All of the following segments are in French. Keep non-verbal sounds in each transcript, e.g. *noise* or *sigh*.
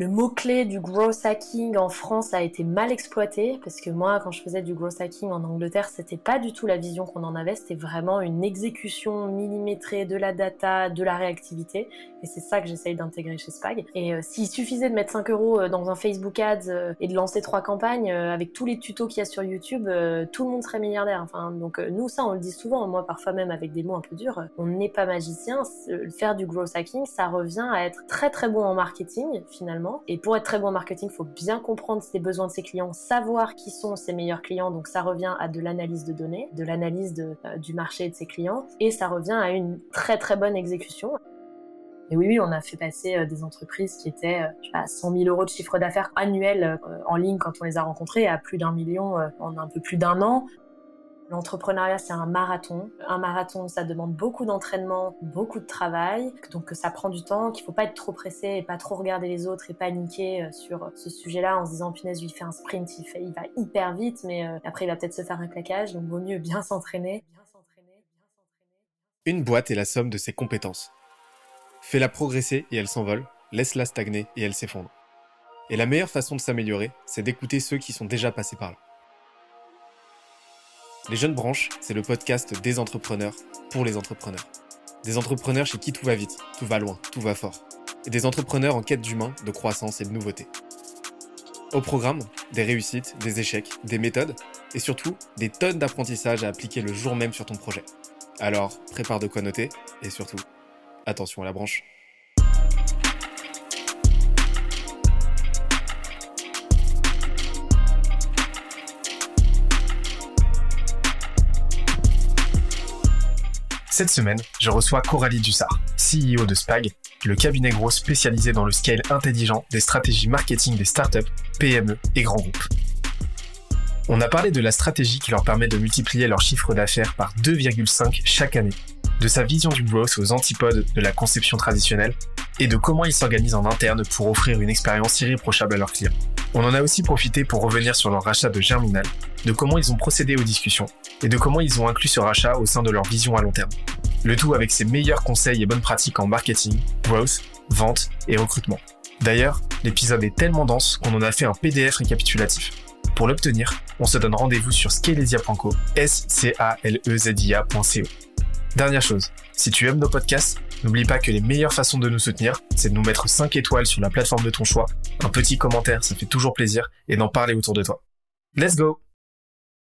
le mot-clé du growth hacking en France a été mal exploité parce que moi, quand je faisais du growth hacking en Angleterre, c'était pas du tout la vision qu'on en avait. C'était vraiment une exécution millimétrée de la data, de la réactivité. Et c'est ça que j'essaye d'intégrer chez Spag. Et euh, s'il suffisait de mettre 5 euros euh, dans un Facebook Ads euh, et de lancer trois campagnes avec tous les tutos qu'il y a sur YouTube, tout le monde serait milliardaire. Enfin, donc nous, ça, on le dit souvent. Moi, parfois même avec des mots un peu durs, on n'est pas magicien. Faire du growth hacking, ça revient à être très très bon en marketing finalement et pour être très bon en marketing, il faut bien comprendre les besoins de ses clients, savoir qui sont ses meilleurs clients. Donc ça revient à de l'analyse de données, de l'analyse euh, du marché et de ses clients. Et ça revient à une très très bonne exécution. Et oui, oui, on a fait passer euh, des entreprises qui étaient à 100 000 euros de chiffre d'affaires annuel euh, en ligne quand on les a rencontrées à plus d'un million en un peu plus d'un an. L'entrepreneuriat, c'est un marathon. Un marathon, ça demande beaucoup d'entraînement, beaucoup de travail, donc ça prend du temps, qu'il faut pas être trop pressé et pas trop regarder les autres et paniquer euh, sur ce sujet-là en se disant punaise, il fait un sprint, il va hyper vite, mais euh, après il va peut-être se faire un claquage, donc vaut mieux bien s'entraîner. Une boîte est la somme de ses compétences. Fais-la progresser et elle s'envole, laisse-la stagner et elle s'effondre. Et la meilleure façon de s'améliorer, c'est d'écouter ceux qui sont déjà passés par là. Les Jeunes Branches, c'est le podcast des entrepreneurs pour les entrepreneurs. Des entrepreneurs chez qui tout va vite, tout va loin, tout va fort. Et des entrepreneurs en quête d'humain, de croissance et de nouveauté. Au programme, des réussites, des échecs, des méthodes et surtout des tonnes d'apprentissages à appliquer le jour même sur ton projet. Alors, prépare de quoi noter et surtout, attention à la branche. Cette semaine, je reçois Coralie Dussard, CEO de Spag, le cabinet gros spécialisé dans le scale intelligent des stratégies marketing des startups, PME et grands groupes. On a parlé de la stratégie qui leur permet de multiplier leur chiffre d'affaires par 2,5 chaque année, de sa vision du growth aux antipodes de la conception traditionnelle et de comment ils s'organisent en interne pour offrir une expérience irréprochable à leurs clients. On en a aussi profité pour revenir sur leur rachat de Germinal, de comment ils ont procédé aux discussions et de comment ils ont inclus ce rachat au sein de leur vision à long terme. Le tout avec ses meilleurs conseils et bonnes pratiques en marketing, growth, vente et recrutement. D'ailleurs, l'épisode est tellement dense qu'on en a fait un PDF récapitulatif. Pour l'obtenir, on se donne rendez-vous sur scalezia.co, s c a l e z i. Dernière chose, si tu aimes nos podcasts, n'oublie pas que les meilleures façons de nous soutenir, c'est de nous mettre 5 étoiles sur la plateforme de ton choix, un petit commentaire, ça fait toujours plaisir, et d'en parler autour de toi. Let's go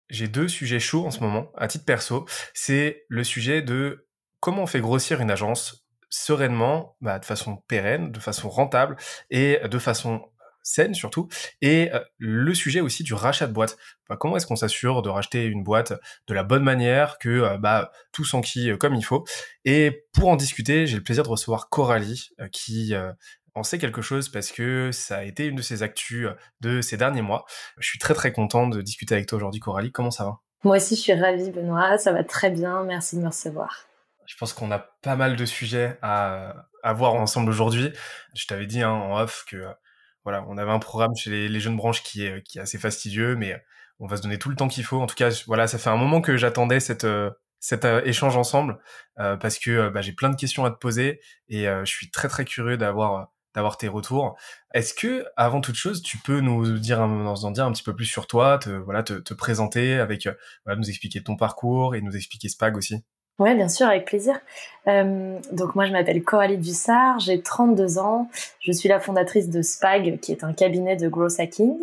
J'ai deux sujets chauds en ce moment, à titre perso. C'est le sujet de comment on fait grossir une agence sereinement, bah, de façon pérenne, de façon rentable et de façon saine surtout, et euh, le sujet aussi du rachat de boîte. Bah, comment est-ce qu'on s'assure de racheter une boîte de la bonne manière, que euh, bah, tout s'enquille euh, comme il faut? Et pour en discuter, j'ai le plaisir de recevoir Coralie, qui en sait quelque chose parce que ça a été une de ses actus de ces derniers mois. Je suis très très content de discuter avec toi aujourd'hui, Coralie. Comment ça va? Moi aussi, je suis ravie, Benoît. Ça va très bien. Merci de me recevoir. Je pense qu'on a pas mal de sujets à, à voir ensemble aujourd'hui. Je t'avais dit hein, en off que voilà, on avait un programme chez les, jeunes branches qui est, qui est assez fastidieux, mais on va se donner tout le temps qu'il faut. En tout cas, voilà, ça fait un moment que j'attendais cette euh, cet euh, échange ensemble euh, parce que bah, j'ai plein de questions à te poser et je suis très très curieux d'avoir d'avoir tes retours. Est-ce que, avant toute chose, tu peux nous dire, en dire un petit peu plus sur toi, te, voilà, te, te présenter avec, nous expliquer ton parcours et nous expliquer Spag aussi? Oui, bien sûr, avec plaisir. Euh, donc moi, je m'appelle Coralie Dussard, j'ai 32 ans, je suis la fondatrice de Spag, qui est un cabinet de growth hacking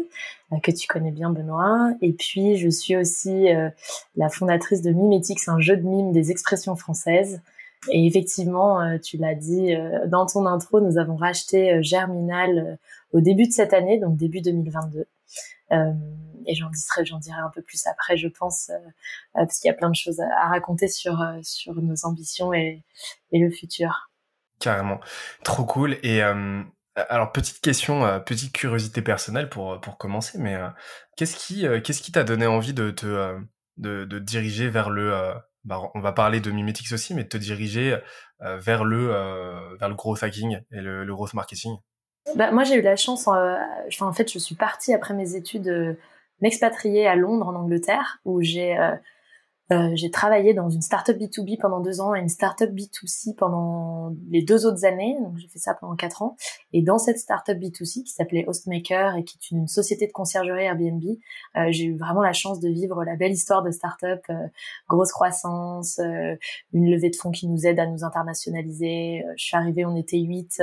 euh, que tu connais bien, Benoît. Et puis, je suis aussi euh, la fondatrice de Mimetix, un jeu de mime des expressions françaises. Et effectivement, euh, tu l'as dit dans ton intro, nous avons racheté Germinal au début de cette année, donc début 2022. Euh, et j'en dirai, j'en dirai un peu plus après, je pense, euh, euh, parce qu'il y a plein de choses à, raconter sur sur nos ambitions et, et le futur. Carrément, trop cool. Et alors petite question, petite curiosité personnelle pour pour commencer, mais qu'est-ce qui qu'est-ce qui t'a donné envie de te de, de diriger vers le bah, on va parler de Mimetix aussi, mais de te diriger vers le vers le growth hacking et le, le growth marketing? Bah, moi, j'ai eu la chance. Euh, en fait, je suis partie après mes études euh, m'expatrier à Londres, en Angleterre, où j'ai euh, Euh, j'ai travaillé dans une startup B2B pendant deux ans et une startup B2C pendant les deux autres années. Donc j'ai fait ça pendant quatre ans. Et dans cette startup B2C qui s'appelait Hostmaker et qui est une société de conciergerie Airbnb, euh, j'ai eu vraiment la chance de vivre la belle histoire de startup, euh, grosse croissance, euh, une levée de fonds qui nous aide à nous internationaliser. je suis arrivée, on était huit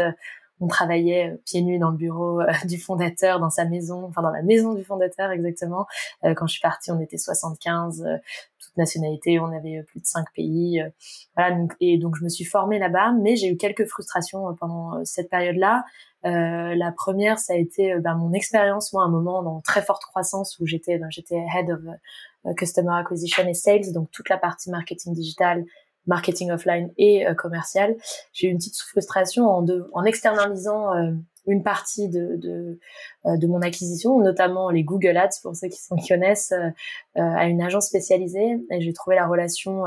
on travaillait euh, pieds nus dans le bureau euh, *laughs* du fondateur, dans sa maison, enfin dans la maison du fondateur exactement. Euh, quand je suis partie, on était 75, toute nationalité, on avait plus de cinq pays. voilà, et donc je me suis formée là-bas, mais j'ai eu quelques frustrations pendant cette période-là. la première, ça a été ben, mon expérience, moi, un moment dans très forte croissance où j'étais, ben, j'étais head of customer acquisition et sales, donc toute la partie marketing digital, marketing offline et euh, commercial. J'ai eu une petite frustration en, en externalisant euh, une partie de, de, euh, de, mon acquisition, notamment les Google Ads, pour ceux qui, qui connaissent, à une agence spécialisée. Et j'ai trouvé la relation,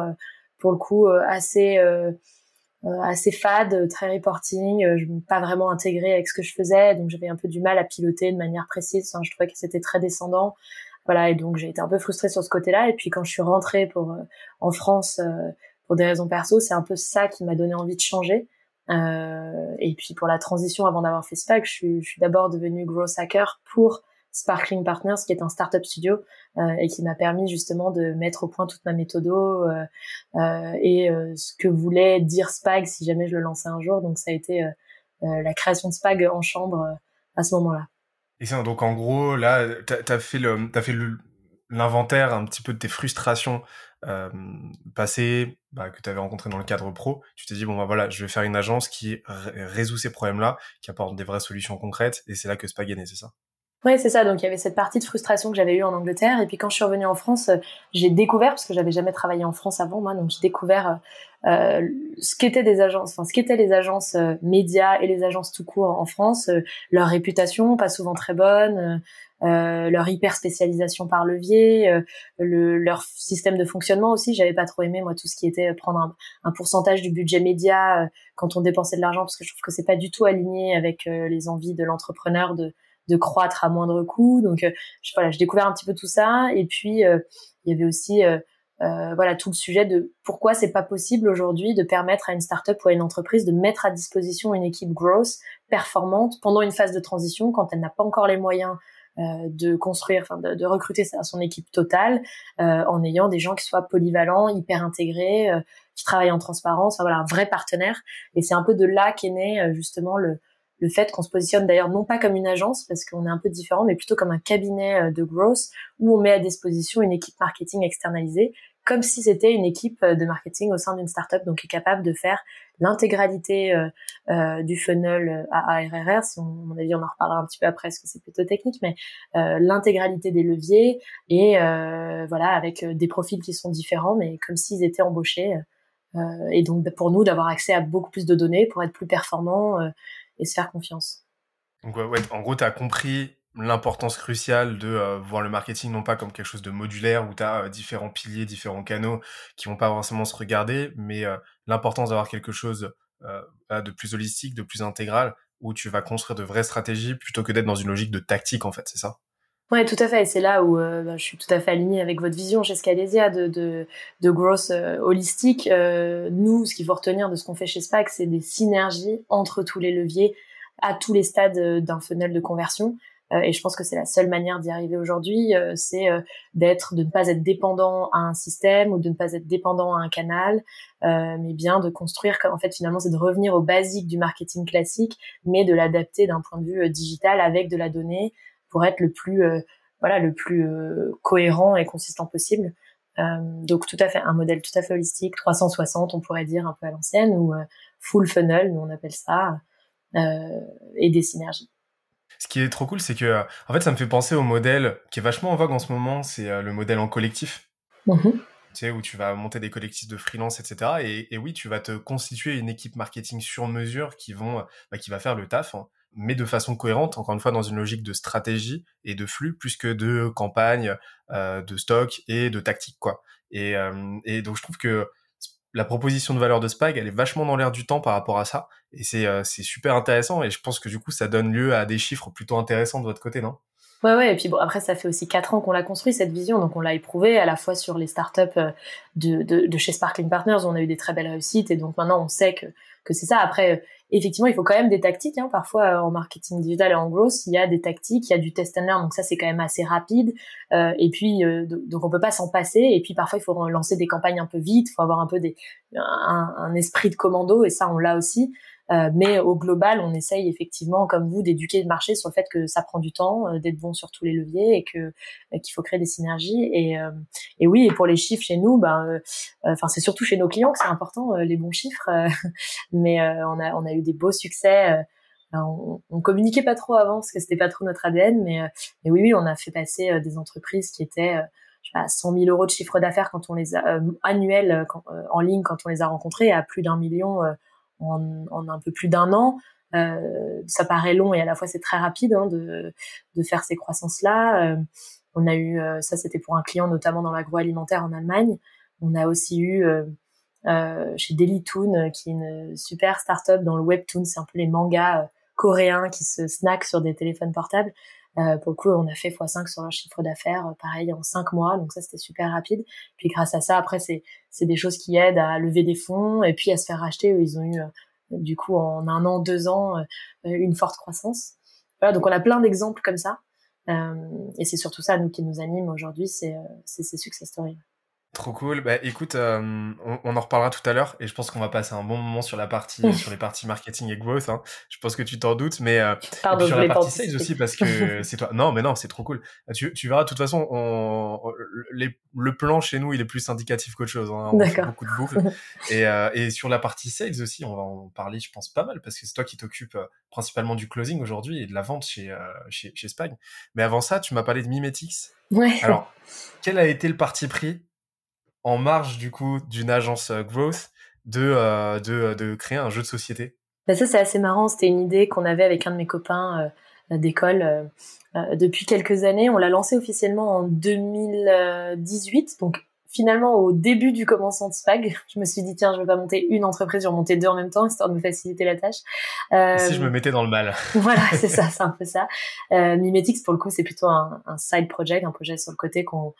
pour le coup, assez assez fade, très reporting, je pas vraiment intégré avec ce que je faisais, donc j'avais un peu du mal à piloter de manière précise. Je trouvais que c'était très descendant. Voilà, et donc j'ai été un peu frustrée sur ce côté-là. Et puis quand je suis rentrée pour en France pour des raisons perso, c'est un peu ça qui m'a donné envie de changer. Euh, et puis pour la transition, avant d'avoir fait SPAC, je suis, d'abord devenue growth hacker pour Sparkling Partners, qui est un startup studio euh, et qui m'a permis justement de mettre au point toute ma méthodo euh, et ce que voulait dire Spag si jamais je le lançais un jour. Donc ça a été la création de Spag en chambre à ce moment-là. Et ça, donc en gros, là, t'as as as fait l'inventaire un petit peu de tes frustrations passé, bah, que tu avais rencontré dans le cadre pro, tu t'es dit bon bah voilà, je vais faire une agence qui résout ces problèmes-là, qui apporte des vraies solutions concrètes, et c'est là que Spag est né, c'est ça? Oui, c'est ça. Donc il y avait cette partie de frustration que j'avais eue en Angleterre. Et puis quand je suis revenue en France, euh, j'ai découvert, parce que j'avais jamais travaillé en France avant, moi, donc j'ai découvert euh, ce qu'étaient des agences, enfin ce qu'étaient les agences euh, médias et les agences tout court en France, leur réputation pas souvent très bonne, euh, leur hyper spécialisation par levier, euh, le, leur système de fonctionnement aussi. J'avais pas trop aimé moi tout ce qui était prendre un, un pourcentage du budget média euh, quand on dépensait de l'argent parce que je trouve que c'est pas du tout aligné avec les envies de l'entrepreneur de de croître à moindre coût. Donc je, voilà, j'ai découvert un petit peu tout ça et puis il y avait aussi euh, voilà tout le sujet de pourquoi c'est pas possible aujourd'hui de permettre à une startup ou à une entreprise de mettre à disposition une équipe growth performante pendant une phase de transition quand elle n'a pas encore les moyens euh, de construire, enfin de, de, recruter son équipe totale euh, en ayant des gens qui soient polyvalents, hyper intégrés, euh, qui travaillent en transparence, enfin voilà un vrai partenaire. Et c'est un peu de là qu'est né justement le, le fait qu'on se positionne d'ailleurs non pas comme une agence parce qu'on est un peu différent, mais plutôt comme un cabinet de growth où on met à disposition une équipe marketing externalisée comme si c'était une équipe de marketing au sein d'une startup, donc qui est capable de faire l'intégralité euh, euh, du funnel AARRR. Si on, à mon avis, on en reparlera un petit peu après, parce que c'est plutôt technique, mais euh, l'intégralité des leviers et voilà avec des profils qui sont différents, mais comme s'ils étaient embauchés. et donc pour nous d'avoir accès à beaucoup plus de données pour être plus performants et se faire confiance. Donc ouais, en gros, tu as compris l'importance cruciale de euh, voir le marketing non pas comme quelque chose de modulaire où tu as euh, différents piliers, différents canaux qui vont pas forcément se regarder, mais euh, l'importance d'avoir quelque chose de plus holistique, de plus intégral, où tu vas construire de vraies stratégies plutôt que d'être dans une logique de tactique en fait, c'est ça? Ouais, tout à fait. Et c'est là où bah, je suis tout à fait alignée avec votre vision chez Scalesia de, de, de growth holistique. nous, ce qu'il faut retenir de ce qu'on fait chez SPAC, c'est des synergies entre tous les leviers à tous les stades d'un funnel de conversion. Euh, et je pense que c'est la seule manière d'y arriver aujourd'hui, euh, c'est euh, d'être, de ne pas être dépendant à un système ou de ne pas être dépendant à un canal, mais bien de construire. En fait, finalement, c'est de revenir aux basiques du marketing classique, mais de l'adapter d'un point de vue digital avec de la donnée pour être le plus, voilà, le plus cohérent et consistant possible. donc tout à fait un modèle tout à fait holistique, 360 on pourrait dire un peu à l'ancienne ou full funnel, nous on appelle ça, et des synergies. Ce qui est trop cool, c'est que, euh, en fait, ça me fait penser au modèle qui est vachement en vogue en ce moment, c'est euh, le modèle en collectif. Mm-hmm. Tu sais, où tu vas monter des collectifs de freelance, etc. Et, et, oui, tu vas te constituer une équipe marketing sur mesure qui vont, bah, qui va faire le taf, hein, mais de façon cohérente, encore une fois, dans une logique de stratégie et de flux, plus que de campagne, euh, de stock et de tactique, quoi. Et, euh, et donc, je trouve que la proposition de valeur de Spag, elle est vachement dans l'air du temps par rapport à ça. Et c'est euh, super intéressant. Et je pense que du coup, ça donne lieu à des chiffres plutôt intéressants de votre côté, non? Ouais, ouais, et puis bon, après, ça fait aussi quatre ans qu'on l'a construit, cette vision, donc on l'a éprouvé à la fois sur les startups de, de, chez Sparkling Partners, on a eu des très belles réussites, et donc maintenant on sait que, que c'est ça. Après, effectivement, il faut quand même des tactiques. Hein. Parfois, euh, en marketing digital et en growth, il y a des tactiques, il y a du test and learn, donc ça c'est quand même assez rapide. Euh, et puis, euh, donc on peut pas s'en passer. Et puis parfois, il faut lancer des campagnes un peu vite, il faut avoir un peu des, un, un esprit de commando, et ça on l'a aussi. Euh, mais au global, on essaye effectivement, comme vous, d'éduquer le marché sur le fait que ça prend du temps, euh, d'être bon sur tous les leviers et que euh, qu'il faut créer des synergies. Et, et oui, et pour les chiffres chez nous, ben, enfin c'est surtout chez nos clients que c'est important les bons chiffres. *laughs* mais on a on a eu des beaux succès. On, on, communiquait pas trop avant parce que c'était pas trop notre ADN, mais, mais oui, oui, on a fait passer des entreprises qui étaient je sais pas, 100 000 euros de chiffre d'affaires quand on les a annuels en ligne quand on les a rencontrés à plus d'un million en, un peu plus d'un an. Euh, ça paraît long et à la fois c'est très rapide hein, de, de faire ces croissances-là. Euh, on a eu, euh, ça c'était pour un client notamment dans l'agroalimentaire en Allemagne. On a aussi eu chez Dailytoon, qui est une super start-up dans le webtoon, c'est un peu les mangas coréens qui se snackent sur des téléphones portables. Euh, pour le coup, on a fait x5 sur leur chiffre d'affaires, pareil, en 5 mois. Donc ça, c'était super rapide. Puis grâce à ça, après, c'est, c'est des choses qui aident à lever des fonds et puis à se faire racheter. Ils ont eu, du coup, en un an, deux ans, une forte croissance. Voilà, donc on a plein d'exemples comme ça. Euh, et c'est surtout ça, nous, qui nous anime aujourd'hui, c'est, c'est ces success stories. Trop cool. Bah écoute, euh, on, en reparlera tout à l'heure et je pense qu'on va passer un bon moment sur la partie sur les parties marketing et growth. Hein. Je pense que tu t'en doutes, mais euh, sur la partie sales aussi parce que *laughs* c'est toi. Non, mais non, c'est trop cool. Tu, tu verras. De toute façon, on, les, le plan chez nous, il est plus indicatif qu'autre chose. Hein. On fait beaucoup de boucles. *laughs* et, euh, et sur la partie sales aussi, on va en parler, je pense pas mal parce que c'est toi qui t'occupes euh, principalement du closing aujourd'hui et de la vente chez chez, chez Spag. Mais avant ça, tu m'as parlé de Mimetix. Ouais. Alors, quel a été le parti pris? En marge du coup d'une agence euh, growth de, euh, de, euh, de, créer un jeu de société bah Ça c'est assez marrant, c'était une idée qu'on avait avec un de mes copains d'école depuis quelques années. On l'a lancé officiellement en 2018, donc finalement au début du commencement de Spag, *laughs* je me suis dit tiens je vais pas monter une entreprise, je vais monter deux en même temps histoire de me faciliter la tâche. Euh, si je me mettais dans le mal? *laughs* voilà c'est ça, c'est un peu ça. Euh, Mimetix pour le coup c'est plutôt un, un, side project, un projet sur le côté qu'on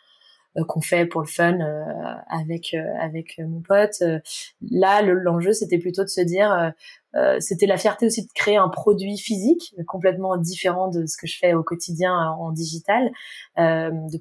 qu'on fait pour le fun euh, avec euh, avec mon pote. là, l'enjeu c'était plutôt de se dire euh, c'était la fierté aussi de créer un produit physique complètement différent de ce que je fais au quotidien en digital, euh, de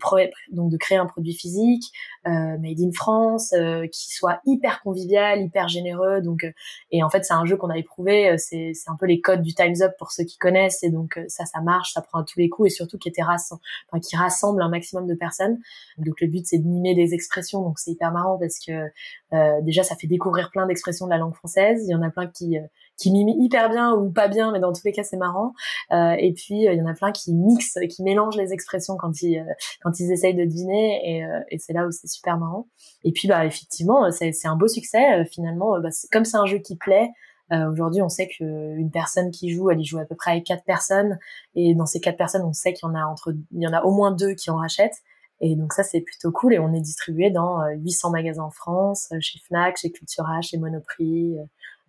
donc de créer un produit physique euh, made in France qui soit hyper convivial, hyper généreux. Donc et en fait c'est un jeu qu'on a éprouvé, c'est un peu les codes du Times Up pour ceux qui connaissent et donc ça ça marche, ça prend à tous les coups et surtout qui était enfin, qui rassemble un maximum de personnes. Donc le but c'est de mimer des expressions, donc c'est hyper marrant parce que déjà ça fait découvrir plein d'expressions de la langue française. Il y en a plein qui qui miment hyper bien ou pas bien, mais dans tous les cas c'est marrant. Euh, et puis euh, il y en a plein qui mixent, qui mélangent les expressions quand ils euh, quand ils essayent de deviner, et, et c'est là où c'est super marrant. Et puis bah effectivement c'est un beau succès finalement. Bah, comme c'est un jeu qui plaît. Aujourd'hui, on sait qu'une personne qui joue, elle y joue à peu près avec quatre personnes, et dans ces quatre personnes, on sait qu'il y en a entre, il y en a au moins deux qui en rachètent. Et donc ça, c'est plutôt cool. Et on est distribué dans 800 magasins en France, chez Fnac, chez Cultura, chez Monoprix,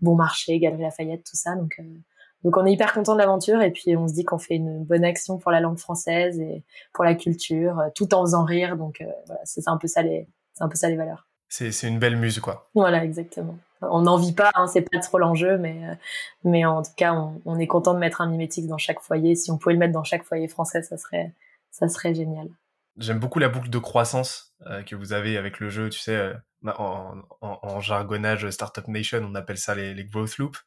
Bon Marché, Galerie Lafayette, tout ça. Donc, euh, donc on est hyper content de l'aventure et puis on se dit qu'on fait une bonne action pour la langue française et pour la culture, euh, tout en faisant rire. Donc euh, voilà, c'est un peu ça les, c'est un peu ça les valeurs. C'est, c'est une belle muse quoi. Voilà, exactement. On n'en vit pas, hein, c'est pas trop l'enjeu, mais mais en tout cas, on, on, est content de mettre un mimétique dans chaque foyer. Si on pouvait le mettre dans chaque foyer français, ça serait ça serait génial. J'aime beaucoup la boucle de croissance que vous avez avec le jeu. Tu sais, en, en, en, jargonnage Startup Nation, on appelle ça les, les growth loops.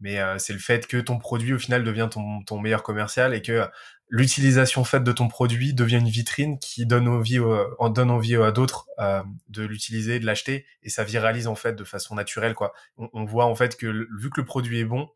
Mais euh, c'est le fait que ton produit, au final, devient ton, ton meilleur commercial et que l'utilisation faite de ton produit devient une vitrine qui donne envie, en donne envie à d'autres euh, de l'utiliser, de l'acheter. Et ça viralise, en fait, de façon naturelle. quoi. On, on voit, en fait, que vu que le produit est bon,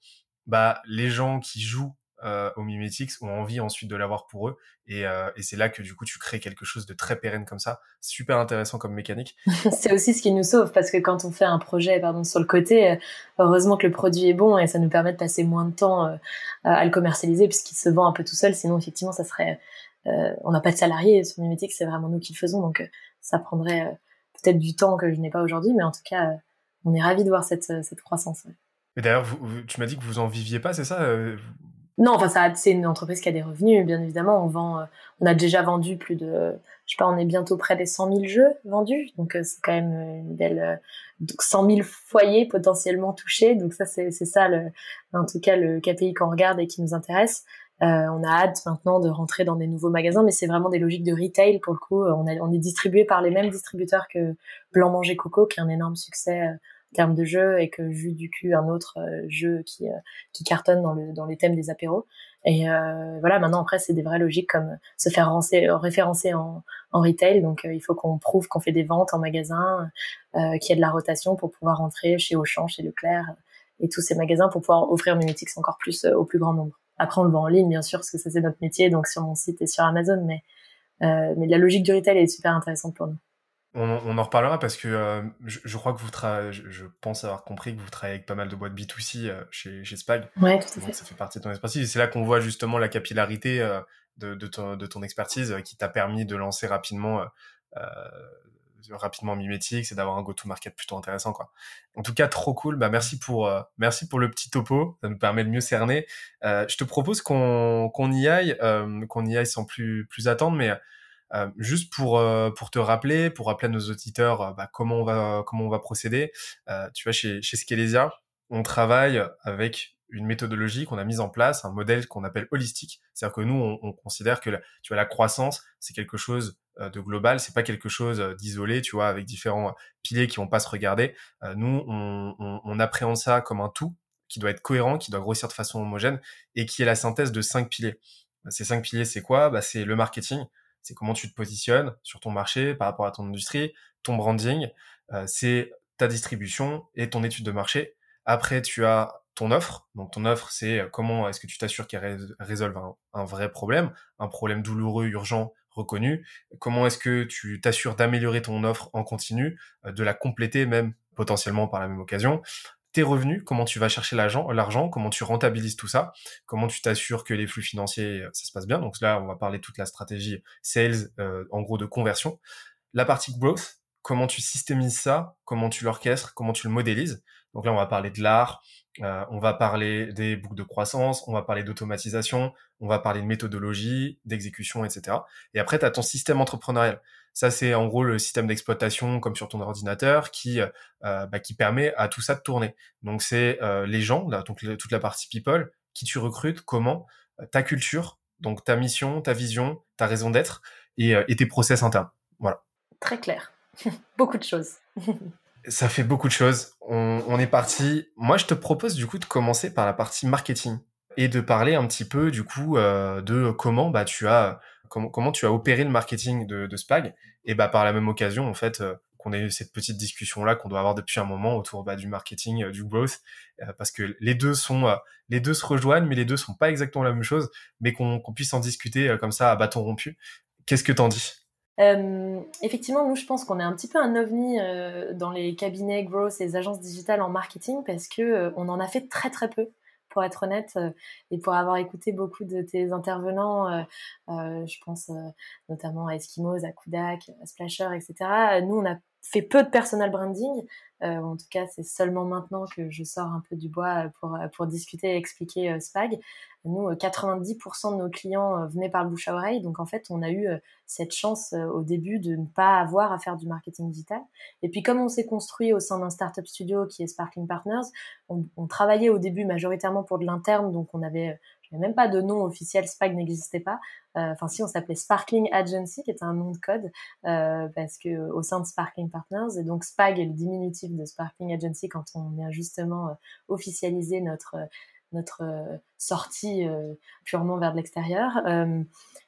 bah les gens qui jouent euh, au Mimetix ont envie ensuite de l'avoir pour eux. Et, euh, et c'est là que du coup tu crées quelque chose de très pérenne comme ça. Super intéressant comme mécanique. *laughs* c'est aussi ce qui nous sauve parce que quand on fait un projet pardon sur le côté, euh, heureusement que le produit est bon et ça nous permet de passer moins de temps euh, à le commercialiser puisqu'il se vend un peu tout seul. Sinon effectivement ça serait, euh, on n'a pas de salariés sur Mimetix, c'est vraiment nous qui le faisons donc ça prendrait peut-être du temps que je n'ai pas aujourd'hui, mais en tout cas on est ravis de voir cette, cette croissance. Mais d'ailleurs, tu m'as dit que vous en viviez pas, c'est ça Non, enfin, ça, c'est une entreprise qui a des revenus, bien évidemment. On vend, on a déjà vendu plus de, je sais pas, on est bientôt près des 100 000 jeux vendus, donc c'est quand même une belle, 100 000 foyers potentiellement touchés. Donc ça, c'est ça, le, en tout cas, le KPI qu'on regarde et qui nous intéresse. Euh, on a hâte maintenant de rentrer dans des nouveaux magasins, mais c'est vraiment des logiques de retail pour le coup. On, on est distribué par les mêmes distributeurs que Blanc Manger Coco, qui est un énorme succès euh, termes de jeu, et que Jus du cul, un autre euh, jeu qui, qui cartonne dans, le, dans les thèmes des apéros. Et voilà, maintenant après c'est des vraies logiques comme se faire référencer en, en retail. Donc il faut qu'on prouve qu'on fait des ventes en magasin, euh, qu'il y a de la rotation pour pouvoir rentrer chez Auchan, chez Leclerc et tous ces magasins pour pouvoir offrir Mimetix encore plus au plus grand nombre. Après, on le vend en ligne, bien sûr, parce que ça, c'est notre métier, donc sur mon site et sur Amazon. Mais, euh, mais la logique du retail est super intéressante pour nous. On, en reparlera parce que euh, je, crois que vous travaillez, je, pense avoir compris que vous travaillez avec pas mal de boîtes B2C euh, chez, chez Spag. Ouais, tout à fait. ça fait partie de ton expertise. C'est là qu'on voit justement la capillarité de, de, ton, de ton expertise qui t'a permis de lancer rapidement rapidement mimétique, c'est d'avoir un go-to-market plutôt intéressant, quoi. En tout cas, trop cool. Bah, merci pour, euh, merci pour le petit topo. Ça nous permet de mieux cerner. Euh, je te propose qu'on, qu'on y aille, euh, qu'on y aille sans plus, plus attendre, mais juste pour, pour te rappeler, pour rappeler à nos auditeurs, bah, comment on va, comment on va procéder. tu vois, chez, chez on travaille avec une méthodologie qu'on a mise en place, un modèle qu'on appelle holistique. C'est-à-dire que nous, on, on considère que la, tu vois, la croissance, c'est quelque chose euh, de global, c'est pas quelque chose euh, d'isolé, tu vois, avec différents piliers qui vont pas se regarder. Euh, nous, on, on, on, appréhende ça comme un tout qui doit être cohérent, qui doit grossir de façon homogène et qui est la synthèse de cinq piliers. Ces cinq piliers, c'est quoi? Bah, C'est le marketing, c'est comment tu te positionnes sur ton marché par rapport à ton industrie, ton branding, c'est ta distribution et ton étude de marché. Après, tu as ton offre. Donc ton offre, c'est comment est-ce que tu t'assures qu'elle résolve un, un, vrai problème, un problème douloureux, urgent, reconnu. Comment est-ce que tu t'assures d'améliorer ton offre en continu, euh, de la compléter même potentiellement par la même occasion tes revenus, comment tu vas chercher l'argent, comment tu rentabilises tout ça, comment tu t'assures que les flux financiers, euh, ça se passe bien. Donc là, on va parler toute la stratégie sales, euh, en gros de conversion. La partie growth, comment tu systémises ça, comment tu l'orchestres, comment tu le modélises. Donc là, on va parler de l'art, euh, on va parler des boucles de croissance, on va parler d'automatisation, on va parler de méthodologie, d'exécution, etc. Et après, tu as ton système entrepreneurial. Ça, c'est en gros le système d'exploitation comme sur ton ordinateur qui, euh, bah, qui permet à tout ça de tourner. Donc, c'est euh, les gens, là, donc toute la partie people, qui tu recrutes, comment, ta culture, donc ta mission, ta vision, ta raison d'être et, et tes process internes. Voilà. Très clair. *laughs* Beaucoup de choses. *laughs* Ça fait beaucoup de choses. On, est parti. Moi, je te propose du coup de commencer par la partie marketing et de parler un petit peu du coup euh, de comment bah tu as comment, tu as opéré le marketing de, Spag. Et bah par la même occasion en fait euh, qu'on ait eu cette petite discussion là qu'on doit avoir depuis un moment autour bah, du marketing euh, du growth parce que les deux sont les deux se rejoignent mais les deux sont pas exactement la même chose mais qu'on puisse en discuter comme ça à bâton rompu. Qu'est-ce que t'en dis? Effectivement, nous, je pense qu'on est un petit peu un ovni dans les cabinets growth et les agences digitales en marketing parce que on en a fait très très peu, pour être honnête, et pour avoir écouté beaucoup de tes intervenants, je pense notamment à Eskimos, à Kudak, à Splasher, etc. Nous, on a fait peu de personal branding. en tout cas, c'est seulement maintenant que je sors un peu du bois pour, pour discuter et expliquer Spag. Nous, 90% euh, de nos clients euh, venaient par le bouche à oreille. Donc, en fait, on a eu euh, cette chance au début de ne pas avoir à faire du marketing digital. Et puis, comme on s'est construit au sein d'un startup studio qui est Sparkling Partners, on, travaillait au début majoritairement pour de l'interne. Donc, on avait même pas de nom officiel, SPAG n'existait pas. Enfin, si, on s'appelait Sparkling Agency, qui était un nom de code, parce que au sein de Sparkling Partners, et donc SPAG est le diminutif de Sparkling Agency quand on vient justement officialiser notre notre euh, sortie euh, purement vers l'extérieur. Euh,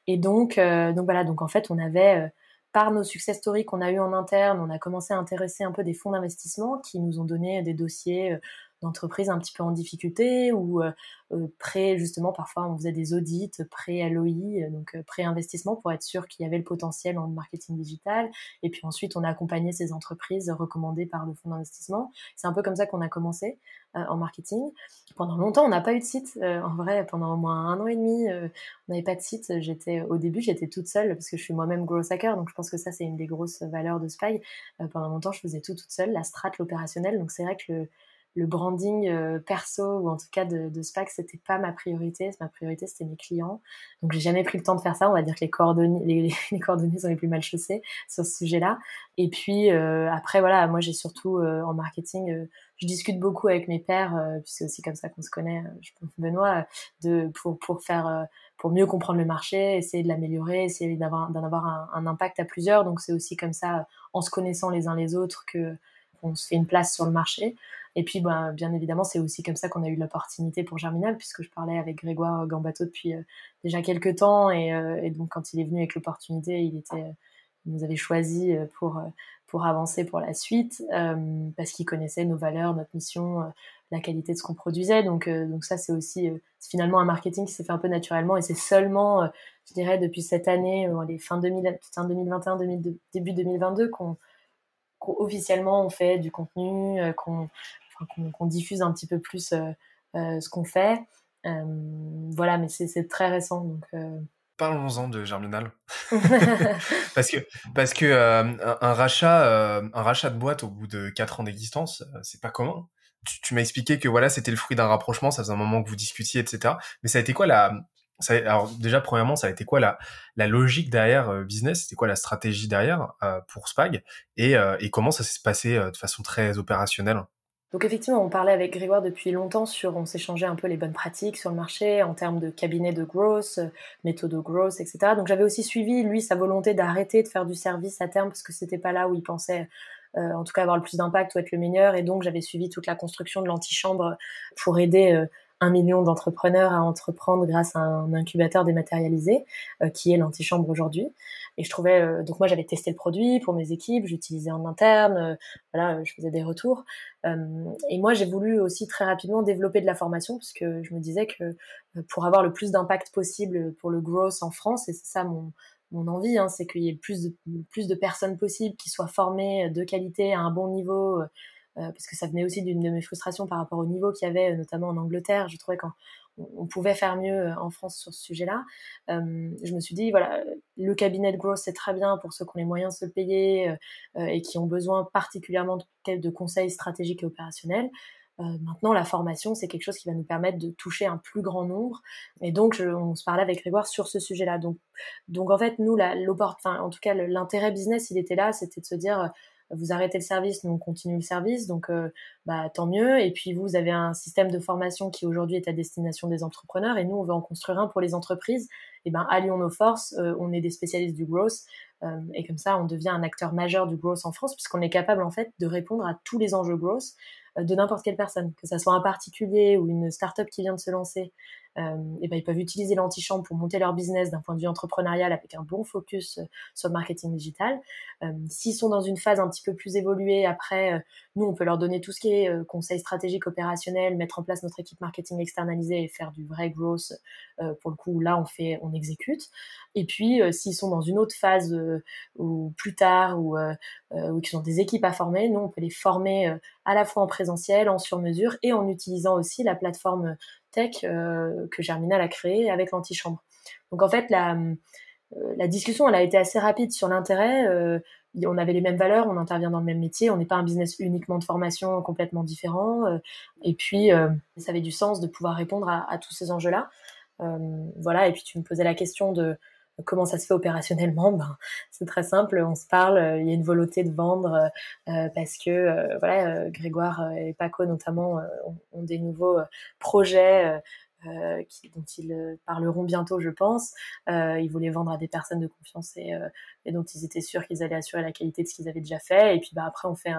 et donc, donc voilà, donc en fait, on avait par nos success stories qu'on a eu en interne, on a commencé à intéresser un peu des fonds d'investissement qui nous ont donné des dossiers d'entreprises un petit peu en difficulté ou euh, euh, pré justement parfois on faisait des audits pré LOI donc euh, pré investissement pour être sûr qu'il y avait le potentiel en marketing digital. Et puis ensuite on a accompagné ces entreprises recommandées par le fonds d'investissement. C'est un peu comme ça qu'on a commencé en marketing. Pendant longtemps on n'a pas eu de site en vrai pendant au moins un an et demi on n'avait pas de site. J'étais au début j'étais toute seule parce que je suis moi-même growth hacker donc je pense que ça c'est une des grosses valeurs de Spy. Pendant longtemps je faisais tout toute seule la strat l'opérationnel. Donc c'est vrai que le le branding euh, perso ou en tout cas de, de SPAC, c'était pas ma priorité. Ma priorité, c'était mes clients. Donc, j'ai jamais pris le temps de faire ça. On va dire que les coordonnées, les, *laughs* coordonnées sont les plus mal chaussées sur ce sujet-là. Et puis, euh, après, voilà, moi, j'ai surtout euh, en marketing, je discute beaucoup avec mes pairs, puis c'est aussi comme ça qu'on se connaît, je pense, Benoît, de, pour, pour faire, pour mieux comprendre le marché, essayer de l'améliorer, essayer d'avoir, d'en avoir un, un, impact à plusieurs. Donc, c'est aussi comme ça, en se connaissant les uns les autres, que on se fait une place sur le marché. Et puis, ben, bien évidemment, c'est aussi comme ça qu'on a eu l'opportunité pour Germinal, puisque je parlais avec Grégoire Gambato depuis euh, déjà quelques temps. Et, euh, et, donc, quand il est venu avec l'opportunité, il était, il nous avait choisi euh, pour, pour avancer pour la suite, parce qu'il connaissait nos valeurs, notre mission, la qualité de ce qu'on produisait. Donc, donc ça, c'est aussi finalement un marketing qui s'est fait un peu naturellement. Et c'est seulement, je dirais, depuis cette année, les fin, 2000, fin 2021, début 2022, qu'on officiellement on fait du contenu, qu'on qu'on diffuse un petit peu plus euh, euh, ce qu'on fait. Euh, voilà, mais c'est très récent. Donc, Parlons-en de Germinal. *laughs* *laughs* parce que, parce que un, rachat, un rachat de boîte au bout de 4 ans d'existence, c'est pas commun. Tu, m'as expliqué que voilà, c'était le fruit d'un rapprochement, ça faisait un moment que vous discutiez, etc. Mais ça a été quoi la. Ça, alors, déjà, premièrement, ça a été quoi la, la logique derrière business? C'était quoi la stratégie derrière pour Spag? Et, et comment ça s'est passé de façon très opérationnelle? Donc effectivement, on parlait avec Grégoire depuis longtemps sur, on s'échangeait un peu les bonnes pratiques sur le marché en termes de cabinet de growth, euh, méthode de growth, etc. Donc j'avais aussi suivi lui sa volonté d'arrêter de faire du service à terme parce que c'était pas là où il pensait euh, en tout cas avoir le plus d'impact ou être le meilleur. Et donc j'avais suivi toute la construction de l'antichambre pour aider euh, un million d'entrepreneurs à entreprendre grâce à un incubateur dématérialisé euh, qui est l'antichambre aujourd'hui. Et je trouvais euh, donc moi j'avais testé le produit pour mes équipes, j'utilisais en interne, euh, voilà, je faisais des retours. et moi j'ai voulu aussi très rapidement développer de la formation parce que je me disais que pour avoir le plus d'impact possible pour le growth en France et c'est ça mon mon envie, hein, c'est qu'il y ait plus plus de personnes possibles qui soient formées de qualité à un bon niveau, parce que ça venait aussi d'une de mes frustrations par rapport au niveau qu'il y avait, euh, notamment en Angleterre. Je trouvais qu'on on pouvait faire mieux euh, en France sur ce sujet-là. je me suis dit, voilà, le cabinet de growth, c'est très bien pour ceux qui ont les moyens de se payer et qui ont besoin particulièrement de, conseils stratégiques et opérationnels. maintenant, la formation, c'est quelque chose qui va nous permettre de toucher un plus grand nombre. Et donc, je, on se parlait avec Grégoire sur ce sujet-là. Donc, en fait, nous, en tout cas, l'intérêt business, il était là, c'était de se dire, vous arrêtez le service, nous on continue le service, donc euh, bah, tant mieux. Et puis vous, avez un système de formation qui aujourd'hui est à destination des entrepreneurs, et nous on veut en construire un pour les entreprises. Et ben allions nos forces, euh, on est des spécialistes du growth, euh, et comme ça on devient un acteur majeur du growth en France, puisqu'on est capable en fait de répondre à tous les enjeux growth de n'importe quelle personne, que ça soit un particulier ou une start-up qui vient de se lancer, euh, et ben ils peuvent utiliser l'antichambre pour monter leur business d'un point de vue entrepreneurial avec un bon focus euh, sur le marketing digital. Euh, S'ils sont dans une phase un petit peu plus évoluée, après, euh, nous, on peut leur donner tout ce qui est euh, conseil stratégique opérationnel, mettre en place notre équipe marketing externalisée et faire du vrai growth. pour le coup, là, on fait, on exécute. Et puis, s'ils sont dans une autre phase ou plus tard ou, ou qu'ils ont des équipes à former, nous, on peut les former à la fois en présentiel, en sur-mesure et en utilisant aussi la plateforme tech euh, que Germinal a créé avec l'antichambre. Donc en fait, la, euh, la discussion, elle a été assez rapide sur l'intérêt. Euh, on avait les mêmes valeurs, on intervient dans le même métier, on n'est pas un business uniquement de formation complètement différent. et puis, ça avait du sens de pouvoir répondre à, tous ces enjeux-là. voilà, et puis tu me posais la question de comment ça se fait opérationnellement ben, C'est très simple, on se parle, il y a une volonté de vendre euh, parce que euh, voilà, Grégoire et Paco notamment ont, des nouveaux projets qui, dont ils parleront bientôt, je pense. ils voulaient vendre à des personnes de confiance et, et dont ils étaient sûrs qu'ils allaient assurer la qualité de ce qu'ils avaient déjà fait. Et puis bah, après, on fait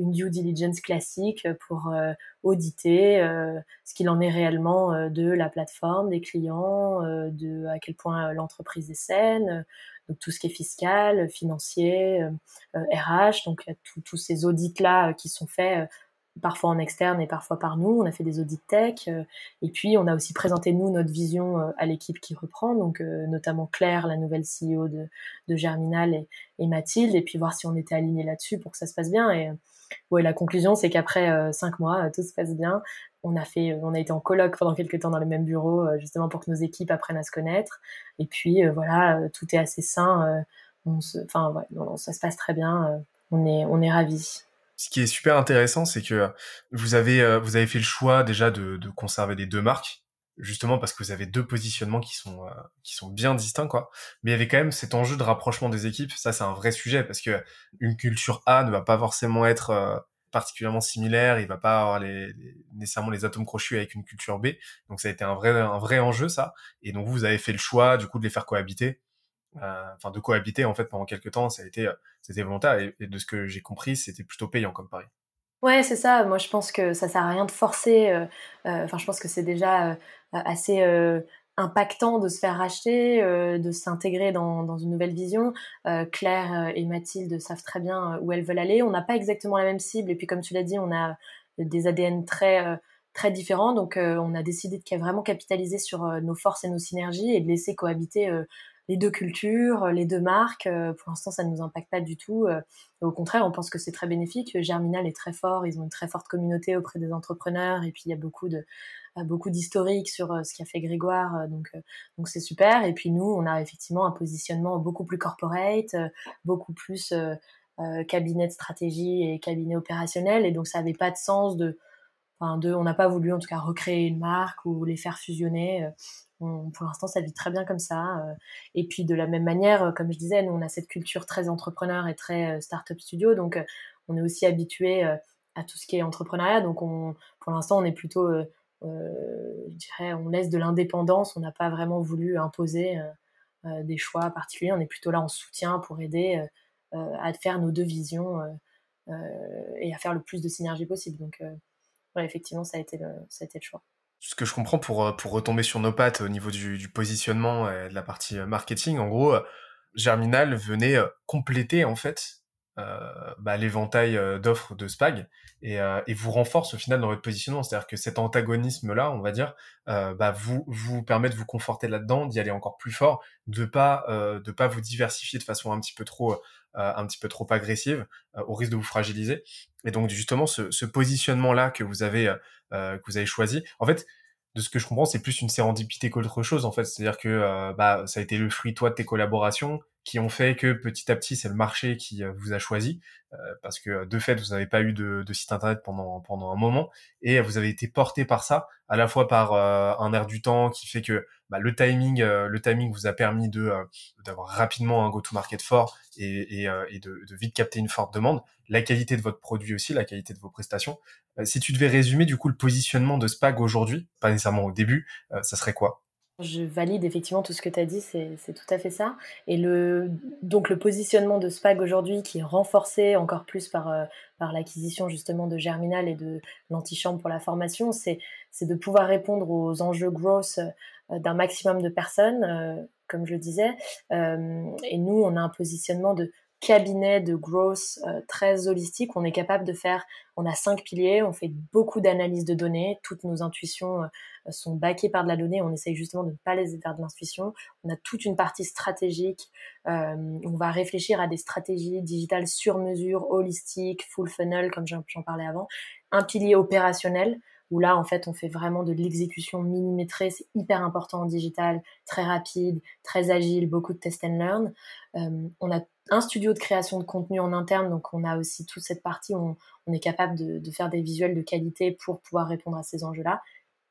une due diligence classique pour euh, auditer euh, ce qu'il en est réellement euh, de la plateforme, des clients, de à quel point l'entreprise est saine, donc tout ce qui est fiscal, financier, RH, donc tous ces audits là qui sont faits parfois en externe et parfois par nous. On a fait des audits tech et puis on a aussi présenté nous notre vision à l'équipe qui reprend, donc notamment Claire, la nouvelle CEO de, de Germinal et, et, Mathilde, et puis voir si on était aligné là-dessus pour que ça se passe bien. Et ouais, la conclusion, c'est qu'après euh, cinq mois, euh, tout se passe bien. On a fait, on a été en colloque pendant quelques temps dans le même bureau, euh, justement pour que nos équipes apprennent à se connaître. Et puis voilà, tout est assez sain. on se, enfin, ouais, ça se passe très bien. on est, on est ravis. Ce qui est super intéressant, c'est que vous avez avez fait le choix déjà de, conserver les deux marques justement parce que vous avez deux positionnements qui sont euh, bien distincts. Mais il y avait quand même cet enjeu de rapprochement des équipes. Ça c'est un vrai sujet parce que une culture A ne va pas forcément être euh, particulièrement similaire. Il va pas avoir les, nécessairement les atomes crochus avec une culture B. Donc ça a été un vrai un vrai enjeu ça. Et donc vous avez fait le choix du coup de les faire cohabiter. Euh, enfin de cohabiter en fait pendant quelques temps. Ça a été c'était volontaire et, de ce que j'ai compris c'était plutôt payant comme pari. Ouais, c'est ça. Moi, je pense que ça sert à rien de forcer. Enfin, je pense que c'est déjà assez euh, impactant de se faire racheter, euh, de s'intégrer dans, dans, une nouvelle vision. Euh, Claire et Mathilde savent très bien où elles veulent aller. On n'a pas exactement la même cible et puis comme tu l'as dit, on a des ADN très très différents. Donc on a décidé de vraiment capitaliser sur nos forces et nos synergies et de laisser cohabiter les deux cultures, les deux marques. pour l'instant, ça ne nous impacte pas du tout. au contraire, on pense que c'est très bénéfique. Germinal est très fort, ils ont une très forte communauté auprès des entrepreneurs et puis il y a beaucoup de beaucoup d'historique sur euh, ce qu'a fait Grégoire, euh, donc euh, donc c'est super. Et puis nous, on a effectivement un positionnement beaucoup plus corporate, beaucoup plus cabinet de stratégie et cabinet opérationnel, et donc ça n'avait pas de sens de Enfin, de, on n'a pas voulu en tout cas recréer une marque ou les faire fusionner. Pour l'instant, ça vit très bien comme ça. Et puis de la même manière, comme je disais, nous on a cette culture très entrepreneur et très start-up studio, donc on est aussi habitué à tout ce qui est entrepreneuriat. Donc on, pour l'instant, on est plutôt euh, je dirais, on laisse de l'indépendance. On n'a pas vraiment voulu imposer euh, euh, des choix particuliers. On est plutôt là en soutien pour aider à faire nos deux visions et à faire le plus de synergie possible. Donc, effectivement, ça a été ça a été le choix ce que je comprends pour, pour retomber sur nos pattes au niveau du, du positionnement et de la partie marketing, en gros, Germinal venait compléter en fait euh, bah, l'éventail euh, d'offres de Spag et, euh, et, vous renforce au final dans votre positionnement. C'est-à-dire que cet antagonisme-là, on va dire, bah, vous vous permet de vous conforter là-dedans, d'y aller encore plus fort, de pas de pas vous diversifier de façon un petit peu trop un petit peu trop agressive, au risque de vous fragiliser. Et donc justement, ce, ce positionnement-là que vous avez que vous avez choisi, en fait, de ce que je comprends, c'est plus une sérendipité qu'autre chose en fait. C'est-à-dire que bah ça a été le fruit toi de tes collaborations, qui ont fait que petit à petit c'est le marché qui euh, vous a choisi euh, parce que de fait vous n'avez pas eu de, de, site internet pendant pendant un moment et vous avez été porté par ça à la fois par euh, un air du temps qui fait que bah, le timing le timing vous a permis de d'avoir rapidement un go to market fort et, et, et de, de, vite capter une forte demande. La qualité de votre produit aussi la qualité de vos prestations. Si tu devais résumer du coup le positionnement de Spag aujourd'hui pas nécessairement au début ça serait quoi? Je valide effectivement tout ce que tu as dit, c'est tout à fait ça. Et le, donc le positionnement de SPAG aujourd'hui, qui est renforcé encore plus par, euh, par l'acquisition justement de Germinal et de l'antichambre pour la formation, c'est de pouvoir répondre aux enjeux growth euh, d'un maximum de personnes, euh, comme je le disais. et nous, on a un positionnement de cabinet de growth euh, très holistique. On est capable de faire, on a cinq piliers, on fait beaucoup d'analyses de données, toutes nos intuitions euh, sont baquées par de la donnée, on essaye justement de ne pas les faire de l'intuition. On a toute une partie stratégique, euh, on va réfléchir à des stratégies digitales sur mesure, holistiques, full funnel, comme j'en parlais avant. Un pilier opérationnel, où là, en fait, on fait vraiment de l'exécution millimétrée. C'est hyper important en digital, très rapide, très agile, beaucoup de test and learn. Euh, on a un studio de création de contenu en interne, donc on a aussi toute cette partie où on, est capable de, faire des visuels de qualité pour pouvoir répondre à ces enjeux-là.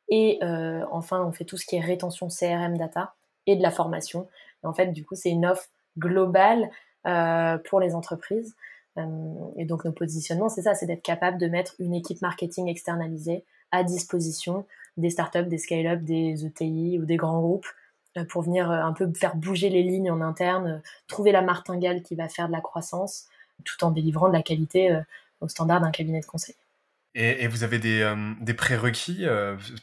Et euh, enfin, on fait tout ce qui est rétention CRM data et de la formation. en fait, du coup, c'est une offre globale euh, pour les entreprises. et donc, nos positionnements, c'est ça, c'est d'être capable de mettre une équipe marketing externalisée à disposition des startups, des scale-up, des ETI ou des grands groupes euh, pour venir euh, un peu faire bouger les lignes en interne, euh, trouver la martingale qui va faire de la croissance, tout en délivrant de la qualité au standard d'un cabinet de conseil. Et, vous avez des, des prérequis,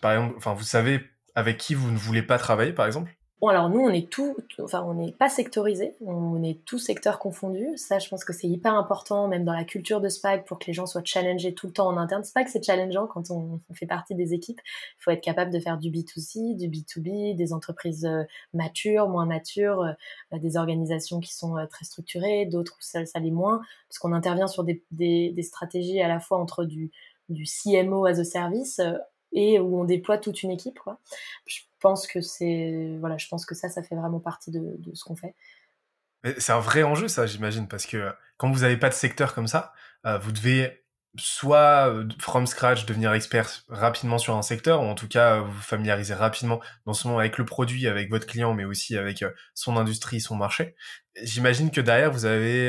par exemple, enfin vous savez avec qui vous ne voulez pas travailler, par exemple? Bon, alors nous, on est tout, enfin, on n'est pas sectorisé, on est tout secteur confondu. Ça, je pense que c'est hyper important, même dans la culture de SPAG, pour que les gens soient challengés tout le temps en interne. SPAG, c'est challengeant quand on, fait partie des équipes. Il faut être capable de faire du B2C, du B2B, des entreprises euh, matures, moins matures, euh, des organisations qui sont euh, très structurées, d'autres où ça, ça l'est moins, parce qu'on intervient sur des, des, des, stratégies à la fois entre du, du CMO as a service et où on déploie toute une équipe. Je pense que c'est voilà, je pense que ça, ça fait vraiment partie de, de ce qu'on fait. C'est un vrai enjeu, ça, j'imagine, parce que quand vous n'avez pas de secteur comme ça, euh, vous devez soit euh, from scratch devenir expert rapidement sur un secteur, ou en tout cas vous familiariser rapidement non seulement avec le produit, avec votre client, mais aussi avec son industrie, son marché. J'imagine que derrière vous avez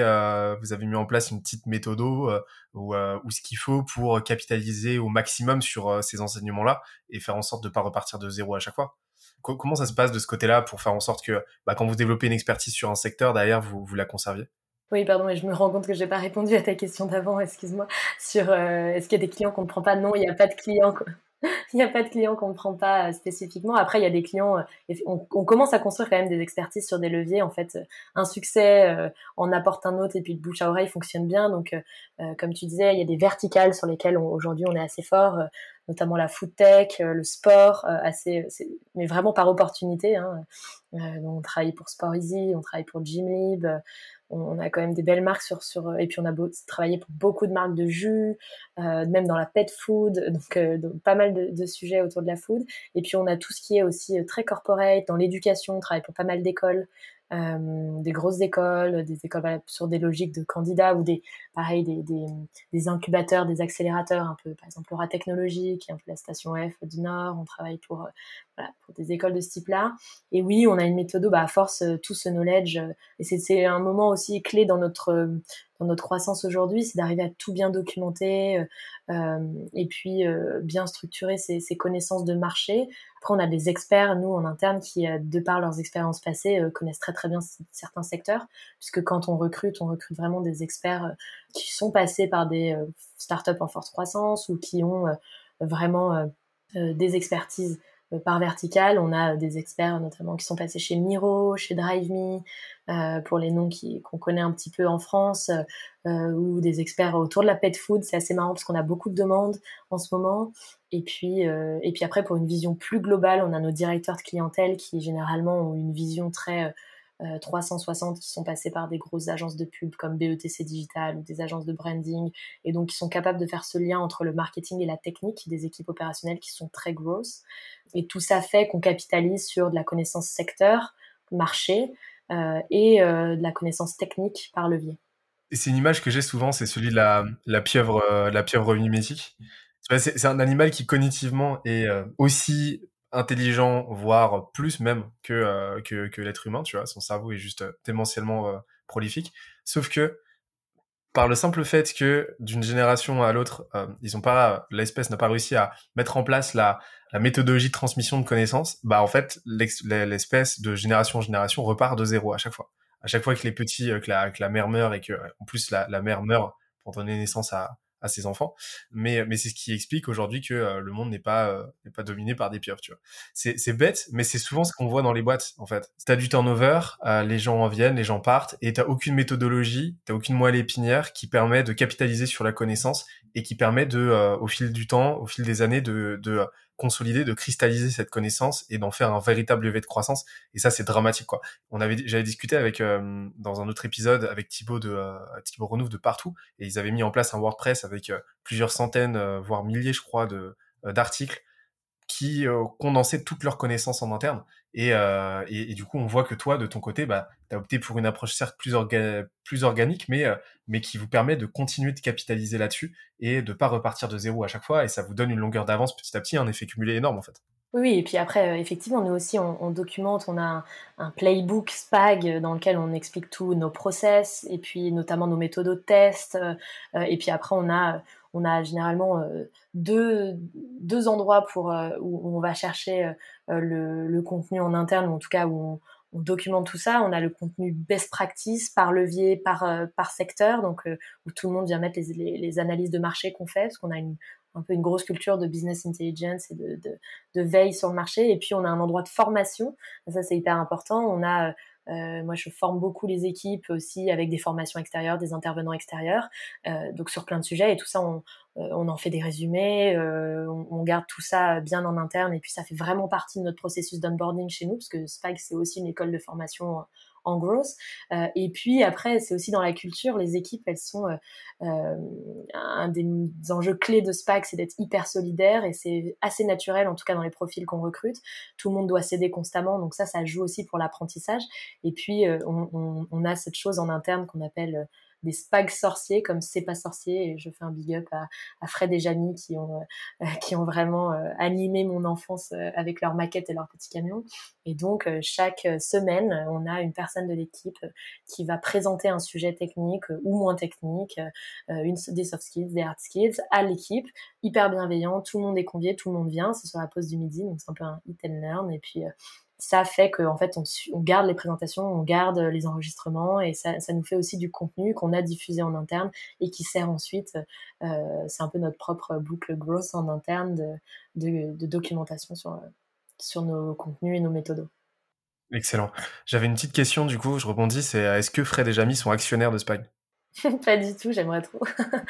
vous avez mis en place une petite méthode ou, ou ce qu'il faut pour capitaliser au maximum sur ces enseignements-là et faire en sorte de pas repartir de zéro à chaque fois. Comment ça se passe de ce côté-là pour faire en sorte que bah, quand vous développez une expertise sur un secteur, derrière, vous, vous la conserviez? Oui, pardon, mais je me rends compte que je n'ai pas répondu à ta question d'avant, excuse-moi, sur euh, est-ce qu'il y a des clients qu'on ne prend pas? Non, il n'y a pas de clients. il n'y a pas de clients qu'on *laughs* ne prend pas euh, spécifiquement. Après, il y a des clients, euh, on, commence à construire quand même des expertises sur des leviers. En fait, un succès en apporte un autre et puis le bouche à oreille fonctionne bien. Donc, comme tu disais, il y a des verticales sur lesquelles aujourd'hui on est assez fort notamment la food tech, euh, le sport, euh, assez, mais vraiment par opportunité. Hein. Euh, on travaille pour Sport Easy, on travaille pour Gymlib, on, a quand même des belles marques sur, sur et puis on a travaillé pour beaucoup de marques de jus, même dans la pet food, donc, pas mal de, de, sujets autour de la food. Et puis on a tout ce qui est aussi très corporate, dans l'éducation, on travaille pour pas mal d'écoles. Euh, des grosses écoles, des écoles sur des logiques de candidats ou des, pareil, des, des, des, incubateurs, des accélérateurs, un peu, par exemple, Aura Technologique, un peu la station F du Nord. On travaille pour, euh, voilà, pour des écoles de ce type-là. Et oui, on a une méthode, bah, à force, euh, tout ce knowledge, et c'est un moment aussi clé dans notre, dans notre croissance aujourd'hui, c'est d'arriver à tout bien documenter euh, et puis euh, bien structurer ses, ses, connaissances de marché. On a des experts, nous, en interne, qui, euh, de par leurs expériences passées, connaissent très très bien certains secteurs, puisque quand on recrute, on recrute vraiment des experts qui sont passés par des startups en forte croissance ou qui ont vraiment des expertises euh, par vertical. On a des experts notamment qui sont passés chez Miro, chez DriveMe, euh, pour les noms qu'on connaît un petit peu en France, euh, ou des experts autour de la pet food. C'est assez marrant parce qu'on a beaucoup de demandes en ce moment. Et puis, euh, et puis après, pour une vision plus globale, on a nos directeurs de clientèle qui généralement ont une vision très 360 euh, qui sont passés par des grosses agences de pub comme BETC Digital ou des agences de branding et donc qui sont capables de faire ce lien entre le marketing et la technique des équipes opérationnelles qui sont très grosses. Et tout ça fait qu'on capitalise sur de la connaissance secteur, marché euh, et euh, de la connaissance technique par levier. C'est une image que j'ai souvent, c'est celui de la, la pieuvre, la pieuvre mimétique. C'est un animal qui cognitivement est aussi intelligent, voire plus même que, euh, que, que l'être humain, tu vois. Son cerveau est juste euh, démentiellement euh, prolifique. Sauf que, par le simple fait que d'une génération à l'autre, ils ont pas, l'espèce n'a pas réussi à mettre en place la, la méthodologie de transmission de connaissances, bah en fait, l'espèce de génération en génération repart de zéro à chaque fois. À chaque fois que les petits, que la, que la mère meurt et que, en plus, la, la mère meurt pour donner naissance à, à ses enfants. Mais, mais c'est ce qui explique aujourd'hui que euh, le monde n'est pas, euh, n'est pas dominé par des pieuvres, tu vois. C'est, bête, mais c'est souvent ce qu'on voit dans les boîtes, en fait. T'as du turnover, euh, les gens en viennent, les gens partent, et t'as aucune méthodologie, t'as aucune moelle épinière qui permet de capitaliser sur la connaissance et qui permet de, au fil du temps, au fil des années, de, de consolider, de cristalliser cette connaissance et d'en faire un véritable levier de croissance. Et ça, c'est dramatique, quoi. On avait, j'avais discuté avec euh, dans un autre épisode avec Thibaut de euh, Thibaut Renouf de partout, et ils avaient mis en place un WordPress avec euh, plusieurs centaines, voire milliers, je crois, de d'articles qui euh, condensaient toutes leurs connaissances en interne. Et, euh, et, du coup, on voit que toi, de ton côté, bah, tu as opté pour une approche certes plus, organique, mais, euh, mais qui vous permet de continuer de capitaliser là-dessus et de pas repartir de zéro à chaque fois. Et ça vous donne une longueur d'avance petit à petit, un effet cumulé énorme en fait. Oui, et puis après, effectivement, nous aussi, on, documente, on a un, playbook SPAG dans lequel on explique tous nos process, et puis notamment nos méthodes de test. et puis après, on a, on a généralement euh, deux, deux endroits pour, euh, où on va chercher euh, le, contenu en interne, ou en tout cas où on, on, documente tout ça. On a le contenu best practice par levier, par, par secteur, donc où tout le monde vient mettre les, les, analyses de marché qu'on fait, parce qu'on a une, un peu une grosse culture de business intelligence et de, de, de, veille sur le marché. Et puis on a un endroit de formation, ça c'est hyper important. On a euh, moi, je forme beaucoup les équipes aussi avec des formations extérieures, des intervenants extérieurs, euh, donc sur plein de sujets. Et tout ça, on, euh, on en fait des résumés, on, on, garde tout ça bien en interne. Et puis, ça fait vraiment partie de notre processus d'onboarding chez nous, parce que Spike, c'est aussi une école de formation en growth. Euh, et puis après, c'est aussi dans la culture, les équipes, elles sont euh, euh, un des enjeux clés de SPAC, c'est d'être hyper solidaire et c'est assez naturel, en tout cas dans les profils qu'on recrute. Tout le monde doit s'aider constamment, donc ça, ça joue aussi pour l'apprentissage. Et puis on, on, on, a cette chose en interne qu'on appelle des spags sorciers comme C'est pas sorcier. Et je fais un big up à, à Fred et Jamie qui ont, *laughs* qui ont vraiment animé mon enfance avec leurs maquettes et leurs petits camions. Et donc, chaque semaine, on a une personne de l'équipe qui va présenter un sujet technique ou moins technique, une, des soft skills, des hard skills à l'équipe, hyper bienveillant, tout le monde est convié, tout le monde vient, c'est sur la pause du midi, donc c'est un peu un hit and learn. Et puis, ça fait qu'en fait, on, garde les présentations, on garde les enregistrements et ça, nous fait aussi du contenu qu'on a diffusé en interne et qui sert ensuite, euh, c'est un peu notre propre boucle grosse en interne de, documentation sur, nos contenus et nos méthodos. Excellent. J'avais une petite question du coup, je rebondis, c'est est-ce que Fred et Jamie sont actionnaires de Spag *laughs* pas du tout, j'aimerais trop.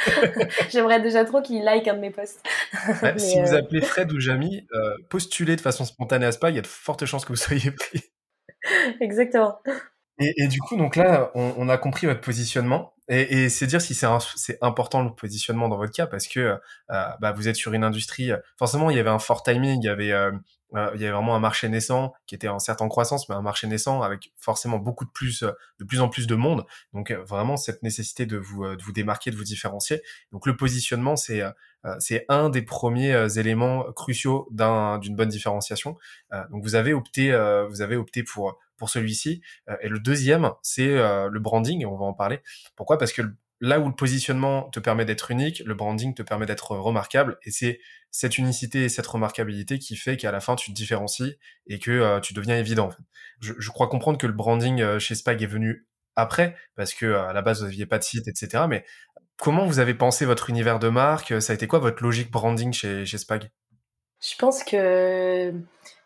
*laughs* j'aimerais déjà trop qu'il like un de mes posts. si vous euh, appelez *laughs* Fred ou Jamie, euh, postulez de façon spontanée à Spy, il y a de fortes chances que vous soyez pris. Exactement. Et, du coup, donc là, on, a compris votre positionnement. Et, c'est dire si c'est important le positionnement dans votre cas, parce que euh, bah, vous êtes sur une industrie. Forcément, il y avait un fort timing, il y avait euh, il y avait vraiment un marché naissant qui était en certes en croissance, mais un marché naissant avec forcément beaucoup de plus, euh, de plus en plus de monde. Donc euh, vraiment cette nécessité de vous, de vous démarquer, de vous différencier. Donc le positionnement, c'est c'est un des premiers éléments cruciaux d'une bonne différenciation. donc vous avez opté, vous avez opté pour pour celui-ci. et le deuxième, c'est le branding. On va en parler. Pourquoi? Parce que là où le positionnement te permet d'être unique, le branding te permet d'être remarquable. Et c'est cette unicité et cette remarquabilité qui fait qu'à la fin, tu te différencies et que euh, tu deviens évident. Je, crois comprendre que le branding euh, chez Spag est venu après, parce que à la base, vous n'aviez pas de site, etc. Mais comment vous avez pensé votre univers de marque? Ça a été quoi votre logique branding chez, chez Spag? Je pense que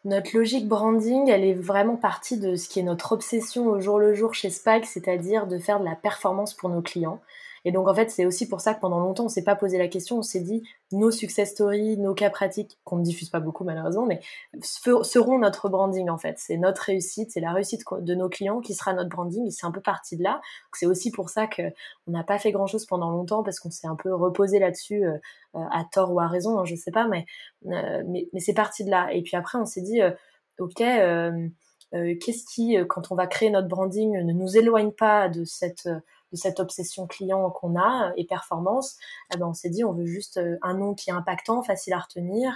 notre logique branding, elle est vraiment partie de ce qui est notre obsession au jour le jour chez Spag, c'est-à-dire de faire de la performance pour nos clients. Et donc en fait, c'est aussi pour ça que pendant longtemps, on s'est pas posé la question. On s'est dit nos success stories, nos cas pratiques qu'on ne diffuse pas beaucoup malheureusement, mais seront notre branding en fait. C'est notre réussite, c'est la réussite de nos clients qui sera notre branding. Et c'est un peu parti de là. C'est aussi pour ça que on n'a pas fait grand chose pendant longtemps parce qu'on s'est un peu reposé là-dessus euh, euh, à tort ou à raison, hein, je sais pas, euh, mais, mais c'est parti de là. Et puis après, on s'est dit ok. Qu'est-ce qui, quand on va créer notre branding, ne nous éloigne pas de cette de cette obsession client qu'on a euh, et performance, eh ben on s'est dit on veut juste euh, un nom qui est impactant, facile à retenir,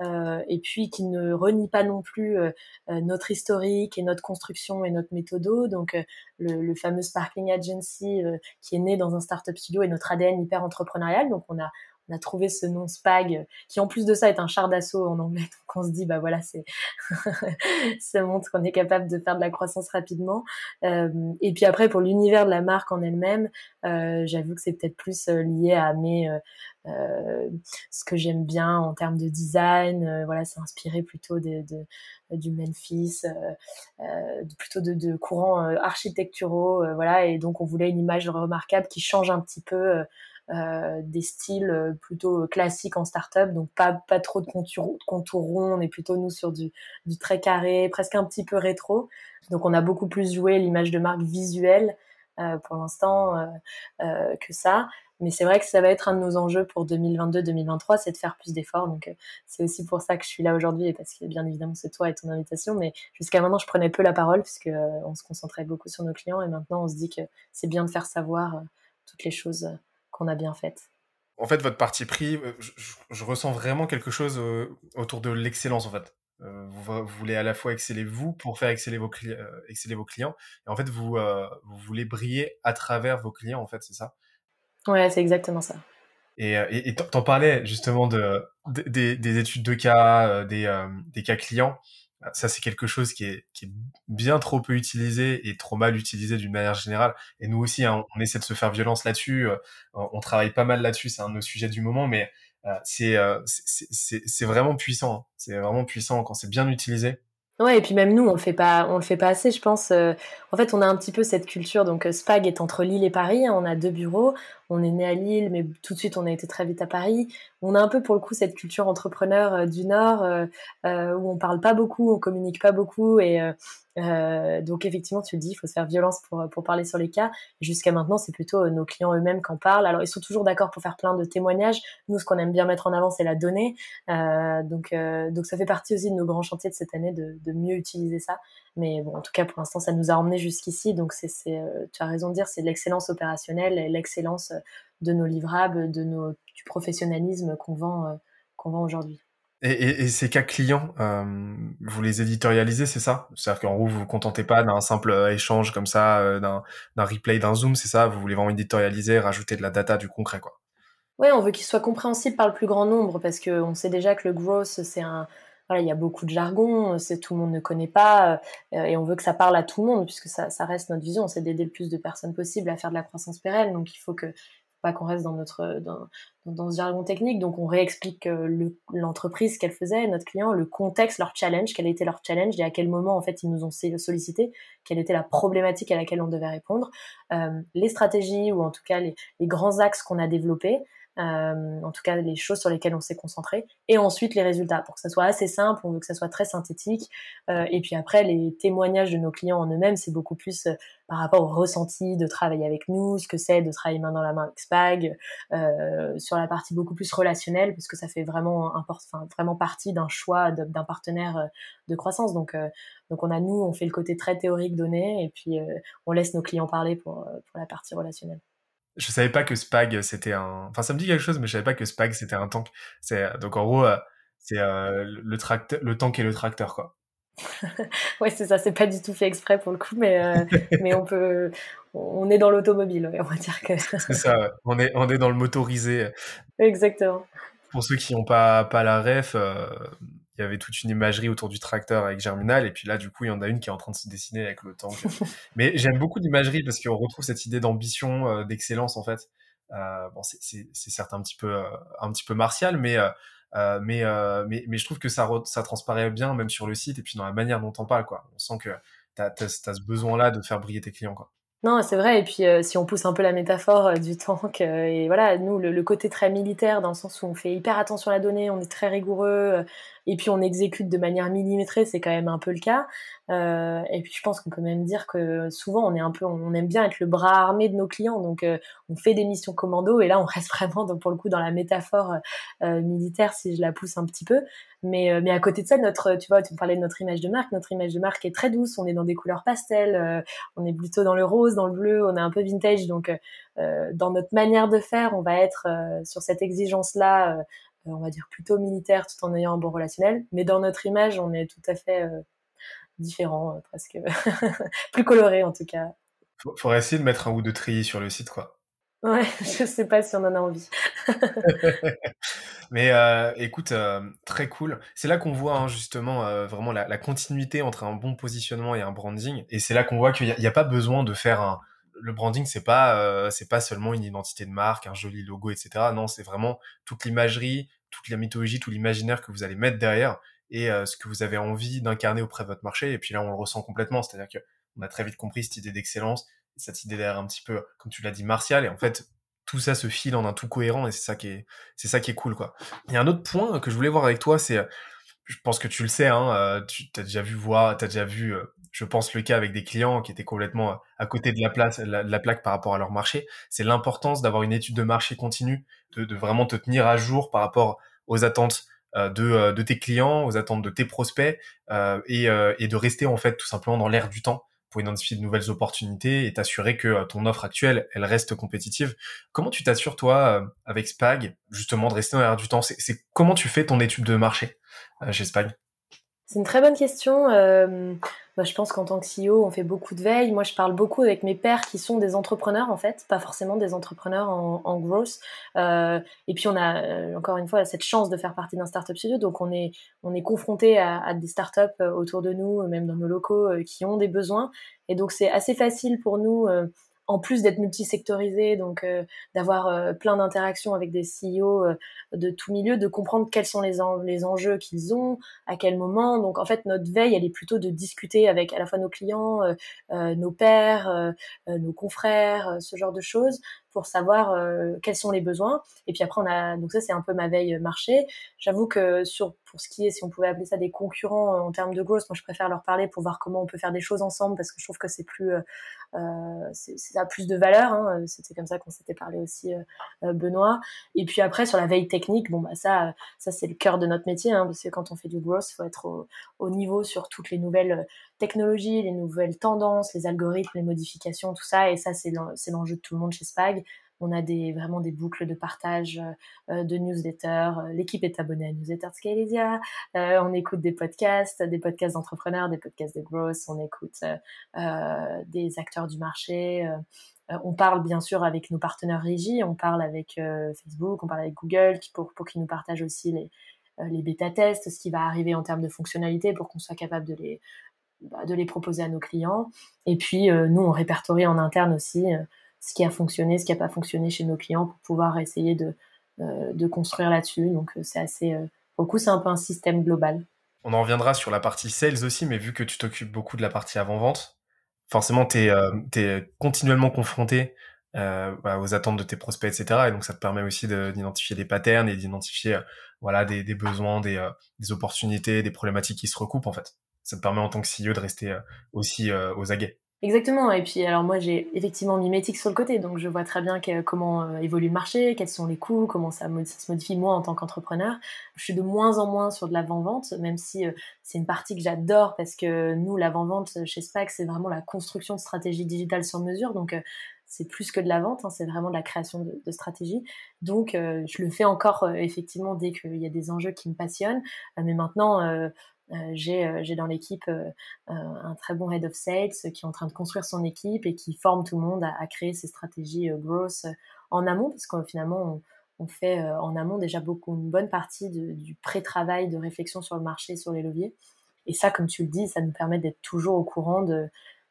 euh, et puis qui ne renie pas non plus notre historique et notre construction et notre méthodo. Donc le, le, fameux Sparkling Agency qui est né dans un startup studio et notre ADN hyper entrepreneurial. Donc on a on a trouvé ce nom Spag, qui en plus de ça est un char d'assaut en anglais. *laughs* Donc on se dit, bah voilà, c'est *laughs* ça montre qu'on est capable de faire de la croissance rapidement. Euh, et puis après, pour l'univers de la marque en elle-même, euh, j'avoue que c'est peut-être plus euh, lié à mes ce que j'aime bien en termes de design. voilà, c'est inspiré plutôt de, du Memphis, plutôt de, de courants architecturaux. voilà, et donc on voulait une image remarquable qui change un petit peu euh, des styles euh, plutôt classiques en start-up, donc pas, pas trop de contours, ronds, on est plutôt nous sur du, très carré, presque un petit peu rétro. Donc on a beaucoup plus joué l'image de marque visuelle euh, pour l'instant que ça. Mais c'est vrai que ça va être un de nos enjeux pour 2022-2023, c'est de faire plus d'efforts. Donc c'est aussi pour ça que je suis là aujourd'hui et parce que bien évidemment c'est toi et ton invitation. Mais jusqu'à maintenant je prenais peu la parole puisque on se concentrait beaucoup sur nos clients et maintenant on se dit que c'est bien de faire savoir toutes les choses qu'on a bien faites. En fait, votre parti pris, euh, je, ressens vraiment quelque chose euh, autour de l'excellence, en fait. Euh, vous, voulez à la fois exceller vous pour faire exceller vos, exceller vos clients. Et en fait, vous, vous voulez briller à travers vos clients, en fait, c'est ça? Ouais, c'est exactement ça. Et t'en parlais justement de, des études de cas, des, des cas clients. Ça, c'est quelque chose qui est, qui est, bien trop peu utilisé et trop mal utilisé d'une manière générale. Et nous aussi, hein, on essaie de se faire violence là-dessus. Euh, on travaille pas mal là-dessus. C'est un de nos sujets du moment, mais euh, euh c'est vraiment puissant. Hein. C'est vraiment puissant quand c'est bien utilisé. Ouais, et puis même nous, on fait pas, on le fait pas assez, je pense. En fait, on a un petit peu cette culture. Donc, Spag est entre Lille et Paris. Hein, on a deux bureaux. On est né à Lille, mais tout de suite, on a été très vite à Paris. On a un peu pour le coup cette culture entrepreneur du Nord où on parle pas beaucoup, on communique pas beaucoup et euh, donc effectivement, tu le dis, il faut se faire violence pour, parler sur les cas. Jusqu'à maintenant, c'est plutôt nos clients eux-mêmes qui en parlent. Alors ils sont toujours d'accord pour faire plein de témoignages. Nous, ce qu'on aime bien mettre en avant, c'est la donnée. Euh, donc, euh, ça fait partie aussi de nos grands chantiers de cette année de, de mieux utiliser ça. Mais bon, en tout cas, pour l'instant, ça nous a emmenés jusqu'ici. Donc c'est, tu as raison de dire, c'est de l'excellence opérationnelle et l'excellence de nos livrables, de nos, du professionnalisme qu'on vend, qu'on vend aujourd'hui. Et, et, ces cas clients, euh, vous les éditorialisez, c'est ça? C'est-à-dire qu'en gros, vous vous contentez pas d'un simple euh, échange comme ça, euh, d'un, replay, d'un zoom, c'est ça? Vous voulez vraiment éditorialiser, rajouter de la data, du concret, quoi? Oui, on veut qu'il soit compréhensible par le plus grand nombre, parce qu'on sait déjà que le growth, c'est un... Voilà, il y a beaucoup de jargon, c'est tout le monde ne connaît pas, et on veut que ça parle à tout le monde, puisque ça, ça reste notre vision, c'est d'aider le plus de personnes possible à faire de la croissance pérenne, donc il faut que pas qu'on reste dans notre dans, dans, ce jargon technique. Donc on réexplique euh, l'entreprise, ce qu'elle faisait, notre client, le contexte, leur challenge, quel était leur challenge et à quel moment en fait ils nous ont sollicité, quelle était la problématique à laquelle on devait répondre, euh, les stratégies ou en tout cas les grands axes qu'on a développés. Euh, en tout cas les choses sur lesquelles on s'est concentré, et ensuite les résultats. Pour que ça soit assez simple, on veut que ça soit très synthétique, euh, et puis après les témoignages de nos clients en eux-mêmes, c'est beaucoup plus euh, par rapport au ressenti de travailler avec nous, ce que c'est de travailler main dans la main avec Spag, sur la partie beaucoup plus relationnelle, parce que ça fait vraiment, enfin, vraiment partie d'un choix d'un partenaire de croissance. Donc, donc on a nous, on fait le côté très théorique donné, et puis on laisse nos clients parler pour, pour la partie relationnelle je savais pas que Spag c'était un. Enfin, ça me dit quelque chose, mais je savais pas que Spag c'était un tank. C'est donc en gros, euh, c'est euh, le tracteur, le tank et le tracteur quoi. *laughs* ouais, c'est ça. C'est pas du tout fait exprès pour le coup, mais euh, *laughs* mais on peut, on est dans l'automobile, on va dire que. *laughs* c'est ça. On est on est dans le motorisé. Exactement. Pour ceux qui n'ont pas pas la ref, il y avait toute une imagerie autour du tracteur avec Germinal, et puis là, du coup, il y en a une qui est en train de se dessiner avec le tank. *laughs* Mais j'aime beaucoup l'imagerie parce qu'on retrouve cette idée d'ambition, euh, d'excellence, en fait. Euh, bon, c'est certes un petit peu, euh, un petit peu martial, mais, mais, mais, mais, je trouve que ça, ça transparaît bien, même sur le site, et puis dans la manière dont on parle, quoi. On sent que tu as, ce besoin-là de faire briller tes clients, quoi. Non, c'est vrai. Et puis, si on pousse un peu la métaphore du tank, et voilà, nous, le, le, côté très militaire, dans le sens où on fait hyper attention à la donnée, on est très rigoureux, et puis on exécute de manière millimétrée, c'est quand même un peu le cas. Euh, et puis je pense qu'on peut même dire que souvent on est un peu, on aime bien être le bras armé de nos clients, donc euh, on fait des missions commando et là on reste vraiment donc, pour le coup dans la métaphore euh, militaire si je la pousse un petit peu. Mais mais à côté de ça, notre, tu vois, tu me parlais de notre image de marque, notre image de marque est très douce. On est dans des couleurs pastel, on est plutôt dans le rose, dans le bleu, on est un peu vintage, donc dans notre manière de faire, on va être sur cette exigence là on va dire plutôt militaire tout en ayant un bon relationnel. Mais dans notre image, on est tout à fait euh, différent, euh, presque *laughs* plus coloré en tout cas. Faudrait essayer de mettre un ou deux treillis sur le site, quoi. Ouais, *laughs* je sais pas si on en a envie. *laughs* Mais euh, écoute, très cool. C'est là qu'on voit hein, justement vraiment la, continuité entre un bon positionnement et un branding. Et c'est là qu'on voit qu'il n'y a, pas besoin de faire un, le branding c'est pas euh, c'est pas seulement une identité de marque, un joli logo, etc. Non, c'est vraiment toute l'imagerie, toute la mythologie, tout l'imaginaire que vous allez mettre derrière et euh, ce que vous avez envie d'incarner auprès de votre marché. Et puis là, on le ressent complètement, c'est-à-dire que on a très vite compris cette idée d'excellence, cette idée derrière un petit peu, comme tu l'as dit, martial. Et en fait, tout ça se file en un tout cohérent et c'est ça qui est c'est ça qui est cool quoi. Il y a un autre point que je voulais voir avec toi, c'est je pense que tu le sais, hein, euh, tu as déjà vu voir, t'as déjà vu je pense le cas avec des clients qui étaient complètement à côté de la, place, la, la plaque par rapport à leur marché, c'est l'importance d'avoir une étude de marché continue, de, de, vraiment te tenir à jour par rapport aux attentes euh, de, euh, de tes clients, aux attentes de tes prospects, et, euh, et de rester en fait tout simplement dans l'air du temps pour identifier de nouvelles opportunités et t'assurer que ton offre actuelle, elle reste compétitive. Comment tu t'assures, toi, avec Spag, justement, de rester dans l'air du temps? C'est comment tu fais ton étude de marché chez Spag? C'est une très bonne question. Euh, bah, je pense qu'en tant que CEO, on fait beaucoup de veille. Moi, je parle beaucoup avec mes pairs qui sont des entrepreneurs, en fait, pas forcément des entrepreneurs en, en growth. Euh, et puis, on a, euh, encore une fois, cette chance de faire partie d'un startup studio. Donc, on est, on est confronté à, à, des startups euh, autour de nous, même dans nos locaux, euh, qui ont des besoins. Et donc, c'est assez facile pour nous en plus d'être multisectorisé, donc euh, d'avoir euh, plein d'interactions avec des CEO euh, de tout milieu, de comprendre quels sont les, les enjeux qu'ils ont, à quel moment. Donc en fait, notre veille, elle est plutôt de discuter avec à la fois nos clients, nos pairs, nos confrères, ce genre de choses, pour savoir quels sont les besoins. Et puis après, on a donc ça c'est un peu ma veille marché. J'avoue que sur pour ce qui est, si on pouvait appeler ça des concurrents en termes de growth, moi je préfère leur parler pour voir comment on peut faire des choses ensemble parce que je trouve que c'est plus euh, ça a plus de valeur. Hein. C'était comme ça qu'on s'était parlé aussi, Benoît. Et puis après sur la veille technique, bon bah ça ça c'est le cœur de notre métier hein, parce que quand on fait du growth, faut être au, au niveau sur toutes les nouvelles technologies, les nouvelles tendances, les algorithmes, les modifications, tout ça. Et ça, c'est l'enjeu de tout le monde chez Spag. On a vraiment des boucles de partage euh, de newsletters. L'équipe est abonnée à Newsletter Scalesia. Euh, on écoute des podcasts, des podcasts d'entrepreneurs, des podcasts de growth. On écoute euh, des acteurs du marché. on parle bien sûr avec nos partenaires Régie. On parle avec Facebook, on parle avec Google pour, qu'ils nous partagent aussi les, les bêta-tests, ce qui va arriver en termes de fonctionnalités pour qu'on soit capable de les, bah, de les proposer à nos clients. Et puis, euh, nous, on répertorie en interne aussi euh, ce qui a fonctionné, ce qui n'a pas fonctionné chez nos clients pour pouvoir essayer de, euh, de construire là-dessus. Donc, c'est assez. pour coup, c'est un peu un système global. On en reviendra sur la partie sales aussi, mais vu que tu t'occupes beaucoup de la partie avant-vente, forcément, tu es, continuellement confronté bah, aux attentes de tes prospects, etc. Et donc, ça te permet aussi d'identifier des patterns et d'identifier voilà, des, des besoins, des, des opportunités, des problématiques qui se recoupent, en fait ça te permet en tant que CEO de rester euh, aussi euh, aux aguets. Exactement. Et puis, alors moi, j'ai effectivement mimétique sur le côté, donc je vois très bien comment euh, évolue le marché, quels sont les coûts, comment ça, se modifie moi en tant qu'entrepreneur. Je suis de moins en moins sur de l'avant-vente, même si c'est une partie que j'adore parce que nous, l'avant-vente chez SPAC, c'est vraiment la construction de stratégies digitales sur mesure. Donc, c'est plus que de la vente, hein, c'est vraiment de la création de, de stratégie. Donc, je le fais encore effectivement dès qu'il y a des enjeux qui me passionnent. mais maintenant, j'ai dans l'équipe euh, un très bon head of sales qui est en train de construire son équipe et qui forme tout le monde à, créer ces stratégies growth en amont, parce que finalement, on, fait en amont déjà beaucoup, une bonne partie du pré-travail de réflexion sur le marché, sur les leviers. Et ça, comme tu le dis, ça nous permet d'être toujours au courant de,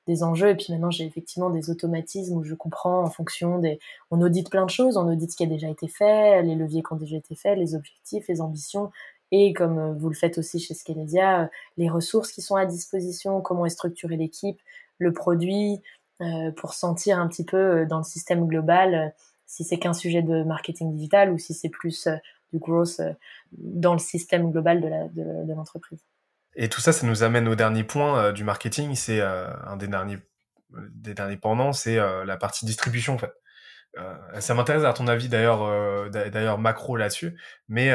des enjeux. Et puis maintenant, j'ai effectivement des automatismes où je comprends en fonction des. On audite plein de choses, on audite ce qui a déjà été fait, les leviers qui ont déjà été faits, les objectifs, les ambitions et comme euh, vous le faites aussi chez Scalesia, euh, les ressources qui sont à disposition, comment est structurée l'équipe, le produit, euh, pour sentir un petit peu dans le système global si c'est qu'un sujet de marketing digital ou si c'est plus du growth dans le système global de l'entreprise. et tout ça, ça nous amène au dernier point du marketing. C'est un des derniers, des derniers pendants, c'est la partie distribution en fait. ça m'intéresse à ton avis d'ailleurs, d'ailleurs macro là-dessus, mais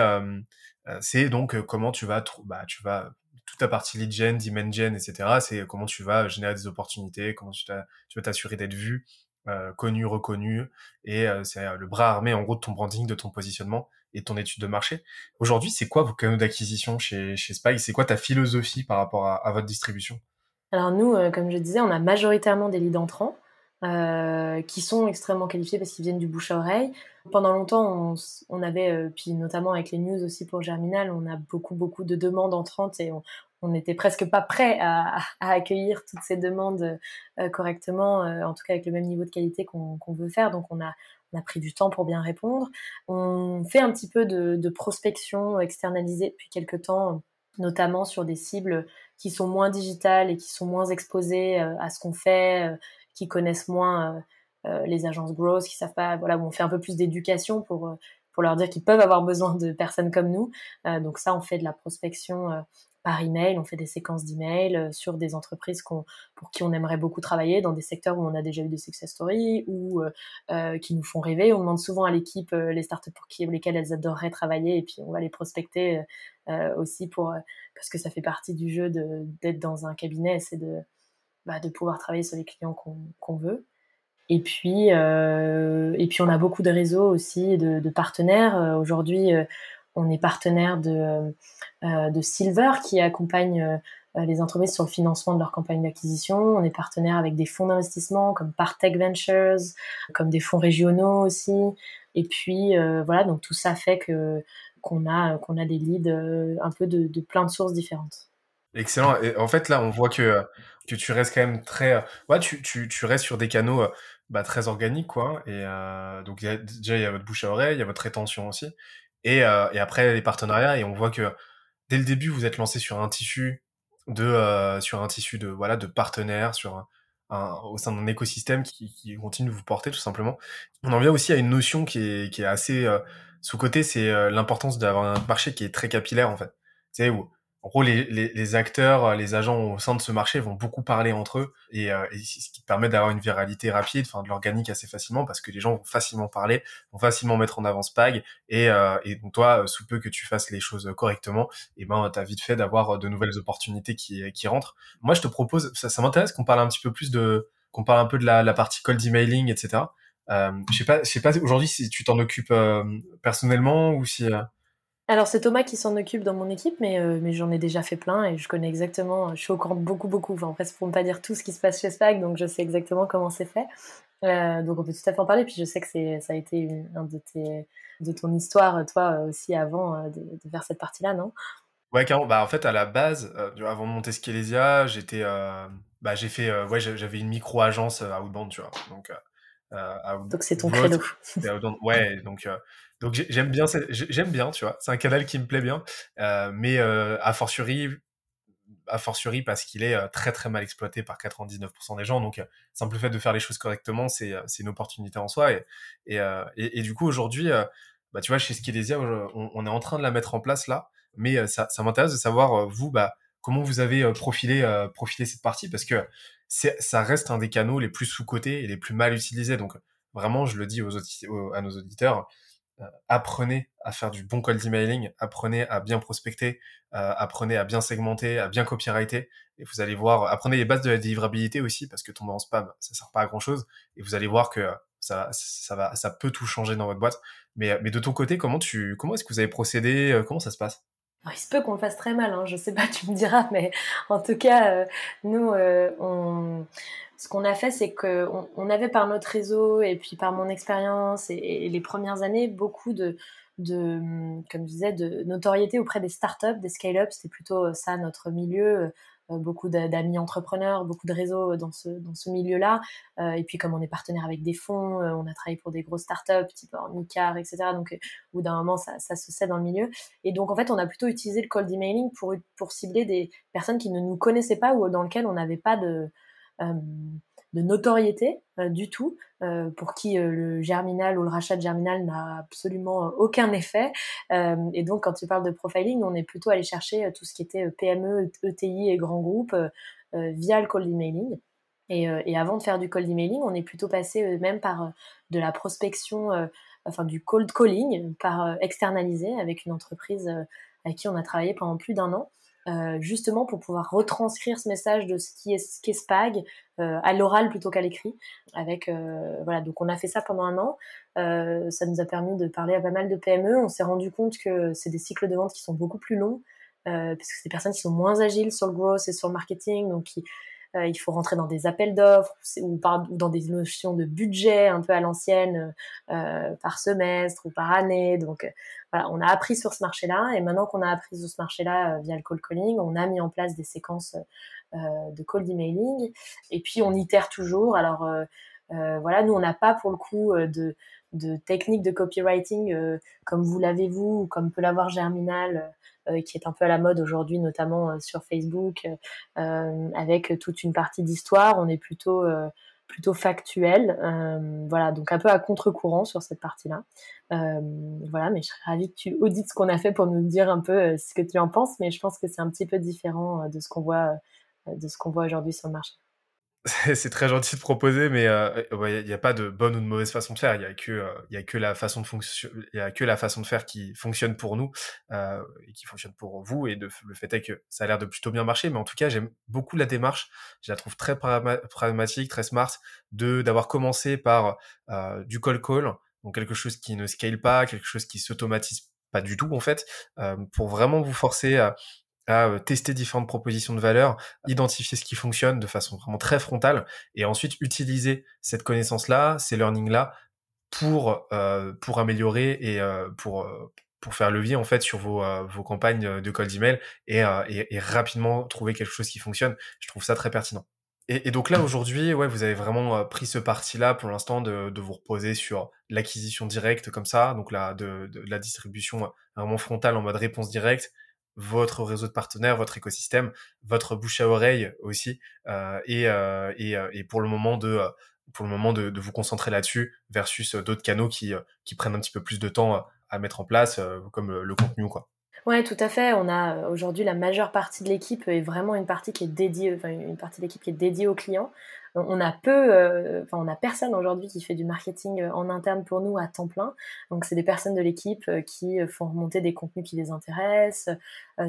c'est donc euh, comment tu vas, bah, tu vas toute la partie lead gen, demand gen, etc. C'est comment tu vas générer des opportunités, comment tu, vas t'assurer d'être vu, euh, connu, reconnu, et c'est le bras armé en gros de ton branding, de ton positionnement et de ton étude de marché. Aujourd'hui, c'est quoi vos canaux d'acquisition chez, chez C'est quoi ta philosophie par rapport à, à votre distribution? Alors nous, comme je disais, on a majoritairement des leads entrants. Euh, qui sont extrêmement qualifiés parce qu'ils viennent du bouche à oreille. Pendant longtemps, on, avait, euh, puis notamment avec les news aussi pour Germinal, on a beaucoup, beaucoup de demandes entrantes et on n'était presque pas prêt à, accueillir toutes ces demandes euh, correctement, en tout cas avec le même niveau de qualité qu'on veut faire. Donc on a, pris du temps pour bien répondre. On fait un petit peu de, de prospection externalisée depuis quelques temps, notamment sur des cibles qui sont moins digitales et qui sont moins exposées à ce qu'on fait qui connaissent moins euh, euh, les agences growth, qui savent pas, voilà, on fait un peu plus d'éducation pour euh, pour leur dire qu'ils peuvent avoir besoin de personnes comme nous. donc ça, on fait de la prospection par email, on fait des séquences d'emails sur des entreprises pour qui on aimerait beaucoup travailler, dans des secteurs où on a déjà eu des success stories ou qui nous font rêver. On demande souvent à l'équipe les startups pour qui, lesquelles elles adoreraient travailler et puis on va les prospecter aussi pour parce que ça fait partie du jeu d'être dans un cabinet, c'est de bah, de pouvoir travailler sur les clients qu'on veut. Et puis, euh, et puis, on a beaucoup de réseaux aussi, de, partenaires. Euh, aujourd'hui, euh, on est partenaire de, de Silver qui accompagne les entreprises sur le financement de leur campagne d'acquisition. On est partenaire avec des fonds d'investissement comme Partech Ventures, comme des fonds régionaux aussi. Et puis, voilà, donc tout ça fait que qu'on a, qu'on a des leads un peu de, de plein de sources différentes. Excellent. En fait, là, on voit que, que tu restes quand même très. Ouais, tu, tu, tu restes sur des canaux bah, très organiques, quoi. Et euh, donc, déjà, il y a votre bouche à oreille, il y a votre rétention aussi. Et, euh, et après, les partenariats. Et on voit que dès le début, vous êtes lancé sur un tissu de, euh, sur un tissu de, voilà, de partenaires, sur un, au sein d'un écosystème qui, qui, continue de vous porter tout simplement. On en vient aussi à une notion qui est, qui est assez euh, sous-côté, c'est euh, l'importance d'avoir un marché qui est très capillaire en fait. Tu où en gros, les, les, les, acteurs, euh, les agents au sein de ce marché vont beaucoup parler entre eux et, euh, ce qui permet d'avoir une viralité rapide, enfin de l'organique assez facilement parce que les gens vont facilement parler, vont facilement mettre en avant Spag et, euh, et donc toi, euh, sous peu que tu fasses les choses correctement, et eh ben t'as vite fait d'avoir de nouvelles opportunités qui, qui rentrent. Moi, je te propose, ça, ça m'intéresse qu'on parle un petit peu plus de, qu'on parle un peu de la, la partie cold emailing, etc. Euh, je sais pas, je sais pas aujourd'hui si tu t'en occupes personnellement ou si. Alors c'est Thomas qui s'en occupe dans mon équipe, mais, euh, mais j'en ai déjà fait plein et je connais exactement, je suis au courant de beaucoup beaucoup, enfin en fait pour ne pas dire tout ce qui se passe chez Spag, donc je sais exactement comment c'est fait. Euh, donc on peut tout à fait en parler, puis je sais que c'est, ça a été une, un de, tes, de ton histoire, toi aussi avant euh, de, de faire cette partie-là, non? Ouais, carrément. Bah, en fait, à la base, avant de monter Skelesia, j'étais, bah, j'ai fait, ouais, j'avais une micro-agence à Outbound, tu vois. Donc, donc c'est ton credo. Ouais, donc donc j'aime bien, j'aime bien, tu vois. C'est un canal qui me plaît bien, euh, mais euh, a fortiori, fortiori parce qu'il est euh, très très mal exploité par 99% des gens. Donc euh, simple fait de faire les choses correctement, c'est une opportunité en soi. Et et, et, du coup aujourd'hui, bah tu vois, chez Skilesia, on, est en train de la mettre en place là, mais ça ça m'intéresse de savoir vous bah comment vous avez profilé profilé cette partie parce que ça reste un des canaux les plus sous cotés et les plus mal utilisés. Donc vraiment, je le dis aux, à nos auditeurs apprenez à faire du bon cold emailing, apprenez à bien prospecter, euh, apprenez à bien segmenter, à bien copywriter, et vous allez voir, apprenez les bases de la délivrabilité aussi, parce que tomber en spam, ça sert pas à grand chose, et vous allez voir que ça, ça va, ça peut tout changer dans votre boîte. Mais, mais de ton côté, comment tu, comment est-ce que vous avez procédé, euh, comment ça se passe? Il se peut qu'on le fasse très mal, hein, je sais pas, *laughs* tu me diras, mais en tout cas, nous, on, ce qu'on a fait, c'est qu'on on avait par notre réseau et puis par mon expérience et, les premières années beaucoup de, de, comme je disais, de notoriété auprès des startups, des scale-up. C'était plutôt ça notre milieu. Euh, beaucoup d'amis entrepreneurs, beaucoup de réseaux dans ce, dans ce milieu-là. Euh, et puis comme on est partenaire avec des fonds, euh, on a travaillé pour des grosses startups, type Ornicar, etc. Donc au bout d'un moment, ça, ça se sait dans le milieu. Et donc en fait, on a plutôt utilisé le cold emailing pour, pour cibler des personnes qui ne nous connaissaient pas ou dans lesquelles on n'avait pas de euh, de notoriété euh, du tout, euh, pour qui le germinal ou le rachat de germinal n'a absolument aucun effet. et donc, quand tu parles de profiling, on est plutôt allé chercher tout ce qui était PME, ETI et grands groupes via le cold emailing. Et, et, avant de faire du cold emailing, on est plutôt passé même par de la prospection, enfin du cold calling, par externaliser avec une entreprise avec qui on a travaillé pendant plus d'un an. Euh, justement pour pouvoir retranscrire ce message de ce qui est, ce qui est Spag euh, à l'oral plutôt qu'à l'écrit. Avec euh, voilà, donc on a fait ça pendant un an. ça nous a permis de parler à pas mal de PME. On s'est rendu compte que c'est des cycles de vente qui sont beaucoup plus longs. parce que c'est des personnes qui sont moins agiles sur le growth et sur le marketing, donc qui, euh, il faut rentrer dans des appels d'offres ou, dans des notions de budget un peu à l'ancienne euh, par semestre ou par année. Donc euh, voilà, on a appris sur ce marché-là et maintenant qu'on a appris sur ce marché-là via le cold calling, on a mis en place des séquences de cold emailing et puis on itère toujours. Alors voilà, nous on n'a pas pour le coup de de techniques de copywriting comme vous l'avez vous ou comme peut l'avoir Germinal euh, qui est un peu à la mode aujourd'hui, notamment euh, sur Facebook, euh, avec toute une partie d'histoire. On est plutôt plutôt factuel. voilà, donc un peu à contre-courant sur cette partie-là. voilà, mais je serais ravie que tu audites ce qu'on a fait pour nous dire un peu ce que tu en penses, mais je pense que c'est un petit peu différent de ce qu'on voit, de ce qu'on voit aujourd'hui sur le marché. *laughs* c'est très gentil de proposer, mais euh, il n'y a pas de bonne ou de mauvaise façon de faire. Il y a que euh, a que la façon de y a que la façon de faire qui fonctionne pour nous euh, et qui fonctionne pour vous. Et de, le fait est que ça a l'air de plutôt bien marcher. Mais en tout cas, j'aime beaucoup la démarche. Je la trouve très pragmatique, très smart, de d'avoir commencé par euh, du call call, donc quelque chose qui ne scale pas, quelque chose qui s'automatise pas du tout en fait, euh, pour vraiment vous forcer à à euh, tester différentes propositions de valeur, identifier ce qui fonctionne de façon vraiment très frontale, et ensuite utiliser cette connaissance-là, ces learnings-là, pour euh, pour améliorer et euh, pour euh, pour faire levier en fait sur vos vos campagnes de cold email et, et, et rapidement trouver quelque chose qui fonctionne. Je trouve ça très pertinent. Et, et, donc là aujourd'hui, ouais, vous avez vraiment pris ce parti-là pour l'instant de, de, vous reposer sur l'acquisition directe comme ça, donc là de, de, la distribution vraiment frontale en mode réponse directe, votre réseau de partenaires, votre écosystème, votre bouche à oreille aussi, et, et, et, pour le moment de pour le moment de, vous concentrer là-dessus versus d'autres canaux qui, qui prennent un petit peu plus de temps à mettre en place, comme le contenu quoi. Ouais, tout à fait. On a aujourd'hui la majeure partie de l'équipe est vraiment une partie qui est dédiée, une partie de l'équipe qui est dédiée aux clients. On a peu, euh, enfin on a personne aujourd'hui qui fait du marketing euh, en interne pour nous à temps plein. Donc c'est des personnes de l'équipe euh, qui font remonter des contenus qui les intéressent.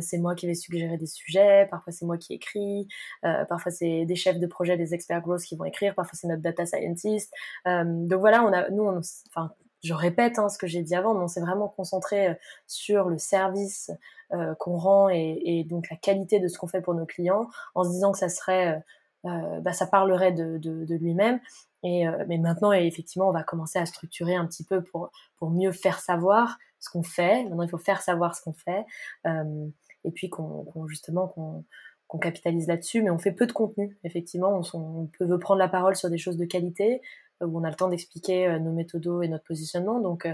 c'est moi qui vais suggérer des sujets. Parfois c'est moi qui écris. parfois c'est des chefs de projet, des experts growth qui vont écrire. Parfois c'est notre data scientist. donc voilà, on a, nous, enfin je répète hein, ce que j'ai dit avant, mais on s'est vraiment concentré sur le service qu'on rend et, et, donc la qualité de ce qu'on fait pour nos clients, en se disant que ça serait euh, bah, ça parlerait de, lui-même. Euh, mais maintenant, effectivement, on va commencer à structurer un petit peu pour, mieux faire savoir ce qu'on fait. Maintenant, il faut faire savoir ce qu'on fait. Euh, et puis qu'on justement qu'on capitalise là-dessus, mais on fait peu de contenu. Effectivement, on, peut veut prendre la parole sur des choses de qualité où on a le temps d'expliquer nos méthodos et notre positionnement. Donc,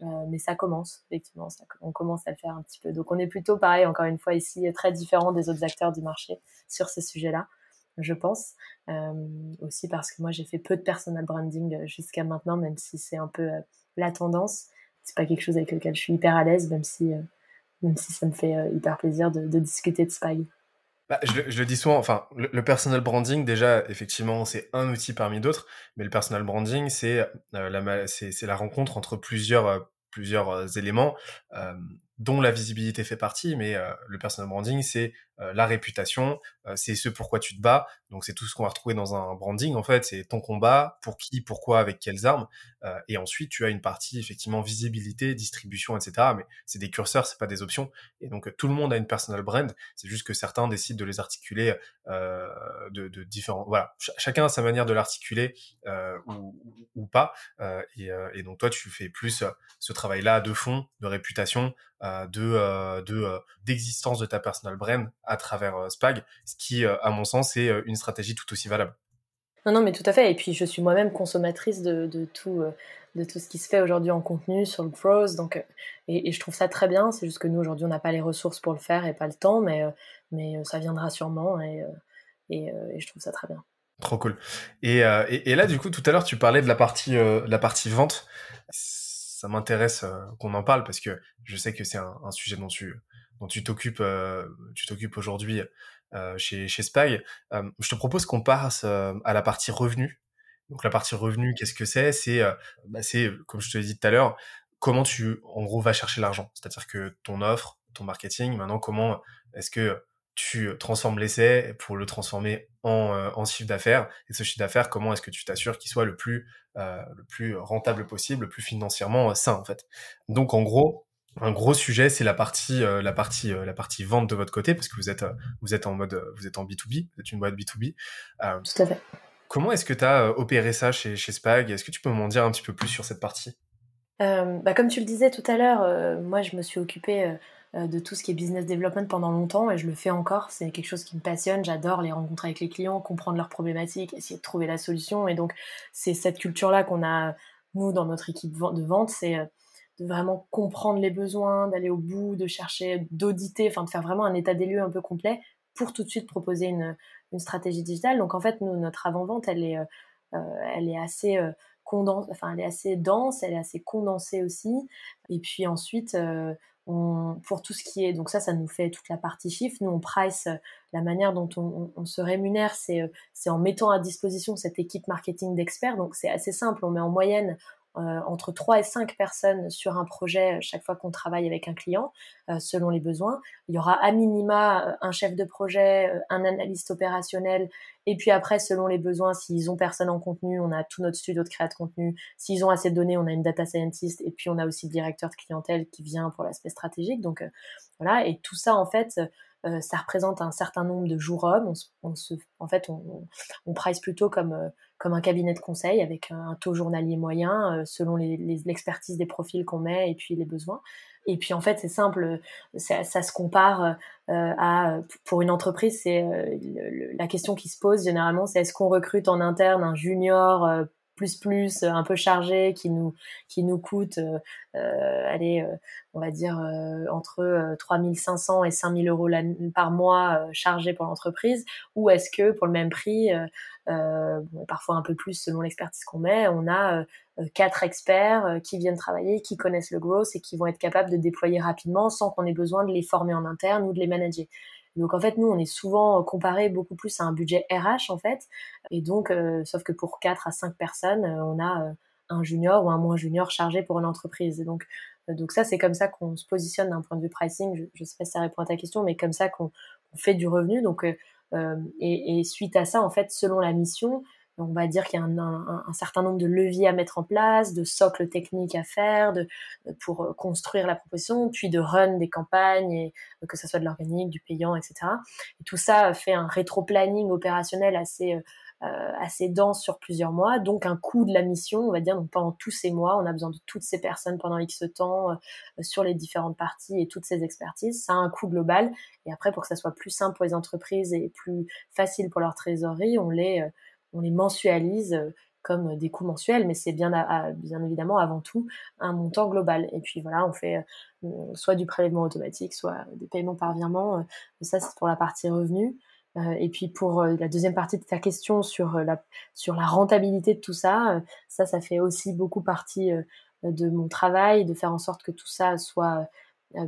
mais ça commence, effectivement, on commence à le faire un petit peu. Donc, on est plutôt pareil, encore une fois ici, très différent des autres acteurs du marché sur ces sujets-là je pense. Euh, aussi parce que moi, j'ai fait peu de personal branding euh, jusqu'à maintenant, même si c'est un peu euh, la tendance. C'est pas quelque chose avec lequel je suis hyper à l'aise, même si, même si ça me fait hyper plaisir de, discuter de Spy. Bah, je, le dis souvent, enfin, le, personal branding, déjà, effectivement, c'est un outil parmi d'autres, mais le personal branding, c'est la, rencontre entre plusieurs, plusieurs éléments dont la visibilité fait partie, mais le personal branding, c'est la réputation, c'est ce pourquoi tu te bats. Donc c'est tout ce qu'on va retrouver dans un branding en fait, c'est ton combat, pour qui, pourquoi, avec quelles armes. et ensuite tu as une partie effectivement visibilité, distribution, etc. Mais c'est des curseurs, c'est pas des options. Et donc tout le monde a une personal brand. C'est juste que certains décident de les articuler de, de, différents. Voilà, chacun a sa manière de l'articuler ou, ou, pas. Et, et, donc toi tu fais plus ce travail-là de fond, de réputation, de de d'existence de ta personal brand à travers euh, Spag, ce qui, euh, à mon sens, est euh, une stratégie tout aussi valable. Non, non, mais tout à fait. Et puis, je suis moi-même consommatrice de, de, tout, de tout ce qui se fait aujourd'hui en contenu sur le Pros. Donc, et, je trouve ça très bien. C'est juste que nous, aujourd'hui, on n'a pas les ressources pour le faire et pas le temps, mais, mais ça viendra sûrement. Et, et, je trouve ça très bien. Trop cool. Et, et, là, du coup, tout à l'heure, tu parlais de la partie, la partie vente. Ça m'intéresse qu'on en parle parce que je sais que c'est un, sujet dont tu, dont tu t'occupes, euh, tu t'occupes aujourd'hui euh, chez, chez Spy. Euh, je te propose qu'on passe à la partie revenu. Donc la partie revenu, qu'est-ce que c'est? C'est, bah, c'est comme je te l'ai dit tout à l'heure, comment tu, en gros, vas chercher l'argent. C'est-à-dire que ton offre, ton marketing, maintenant, comment est-ce que tu transformes l'essai pour le transformer en, en chiffre d'affaires et ce chiffre d'affaires comment est-ce que tu t'assures qu'il soit le plus le plus rentable possible le plus financièrement sain en fait? Donc en gros un gros sujet, c'est la partie, la partie, la partie vente de votre côté, parce que vous êtes, vous êtes en mode, vous êtes en B2B, vous êtes une boîte B2B. Tout à fait. Comment est-ce que tu as opéré ça chez, chez Spag? Est-ce que tu peux m'en dire un petit peu plus sur cette partie? Bah, Comme tu le disais tout à l'heure, moi je me suis occupée de tout ce qui est business development pendant longtemps et je le fais encore. C'est quelque chose qui me passionne. J'adore les rencontres avec les clients, comprendre leurs problématiques, essayer de trouver la solution. Et donc, c'est cette culture-là qu'on a, nous, dans notre équipe de vente. C'est de vraiment comprendre les besoins, d'aller au bout, de chercher, d'auditer, enfin de faire vraiment un état des lieux un peu complet pour tout de suite proposer une, stratégie digitale. Donc en fait, notre avant-vente, elle est, euh, euh elle est assez euh, condensée, enfin elle est assez dense, elle est assez condensée aussi. Et puis ensuite, euh, pour tout ce qui est, donc ça, ça nous fait toute la partie chiffre. Nous, on price la manière dont on, on se rémunère, c'est en mettant à disposition cette équipe marketing d'experts. Donc c'est assez simple. On met en moyenne euh, entre 3 et 5 personnes sur un projet euh, chaque fois qu'on travaille avec un client, euh, selon les besoins. Il y aura à minima un chef de projet, un analyste opérationnel, et puis après, selon les besoins, s'ils ont personne en contenu, on a tout notre studio de créa de contenu. S'ils ont assez de données, on a une data scientist, et puis on a aussi le directeur de clientèle qui vient pour l'aspect stratégique. Donc voilà, et tout ça, en fait, ça représente un certain nombre de jours hommes. On, se, en fait, on, on, price plutôt comme comme un cabinet de conseil avec un taux journalier moyen euh, selon l'expertise des profils qu'on met et puis les besoins. Et puis en fait, c'est simple, ça, se compare euh, à pour une entreprise, c'est euh, la question qui se pose généralement, c'est est-ce qu'on recrute en interne un junior plus plus, un peu chargé, qui nous, qui nous coûte, allez, on va dire entre 3500 et 5000 euros par mois chargés pour l'entreprise, ou est-ce que pour le même prix, parfois un peu plus selon l'expertise qu'on met, on a quatre experts qui viennent travailler, qui connaissent le growth et qui vont être capables de déployer rapidement sans qu'on ait besoin de les former en interne ou de les manager. Donc en fait, nous, on est souvent comparé beaucoup plus à un budget RH en fait. Et donc, euh, sauf que pour 4 à 5 personnes, euh, on a euh, un junior ou un moins junior chargé pour une entreprise. Donc, donc ça, c'est comme ça qu'on se positionne d'un point de vue pricing. Je ne sais pas si ça répond à ta question, mais comme ça qu'on fait du revenu. Donc, et, et, suite à ça, en fait, selon la mission, on va dire qu'il y a un, certain nombre de leviers à mettre en place, de socles techniques à faire, de, pour euh, construire la proposition, puis de run des campagnes, et, euh, que ce soit de l'organique, du payant, etc. Et tout ça fait un rétro-planning opérationnel assez, euh, assez dense sur plusieurs mois, donc un coût de la mission, on va dire, donc pendant tous ces mois, on a besoin de toutes ces personnes pendant X temps sur les différentes parties et toutes ces expertises. Ça a un coût global. Et après, pour que ça soit plus simple pour les entreprises et plus facile pour leur trésorerie, on les on les mensualise euh, comme des coûts mensuels, mais c'est bien, bien évidemment avant tout un montant global. Et puis voilà, on fait euh, soit du prélèvement automatique, soit des paiements par virement. Euh, ça, c'est pour la partie revenu. et puis pour la deuxième partie de ta question sur la, sur la rentabilité de tout ça, ça, ça fait aussi beaucoup partie de mon travail, de faire en sorte que tout ça soit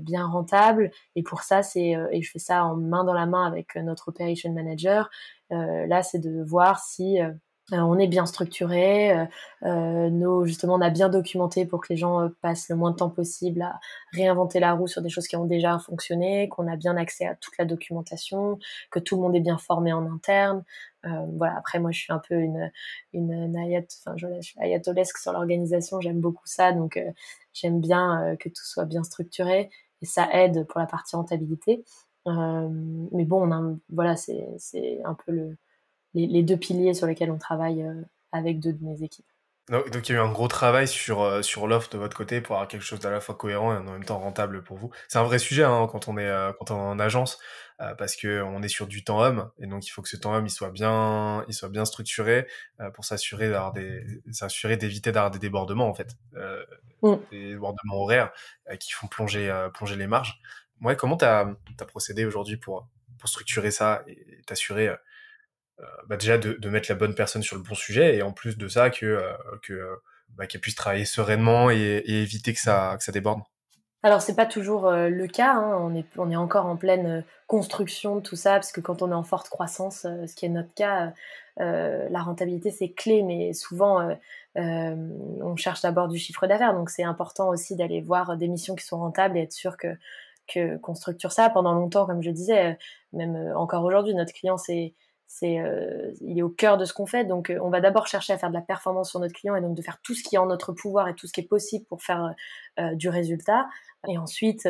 bien rentable. Et pour ça, c'est et je fais ça en main dans la main avec notre operation manager. là, c'est de voir si euh, on est bien structuré, euh, euh, nos, justement on a bien documenté pour que les gens passent le moins de temps possible à réinventer la roue sur des choses qui ont déjà fonctionné, qu'on a bien accès à toute la documentation, que tout le monde est bien formé en interne. voilà. Après moi je suis un peu une une, enfin je, suis ayatolesque sur l'organisation, j'aime beaucoup ça, donc j'aime bien que tout soit bien structuré et ça aide pour la partie rentabilité. mais bon, on a, voilà, c'est un peu le les, deux piliers sur lesquels on travaille euh, avec deux de mes équipes. Donc, il y a eu un gros travail sur, euh, sur l'offre de votre côté pour avoir quelque chose d'à la fois cohérent et en même temps rentable pour vous. C'est un vrai sujet hein, quand, on est, euh, quand on est en agence parce qu'on est sur du temps homme et donc il faut que ce temps homme il soit bien, il soit bien structuré pour s'assurer d'avoir des, s'assurer d'éviter d'avoir des débordements en fait, mm. des débordements horaires qui font plonger, plonger les marges. Ouais, comment tu as, as, procédé aujourd'hui pour, pour structurer ça et t'assurer bah déjà de, mettre la bonne personne sur le bon sujet et en plus de ça que euh, que euh, bah, qu'elle puisse travailler sereinement et, éviter que ça que ça déborde. Alors c'est pas toujours le cas, hein. on, est, on est encore en pleine construction de tout ça, parce que quand on est en forte croissance, ce qui est notre cas, la rentabilité c'est clé, mais souvent on cherche d'abord du chiffre d'affaires, donc c'est important aussi d'aller voir des missions qui sont rentables et être sûr que qu'on structure ça. Pendant longtemps, comme je disais, même encore aujourd'hui, notre client c'est c'est euh, il est au cœur de ce qu'on fait. Donc, euh, on va d'abord chercher à faire de la performance sur notre client et donc de faire tout ce qui est en notre pouvoir et tout ce qui est possible pour faire euh, du résultat. Et ensuite,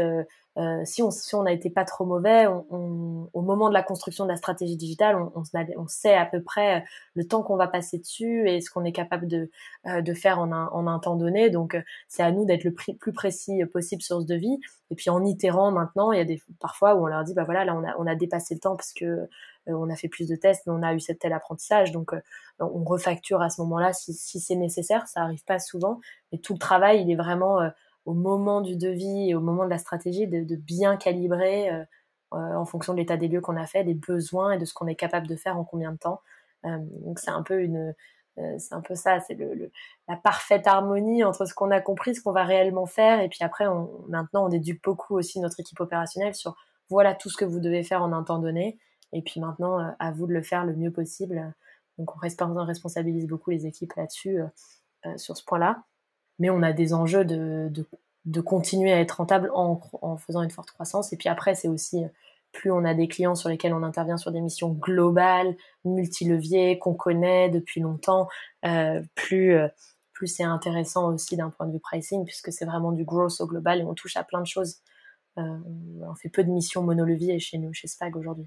euh, si, on, si on a été pas trop mauvais, on, au moment de la construction de la stratégie digitale, on, on, sait à peu près euh, le temps qu'on va passer dessus et ce qu'on est capable de, euh, de faire en un, en un, temps donné. Donc, c'est à nous d'être le plus précis possible sur ce devis. Et puis, en itérant maintenant, il y a des parfois où on leur dit, bah voilà, là, on a, on a dépassé le temps parce que on a fait plus de tests, mais on a eu cette tel apprentissage. Donc, on refacture à ce moment-là si, si c'est nécessaire. Ça arrive pas souvent, mais tout le travail, il est vraiment au moment du devis et au moment de la stratégie de, de bien calibrer euh, euh, en fonction de l'état des lieux qu'on a fait, des besoins et de ce qu'on est capable de faire en combien de temps. Euh, donc c'est un peu une, c'est un peu ça, c'est le, la parfaite harmonie entre ce qu'on a compris, ce qu'on va réellement faire, et puis après, on, maintenant, on éduque beaucoup aussi notre équipe opérationnelle sur voilà tout ce que vous devez faire en un temps donné, et puis maintenant, à vous de le faire le mieux possible. Donc, on responsabilise beaucoup les équipes là-dessus, sur ce point-là mais on a des enjeux de, continuer à être rentable en, faisant une forte croissance. Et puis après, c'est aussi plus on a des clients sur lesquels on intervient sur des missions globales, multi-leviers, qu'on connaît depuis longtemps, euh, plus, euh, c'est intéressant aussi d'un point de vue pricing, puisque c'est vraiment du growth au global et on touche à plein de choses. Euh, on fait peu de missions monoleviers chez nous, chez Spag aujourd'hui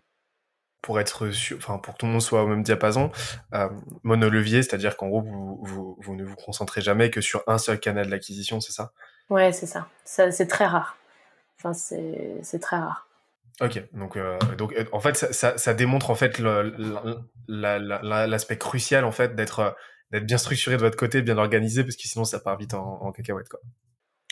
pour être sûr, enfin pour que tout le monde soit au même diapason, euh, monolevier, c'est-à-dire qu'en gros vous, vous, vous, ne vous concentrez jamais que sur un seul canal d'acquisition, c'est ça? Ouais, c'est ça. ça c'est très rare. Enfin, c'est très rare. Ok, donc, euh, donc en fait, ça, ça, ça, démontre en fait l'aspect crucial en fait d'être d'être bien structuré de votre côté, bien organisé, parce que sinon ça part vite en, en cacahuète. Quoi.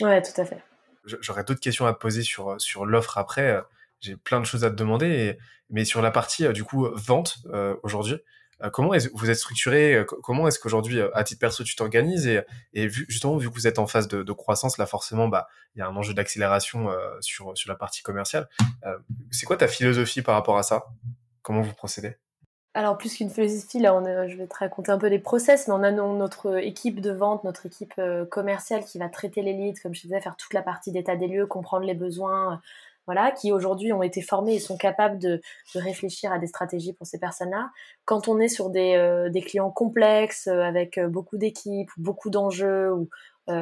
Ouais, tout à fait. J'aurais d'autres questions à te poser sur, sur l'offre après. J'ai plein de choses à te demander, mais sur la partie du coup vente aujourd'hui, euh, comment est vous êtes structuré euh, Comment est-ce qu'aujourd'hui, euh, à titre perso, tu t'organises et, justement, vu que vous êtes en phase de, croissance, là, forcément, bah, il y a un enjeu d'accélération sur, sur la partie commerciale. c'est quoi ta philosophie par rapport à ça? Comment vous procédez? Alors plus qu'une philosophie, là, je vais te raconter un peu les process, mais on a notre équipe de vente, notre équipe commerciale qui va traiter les leads, comme je disais, faire toute la partie d'état des lieux, comprendre les besoins, voilà, qui aujourd'hui ont été formés et sont capables de, de, réfléchir à des stratégies pour ces personnes-là. Quand on est sur des, euh, des clients complexes, euh, avec euh, beaucoup d'équipes, beaucoup d'enjeux,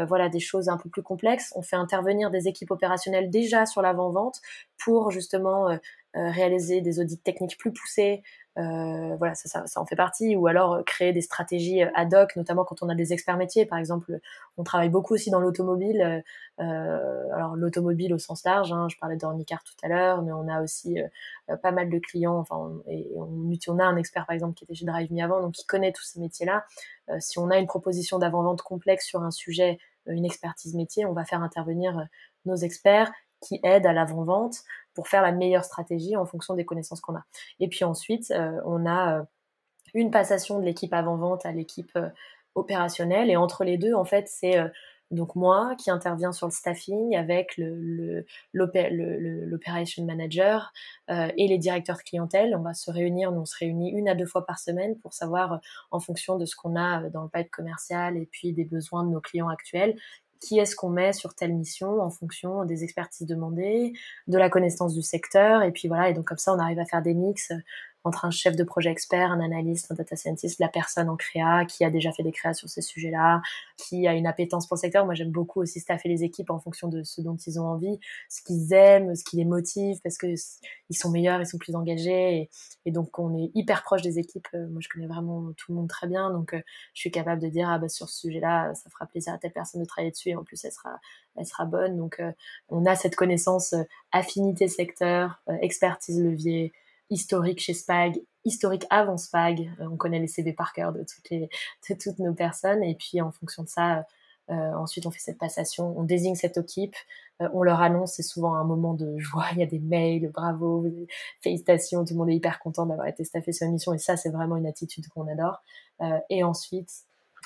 voilà des choses un peu plus complexes, on fait intervenir des équipes opérationnelles déjà sur l'avant-vente pour justement réaliser des audits techniques plus poussés, euh, voilà, ça, ça, ça, en fait partie. Ou alors euh, créer des stratégies euh, ad hoc, notamment quand on a des experts métiers. Par exemple, on travaille beaucoup aussi dans l'automobile. Euh, alors l'automobile au sens large, hein, je parlais d'Ornicar tout à l'heure, mais on a aussi pas mal de clients. Enfin, on, et on, on, a un expert par exemple qui était chez Drive Me avant, donc qui connaît tous ces métiers-là. si on a une proposition d'avant-vente complexe sur un sujet, une expertise métier, on va faire intervenir nos experts qui aident à l'avant-vente pour faire la meilleure stratégie en fonction des connaissances qu'on a. Et puis ensuite, euh, on a euh, une passation de l'équipe avant-vente à l'équipe euh, opérationnelle. Et entre les deux, en fait, c'est donc moi qui interviens sur le staffing avec le, l'operation manager et les directeurs de clientèle. On va se réunir, on se réunit une à deux fois par semaine pour savoir, en fonction de ce qu'on a dans le pipe commercial et puis des besoins de nos clients actuels, qui est-ce qu'on met sur telle mission en fonction des expertises demandées, de la connaissance du secteur, et puis voilà, et donc comme ça on arrive à faire des mix entre un chef de projet expert, un analyste, un data scientist, la personne en créa qui a déjà fait des créas sur ces sujets-là, qui a une appétence pour le secteur. Moi, j'aime beaucoup aussi staffer les équipes en fonction de ce dont ils ont envie, ce qu'ils aiment, ce qui les motive, parce que ils sont meilleurs, ils sont plus engagés, et, et donc on est hyper proche des équipes. Euh, moi, je connais vraiment tout le monde très bien, donc euh, je suis capable de dire ah bah sur ce sujet-là, ça fera plaisir à telle personne de travailler dessus, et en plus elle sera elle sera bonne. Donc euh, on a cette connaissance affinité secteur, expertise levier historique chez Spag, historique avant Spag. Euh, on connaît les CV par cœur de toutes, nos personnes. Et puis, en fonction de ça, euh, ensuite, on fait cette passation, on désigne cette équipe, euh, on leur annonce, c'est souvent un moment de joie, il y a des mails, bravo, félicitations, tout le monde est hyper content d'avoir été staffé sur une mission, et ça, c'est vraiment une attitude qu'on adore. et ensuite,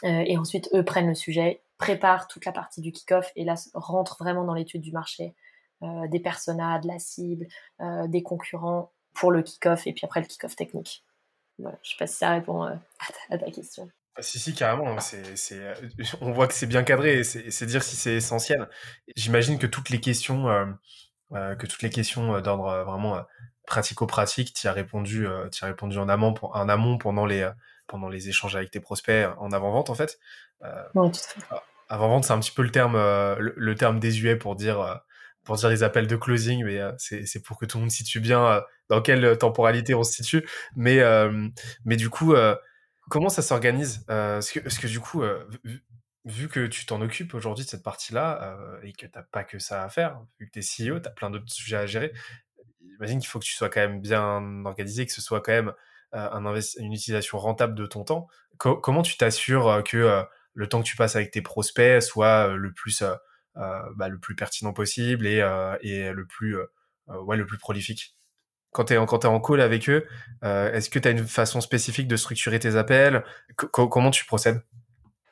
et ensuite, eux prennent le sujet, préparent toute la partie du kick-off, et là, rentrent vraiment dans l'étude du marché, des personas, de la cible, des concurrents, pour le kick-off et puis après le kick-off technique. Voilà, je sais pas si ça répond euh, *laughs* à, ta, question. Ah, si, si, carrément. Hein, c'est, euh, on voit que c'est bien cadré et c'est, dire si c'est essentiel. J'imagine que toutes les questions, euh, que toutes les questions d'ordre vraiment pratico-pratique, tu as répondu, as répondu en amont, en amont pendant les, pendant les échanges avec tes prospects en avant-vente, en fait. Oui, tout à fait. Ah, avant-vente, c'est un petit peu le terme, le, le, terme désuet pour dire pour dire les appels de closing, mais euh, c'est pour que tout le monde situe bien euh, dans quelle temporalité on se situe. Mais, euh, mais du coup, comment ça s'organise Parce que, que du coup, vu, que tu t'en occupes aujourd'hui de cette partie-là et que tu n'as pas que ça à faire, vu que tu es CEO, tu as plein d'autres sujets à gérer, j'imagine qu'il faut que tu sois quand même bien organisé, que ce soit quand même un une utilisation rentable de ton temps. comment tu t'assures que le temps que tu passes avec tes prospects soit le plus euh, bah, le plus pertinent possible et, euh, le plus euh, ouais le plus prolifique. Quand tu es, es en call avec eux, est-ce que tu as une façon spécifique de structurer tes appels? Comment tu procèdes?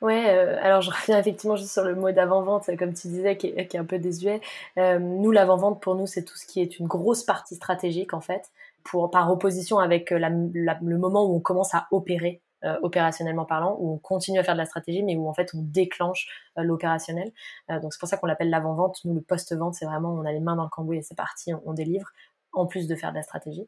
Ouais, alors je reviens effectivement juste sur le mot d'avant-vente, comme tu disais, qui est, un peu désuet. nous, l'avant-vente, pour nous, c'est tout ce qui est une grosse partie stratégique, en fait, pour, par opposition avec le moment où on commence à opérer. euh, opérationnellement parlant, où on continue à faire de la stratégie, mais où en fait on déclenche euh, l'opérationnel. Euh, donc c'est pour ça qu'on l'appelle l'avant-vente. Nous, le post-vente, c'est vraiment on a les mains dans le cambouis et c'est parti, on, délivre en plus de faire de la stratégie.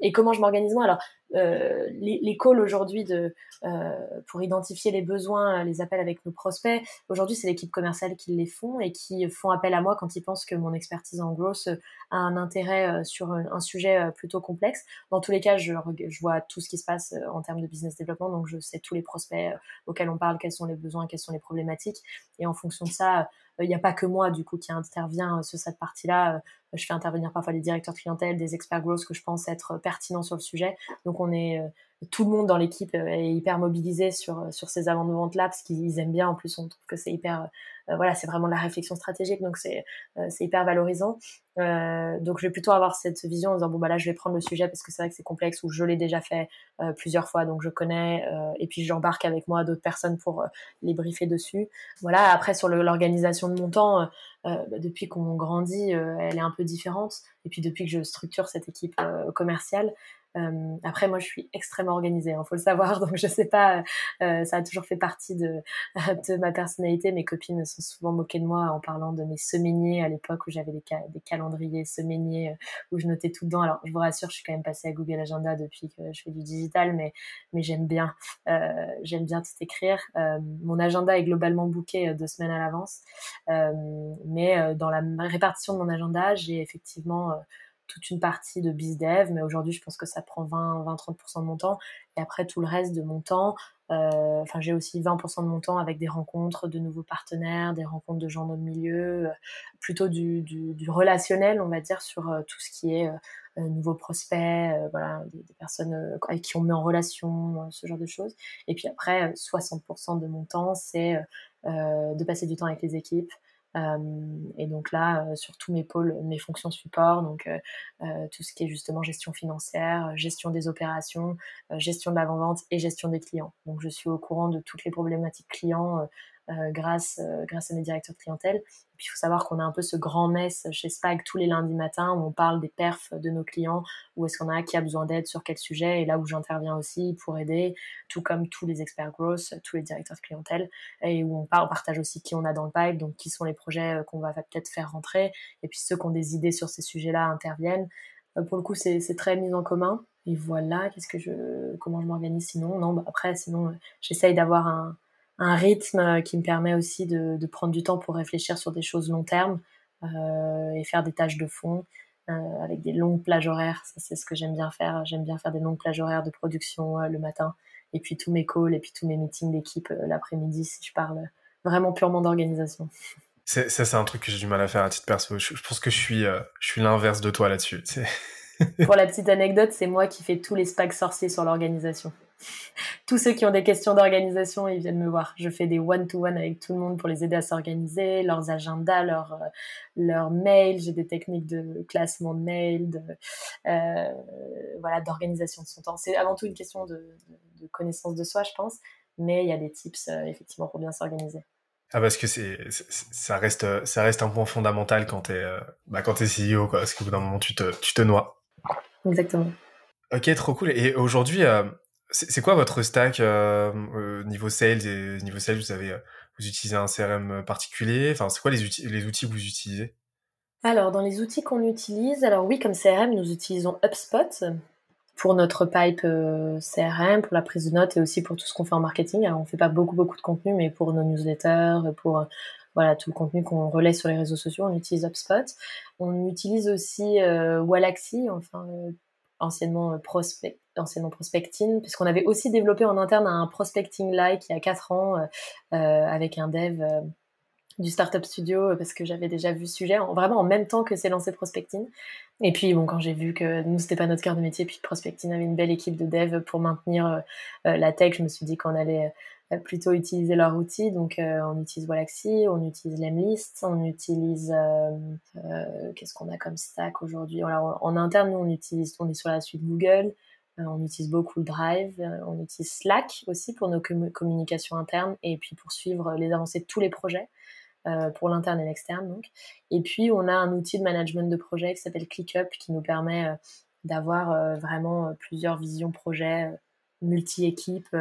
et comment je m'organise moi? Alors, euh, les, calls aujourd'hui de euh, pour identifier les besoins, les appels avec nos prospects. Aujourd'hui, c'est l'équipe commerciale qui les font et qui font appel à moi quand ils pensent que mon expertise en growth a un intérêt euh, sur un, sujet euh, plutôt complexe. Dans tous les cas, je, je vois tout ce qui se passe en termes de business développement, donc je sais tous les prospects auxquels on parle, quels sont les besoins, quelles sont les problématiques, et en fonction de ça, il n'y a pas que moi du coup qui intervient sur cette partie-là. Je fais intervenir parfois les directeurs de clientèle, des experts growth que je pense être pertinents sur le sujet. Donc on est tout le monde dans l'équipe est hyper mobilisé sur sur ces avant vente là parce qu'ils aiment bien. En plus, on trouve que c'est hyper voilà, c'est vraiment de la réflexion stratégique, donc c'est c'est hyper valorisant. Euh, donc je vais plutôt avoir cette vision en disant bon bah là je vais prendre le sujet parce que c'est vrai que c'est complexe ou je l'ai déjà fait euh, plusieurs fois donc je connais euh, et puis j'embarque avec moi d'autres personnes pour les briefer dessus. Voilà après sur l'organisation de mon temps bah, depuis qu'on grandit elle est un peu différente et puis depuis que je structure cette équipe commerciale euh, après, moi, je suis extrêmement organisée, il hein, faut le savoir. *laughs* Donc, je sais pas, euh, ça a toujours fait partie de, *laughs* de ma personnalité. Mes copines sont souvent moquées de moi en parlant de mes semainiers à l'époque où j'avais des, des, calendriers semainiers euh, où je notais tout dedans. Alors, je vous rassure, je suis quand même passée à Google Agenda depuis que je fais du digital, mais, mais j'aime bien, euh, j'aime bien tout écrire. Euh, mon agenda est globalement booké deux semaines à l'avance, mais dans la répartition de mon agenda, j'ai effectivement toute une partie de BizDev, mais aujourd'hui, je pense que ça prend 20-30% de mon temps. Et après, tout le reste de mon temps, enfin, j'ai aussi 20% de mon temps avec des rencontres de nouveaux partenaires, des rencontres de gens dans le milieu, euh, plutôt du, du, relationnel, on va dire, sur euh, tout ce qui est nouveaux prospects, voilà, des, des personnes avec qui on met en relation, ce genre de choses. Et puis après, 60% de mon temps, c'est de passer du temps avec les équipes, euh, et donc là, euh, sur tous mes pôles, mes fonctions support, donc euh, tout ce qui est justement gestion financière, gestion des opérations, gestion de l'avant-vente et gestion des clients. Donc je suis au courant de toutes les problématiques clients euh, grâce, euh, grâce à mes directeurs de clientèle. Et puis il faut savoir qu'on a un peu ce grand mess chez Spag tous les lundis matins où on parle des perfs de nos clients, où est-ce qu'on a qui a besoin d'aide sur quel sujet, et là où j'interviens aussi pour aider, tout comme tous les experts growth, tous les directeurs de clientèle, et où on partage aussi qui on a dans le pipe, donc qui sont les projets euh, qu'on va peut-être faire rentrer, et puis ceux qui ont des idées sur ces sujets-là interviennent. Pour le coup, c'est très mis en commun. Et voilà, qu'est-ce que je, comment je m'organise sinon? Non, bah après, sinon, j'essaye d'avoir un, un rythme euh, qui me permet aussi de, de, prendre du temps pour réfléchir sur des choses long terme euh, et faire des tâches de fond euh, avec des longues plages horaires. Ça, c'est ce que j'aime bien faire. J'aime bien faire des longues plages horaires de production euh, le matin et puis tous mes calls et puis tous mes meetings d'équipe l'après-midi si je parle vraiment purement d'organisation. *laughs* Ça, c'est un truc que j'ai du mal à faire à titre perso. Je, je pense que je suis, je suis l'inverse de toi là-dessus. Pour la *laughs* petite anecdote, c'est moi qui fais tous les spags sorciers sur l'organisation. *laughs* Tous ceux qui ont des questions d'organisation, ils viennent me voir. Je fais des one-to-one avec tout le monde pour les aider à s'organiser, leurs agendas, leurs euh, leurs mails. J'ai des techniques de classement de mails, de euh, voilà, d'organisation de son temps. C'est avant tout une question de, de, connaissance de soi, je pense, mais il y a des tips euh, effectivement pour bien s'organiser. Ah parce que c'est ça reste ça reste un point fondamental quand t'es es bah quand t'es CEO quoi parce qu'au bout d'un moment tu te tu te noies. Exactement. Ok, trop cool. Et aujourd'hui, c'est quoi votre stack euh, euh, niveau sales et niveau sales vous avez euh, vous utilisez un CRM particulier? Enfin c'est quoi les outils les outils que vous utilisez? Alors dans les outils qu'on utilise alors oui comme CRM nous utilisons HubSpot pour notre pipe CRM pour la prise de notes et aussi pour tout ce qu'on fait en marketing. Alors on fait pas beaucoup beaucoup de contenu mais pour nos newsletters pour voilà tout le contenu qu'on relaie sur les réseaux sociaux on utilise HubSpot. On utilise aussi Wallaxy enfin anciennement euh, prospect, anciennement prospecting, puisqu'on avait aussi développé en interne un prospecting like il y a quatre ans euh, euh, avec un dev du startup studio parce que j'avais déjà vu ce sujet vraiment en même temps que c'est lancé prospecting. Et puis bon, quand j'ai vu que nous c'était pas notre cœur de métier, puis prospecting avait une belle équipe de dev pour maintenir la tech, je me suis dit qu'on allait plutôt utiliser leur outil. Donc, euh, on utilise Wallaxy, on utilise Lemlist, on utilise euh, euh, qu'est-ce qu'on a comme stack aujourd'hui? En interne, nous on utilise, on est sur la suite Google. On utilise beaucoup Drive, on utilise Slack aussi pour nos communications internes et puis pour suivre les avancées de tous les projets. pour l'interne et l'externe. Et puis on a un outil de management de projet qui s'appelle ClickUp qui nous permet d'avoir vraiment plusieurs visions projets multi-équipes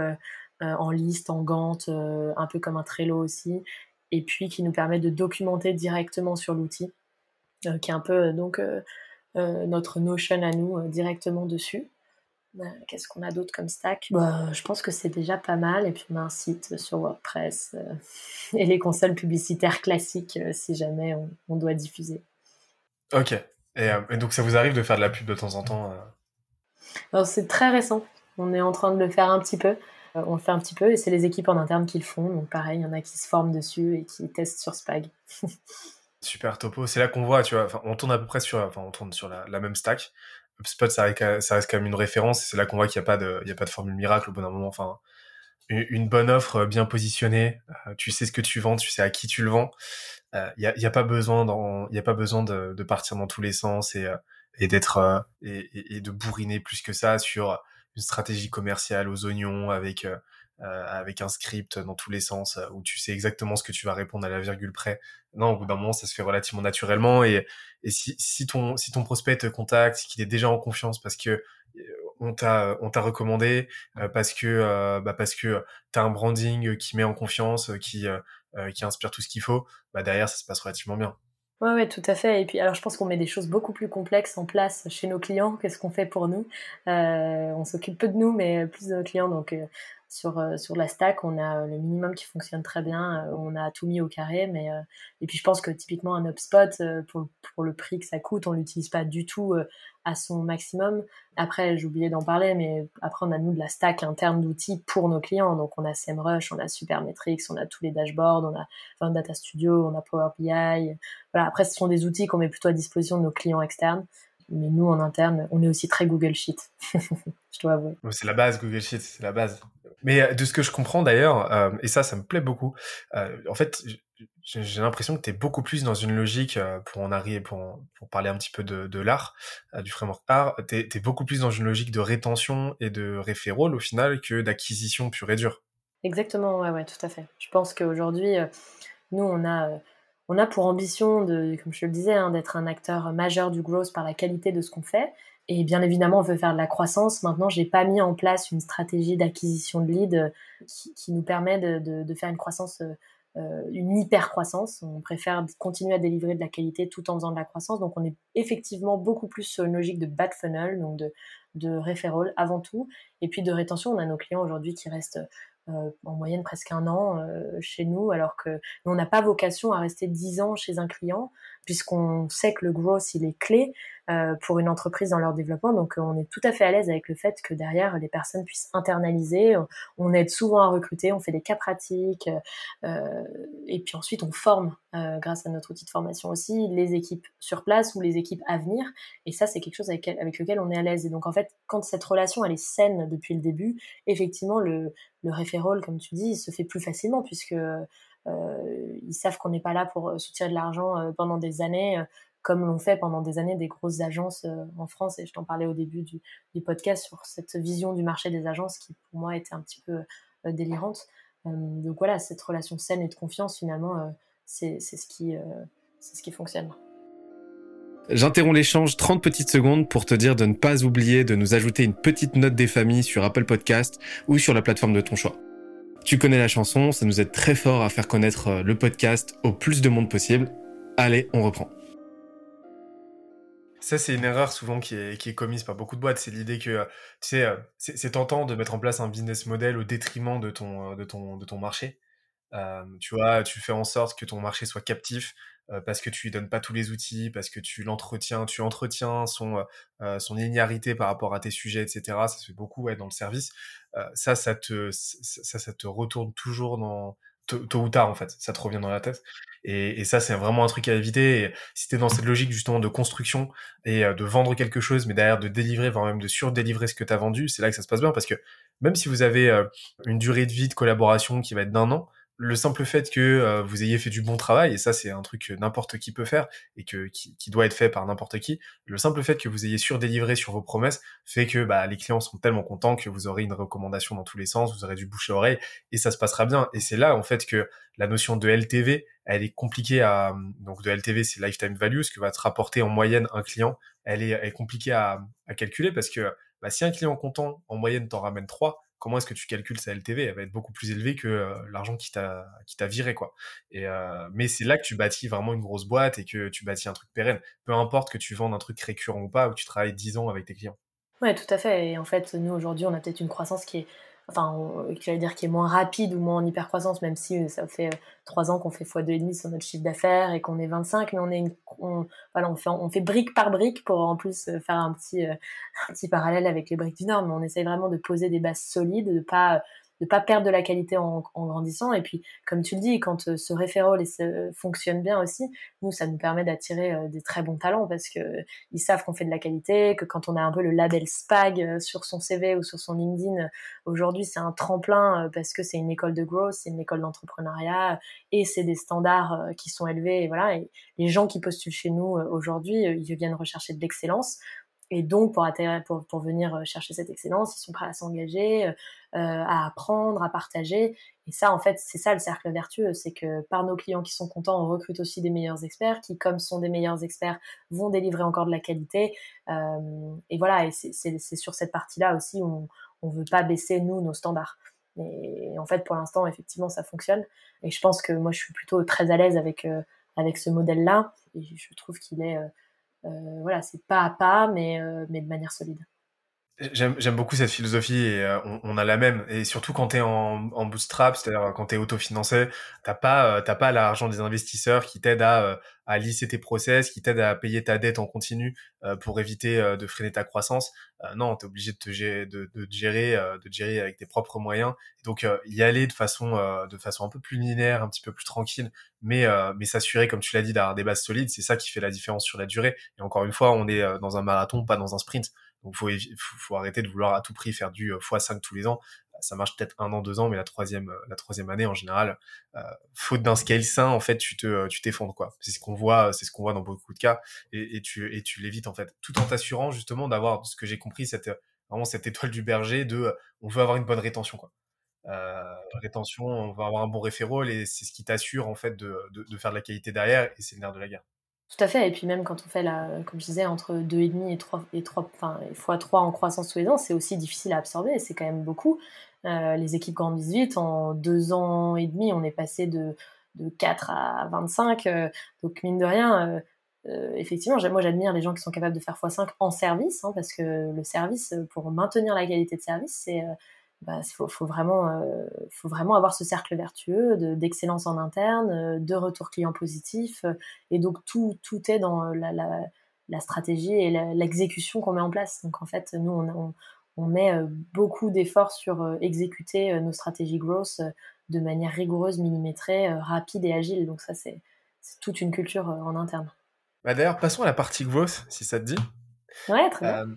euh, en liste, en Gantt, euh, un peu comme un Trello aussi, et puis qui nous permet de documenter directement sur l'outil, euh, qui est un peu donc notre Notion à nous directement dessus. Qu'est-ce qu'on a d'autre comme stack? Bah, Je pense que c'est déjà pas mal. Et puis on a un site sur WordPress *laughs* et les consoles publicitaires classiques si jamais on, doit diffuser. Ok. Et, et, donc ça vous arrive de faire de la pub de temps en temps Alors c'est très récent. On est en train de le faire un petit peu. Euh, on le fait un petit peu et c'est les équipes en interne qui le font. Donc pareil, il y en a qui se forment dessus et qui testent sur Spag. *laughs* Super topo. C'est là qu'on voit, tu vois, on tourne à peu près sur, enfin, on tourne sur la, même stack. HubSpot, ça reste, quand même une référence. C'est là qu'on voit qu'il n'y a pas de, il a pas de formule miracle au bout d'un moment. Enfin, une bonne offre bien positionnée, tu sais ce que tu vends, tu sais à qui tu le vends. Il n'y a, a, pas besoin, il y a pas besoin de, partir dans tous les sens et, et d'être et, et, de bourriner plus que ça sur une stratégie commerciale aux oignons avec euh, avec un script dans tous les sens où tu sais exactement ce que tu vas répondre à la virgule près. Non, au bout d'un moment, ça se fait relativement naturellement et, et si, si ton si ton prospect te contacte, qu'il est déjà en confiance parce que on t'a on t'a recommandé parce que bah parce que t'as un branding qui met en confiance, qui qui inspire tout ce qu'il faut, bah derrière ça se passe relativement bien. Ouais, ouais, tout à fait. Et puis, alors, je pense qu'on met des choses beaucoup plus complexes en place chez nos clients que ce qu'on fait pour nous. Euh, on s'occupe peu de nous, mais plus de nos clients. Donc, euh, sur, euh, sur la stack, on a le minimum qui fonctionne très bien. Euh, on a tout mis au carré. Mais, et puis, je pense que typiquement, un HubSpot, pour, pour le prix que ça coûte, on l'utilise pas du tout à son maximum. Après, j'ai oublié d'en parler, mais après, on a nous de la stack interne d'outils pour nos clients. Donc, on a SEMrush, on a Supermetrics, on a tous les dashboards, on a enfin, Data Studio, on a Power BI. Voilà. Après, ce sont des outils qu'on met plutôt à disposition de nos clients externes. Mais nous, en interne, on est aussi très Google Sheet. *laughs* je dois avouer. C'est la base, Google Sheet, c'est la base. Mais euh, de ce que je comprends d'ailleurs, euh, et ça, ça me plaît beaucoup, euh, en fait, j'ai l'impression que tu es beaucoup plus dans une logique, pour en arriver, pour, pour parler un petit peu de, de l'art, du framework art, tu es, beaucoup plus dans une logique de rétention et de référol au final que d'acquisition pure et dure. Exactement, ouais, ouais, tout à fait. Je pense qu'aujourd'hui, nous, on a, on a pour ambition, de, comme je le disais, hein, d'être un acteur majeur du growth par la qualité de ce qu'on fait. Et bien évidemment, on veut faire de la croissance. Maintenant, j'ai pas mis en place une stratégie d'acquisition de leads qui, qui, nous permet de, de, de faire une croissance euh, une hyper croissance. On préfère continuer à délivrer de la qualité tout en faisant de la croissance. Donc on est effectivement beaucoup plus sur une logique de back funnel, donc de, de referral avant tout. Et puis de rétention, on a nos clients aujourd'hui qui restent euh, en moyenne presque un an euh, chez nous, alors que nous, on n'a pas vocation à rester dix ans chez un client, puisqu'on sait que le growth, il est clé euh, pour une entreprise dans leur développement. Donc, on est tout à fait à l'aise avec le fait que derrière, les personnes puissent internaliser. On aide souvent à recruter, on fait des cas pratiques, et puis ensuite, on forme, grâce à notre outil de formation aussi, les équipes sur place ou les équipes à venir. Et ça, c'est quelque chose avec, lequel on est à l'aise. Et donc, en fait, quand cette relation, elle est saine depuis le début, effectivement, le, le comme tu dis, il se fait plus facilement puisque euh, ils savent qu'on n'est pas là pour euh, soutirer de l'argent euh, pendant des années, comme l'ont fait pendant des années des grosses agences en France. Et je t'en parlais au début du, podcast sur cette vision du marché des agences qui, pour moi, était un petit peu délirante. donc voilà, cette relation saine et de confiance, finalement, c'est ce qui, ce qui fonctionne. J'interromps l'échange 30 petites secondes pour te dire de ne pas oublier de nous ajouter une petite note des familles sur Apple Podcast ou sur la plateforme de ton choix. Tu connais la chanson, ça nous aide très fort à faire connaître euh, le podcast au plus de monde possible. Allez, on reprend. Ça, c'est une erreur souvent qui est, qui est commise par beaucoup de boîtes. C'est l'idée que, tu sais, euh, c'est tentant de mettre en place un business model au détriment de ton, euh, de ton, de ton marché. Euh, tu vois, tu fais en sorte que ton marché soit captif euh, parce que tu lui donnes pas tous les outils, parce que tu l'entretiens, tu entretiens son euh, son linéarité par rapport à tes sujets, etc. Ça se fait beaucoup ouais, dans le service. ça, ça te ça, ça te retourne toujours dans tôt ou tard en fait, ça te revient dans la tête. Et, ça, c'est vraiment un truc à éviter. Et si t'es dans cette logique justement de construction et de vendre quelque chose, mais derrière de délivrer, voire même de surdélivrer ce que t'as vendu, c'est là que ça se passe bien parce que même si vous avez une durée de vie de collaboration qui va être d'un an, le simple fait que euh, vous ayez fait du bon travail, et ça c'est un truc que n'importe qui peut faire et que qui, doit être fait par n'importe qui, le simple fait que vous ayez surdélivré sur vos promesses fait que bah, les clients sont tellement contents que vous aurez une recommandation dans tous les sens, vous aurez du bouche à oreille et ça se passera bien. Et c'est là en fait que la notion de LTV, elle est compliquée à donc de LTV c'est lifetime value, ce que va te rapporter en moyenne un client, elle est, elle est compliquée à, à calculer parce que bah, si un client content en moyenne t'en ramène 3, comment est-ce que tu calcules sa LTV Elle va être beaucoup plus élevée que euh, l'argent qui t'a viré quoi. Et euh, mais c'est là que tu bâtis vraiment une grosse boîte et que tu bâtis un truc pérenne. Peu importe que tu vendes un truc récurrent ou pas, ou tu travailles 10 ans avec tes clients. Ouais, tout à fait. Et en fait, nous aujourd'hui, on a peut-être une croissance qui est enfin, j'allais dire qui est moins rapide ou moins en hypercroissance, même si euh, ça fait euh, trois ans qu'on fait x2,5 sur notre chiffre d'affaires et qu'on est 25, mais on est voilà, on fait, on fait brique par brique pour en plus euh, faire un petit, *laughs* un petit parallèle avec les briques du Nord, mais on essaye vraiment de poser des bases solides, de pas de pas perdre de la qualité en, grandissant. Et puis, comme tu le dis, quand euh, ce référent fonctionne bien aussi, nous, ça nous permet d'attirer euh, des très bons talents parce que ils savent qu'on fait de la qualité, que quand on a un peu le label SPAG euh, sur son CV ou sur son LinkedIn, aujourd'hui, c'est un tremplin parce que c'est une école de growth, c'est une école d'entrepreneuriat et c'est des standards qui sont élevés. Voilà, et les gens qui postulent chez nous aujourd'hui, ils viennent rechercher de l'excellence. Et donc, pour, pour, pour, venir euh, chercher cette excellence, ils sont prêts à s'engager, euh, à apprendre, à partager. Et ça, en fait, c'est ça le cercle vertueux, c'est que par nos clients qui sont contents, on recrute aussi des meilleurs experts qui, comme sont des meilleurs experts, vont délivrer encore de la qualité. Euh, et voilà, et c'est sur cette partie-là aussi où on ne veut pas baisser, nous, nos standards. Et, en fait, pour l'instant, effectivement, ça fonctionne. Et je pense que moi, je suis plutôt très à l'aise avec, euh, avec ce modèle-là. Et je trouve qu'il est euh, voilà, c'est pas à pas, mais, euh, mais de manière solide. J'aime beaucoup cette philosophie et euh, on, a la même. Et surtout quand tu es en, en, bootstrap, c'est-à-dire quand tu es autofinancé, t'as pas, t'as pas l'argent des investisseurs qui t'aident à, à lisser tes process, qui t'aident à payer ta dette en continu pour éviter de freiner ta croissance. non, tu es obligé de te gérer, de, de, gérer, de gérer avec tes propres moyens. Donc y aller de façon, de façon un peu plus linéaire, un petit peu plus tranquille, mais, mais s'assurer, comme tu l'as dit, d'avoir des bases solides, c'est ça qui fait la différence sur la durée. Et encore une fois, on est dans un marathon, pas dans un sprint. Donc faut, arrêter de vouloir à tout prix faire du x5 euh, tous les ans. Ça marche peut-être un an, deux ans, mais la troisième, euh, la troisième année en général, euh, faute d'un scale sain, en fait, tu te, tu t'effondres quoi. C'est ce qu'on voit, c'est ce qu'on voit dans beaucoup de cas, et, tu, et tu l'évites en fait, tout en t'assurant justement d'avoir, ce que j'ai compris, cette vraiment cette étoile du berger de, on veut avoir une bonne rétention quoi. Rétention, on va avoir un bon référol et c'est ce qui t'assure en fait de, de, faire de la qualité derrière et c'est le nerf de la guerre. Tout à fait. Et puis même quand on fait, la, comme je disais, entre 2,5 et 3, et 3 enfin, fois 3 en croissance tous les ans, c'est aussi difficile à absorber. C'est quand même beaucoup. Euh, les équipes grandissent vite. En deux ans et demi, on est passé de, de 4 à 25. Euh, donc mine de rien, euh, effectivement, moi j'admire les gens qui sont capables de faire x5 en service, hein, parce que le service, pour maintenir la qualité de service, c'est bah, faut, faut, vraiment, euh, faut vraiment avoir ce cercle vertueux d'excellence en interne, euh, de retour client positif. Euh, et donc, tout, tout est dans la, la, la stratégie et l'exécution qu'on met en place. Donc, en fait, nous, on, on, met beaucoup d'efforts sur exécuter nos stratégies growth de manière rigoureuse, millimétrée, rapide et agile. Donc, ça, c'est toute une culture en interne. Bah D'ailleurs, passons à la partie growth, si ça te dit. Ouais, très bien.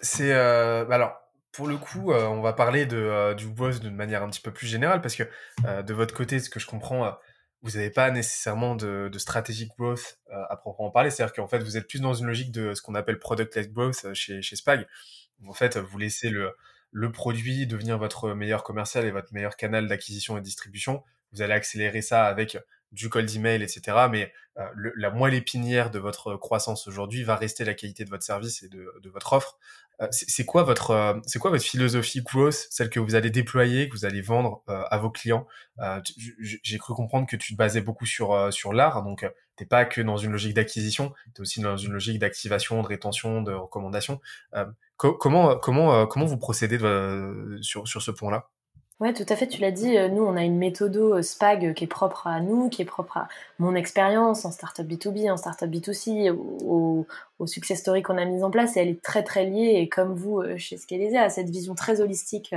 c'est. Bah alors pour le coup, euh, on va parler de, euh, du boss d'une manière un petit peu plus générale parce que euh, de votre côté, ce que je comprends, vous n'avez pas nécessairement de, de strategic growth à proprement parler. C'est-à-dire qu'en fait, vous êtes plus dans une logique de ce qu'on appelle product-led growth chez, chez Spag. En fait, vous laissez le, le produit devenir votre meilleur commercial et votre meilleur canal d'acquisition et distribution. Vous allez accélérer ça avec du cold email, etc. Mais la moelle épinière de votre croissance aujourd'hui va rester la qualité de votre service et de, de votre offre. Euh, c'est quoi votre euh, c'est quoi votre philosophie growth, celle que vous allez déployer, que vous allez vendre euh, à vos clients? J'ai cru comprendre que tu te basais beaucoup sur sur l'art, donc t'es pas que dans une logique d'acquisition, tu es aussi dans une logique d'activation, de rétention, de recommandation. comment comment comment vous procédez sur sur ce point-là Ouais, tout à fait, tu l'as dit, euh, nous on a une méthode euh, SPAG qui est propre à nous, qui est propre à mon expérience en startup B2B, en startup B2C, au, au success story qu'on a mis en place, et elle est très très liée, et comme vous euh, chez Scalese, à cette vision très holistique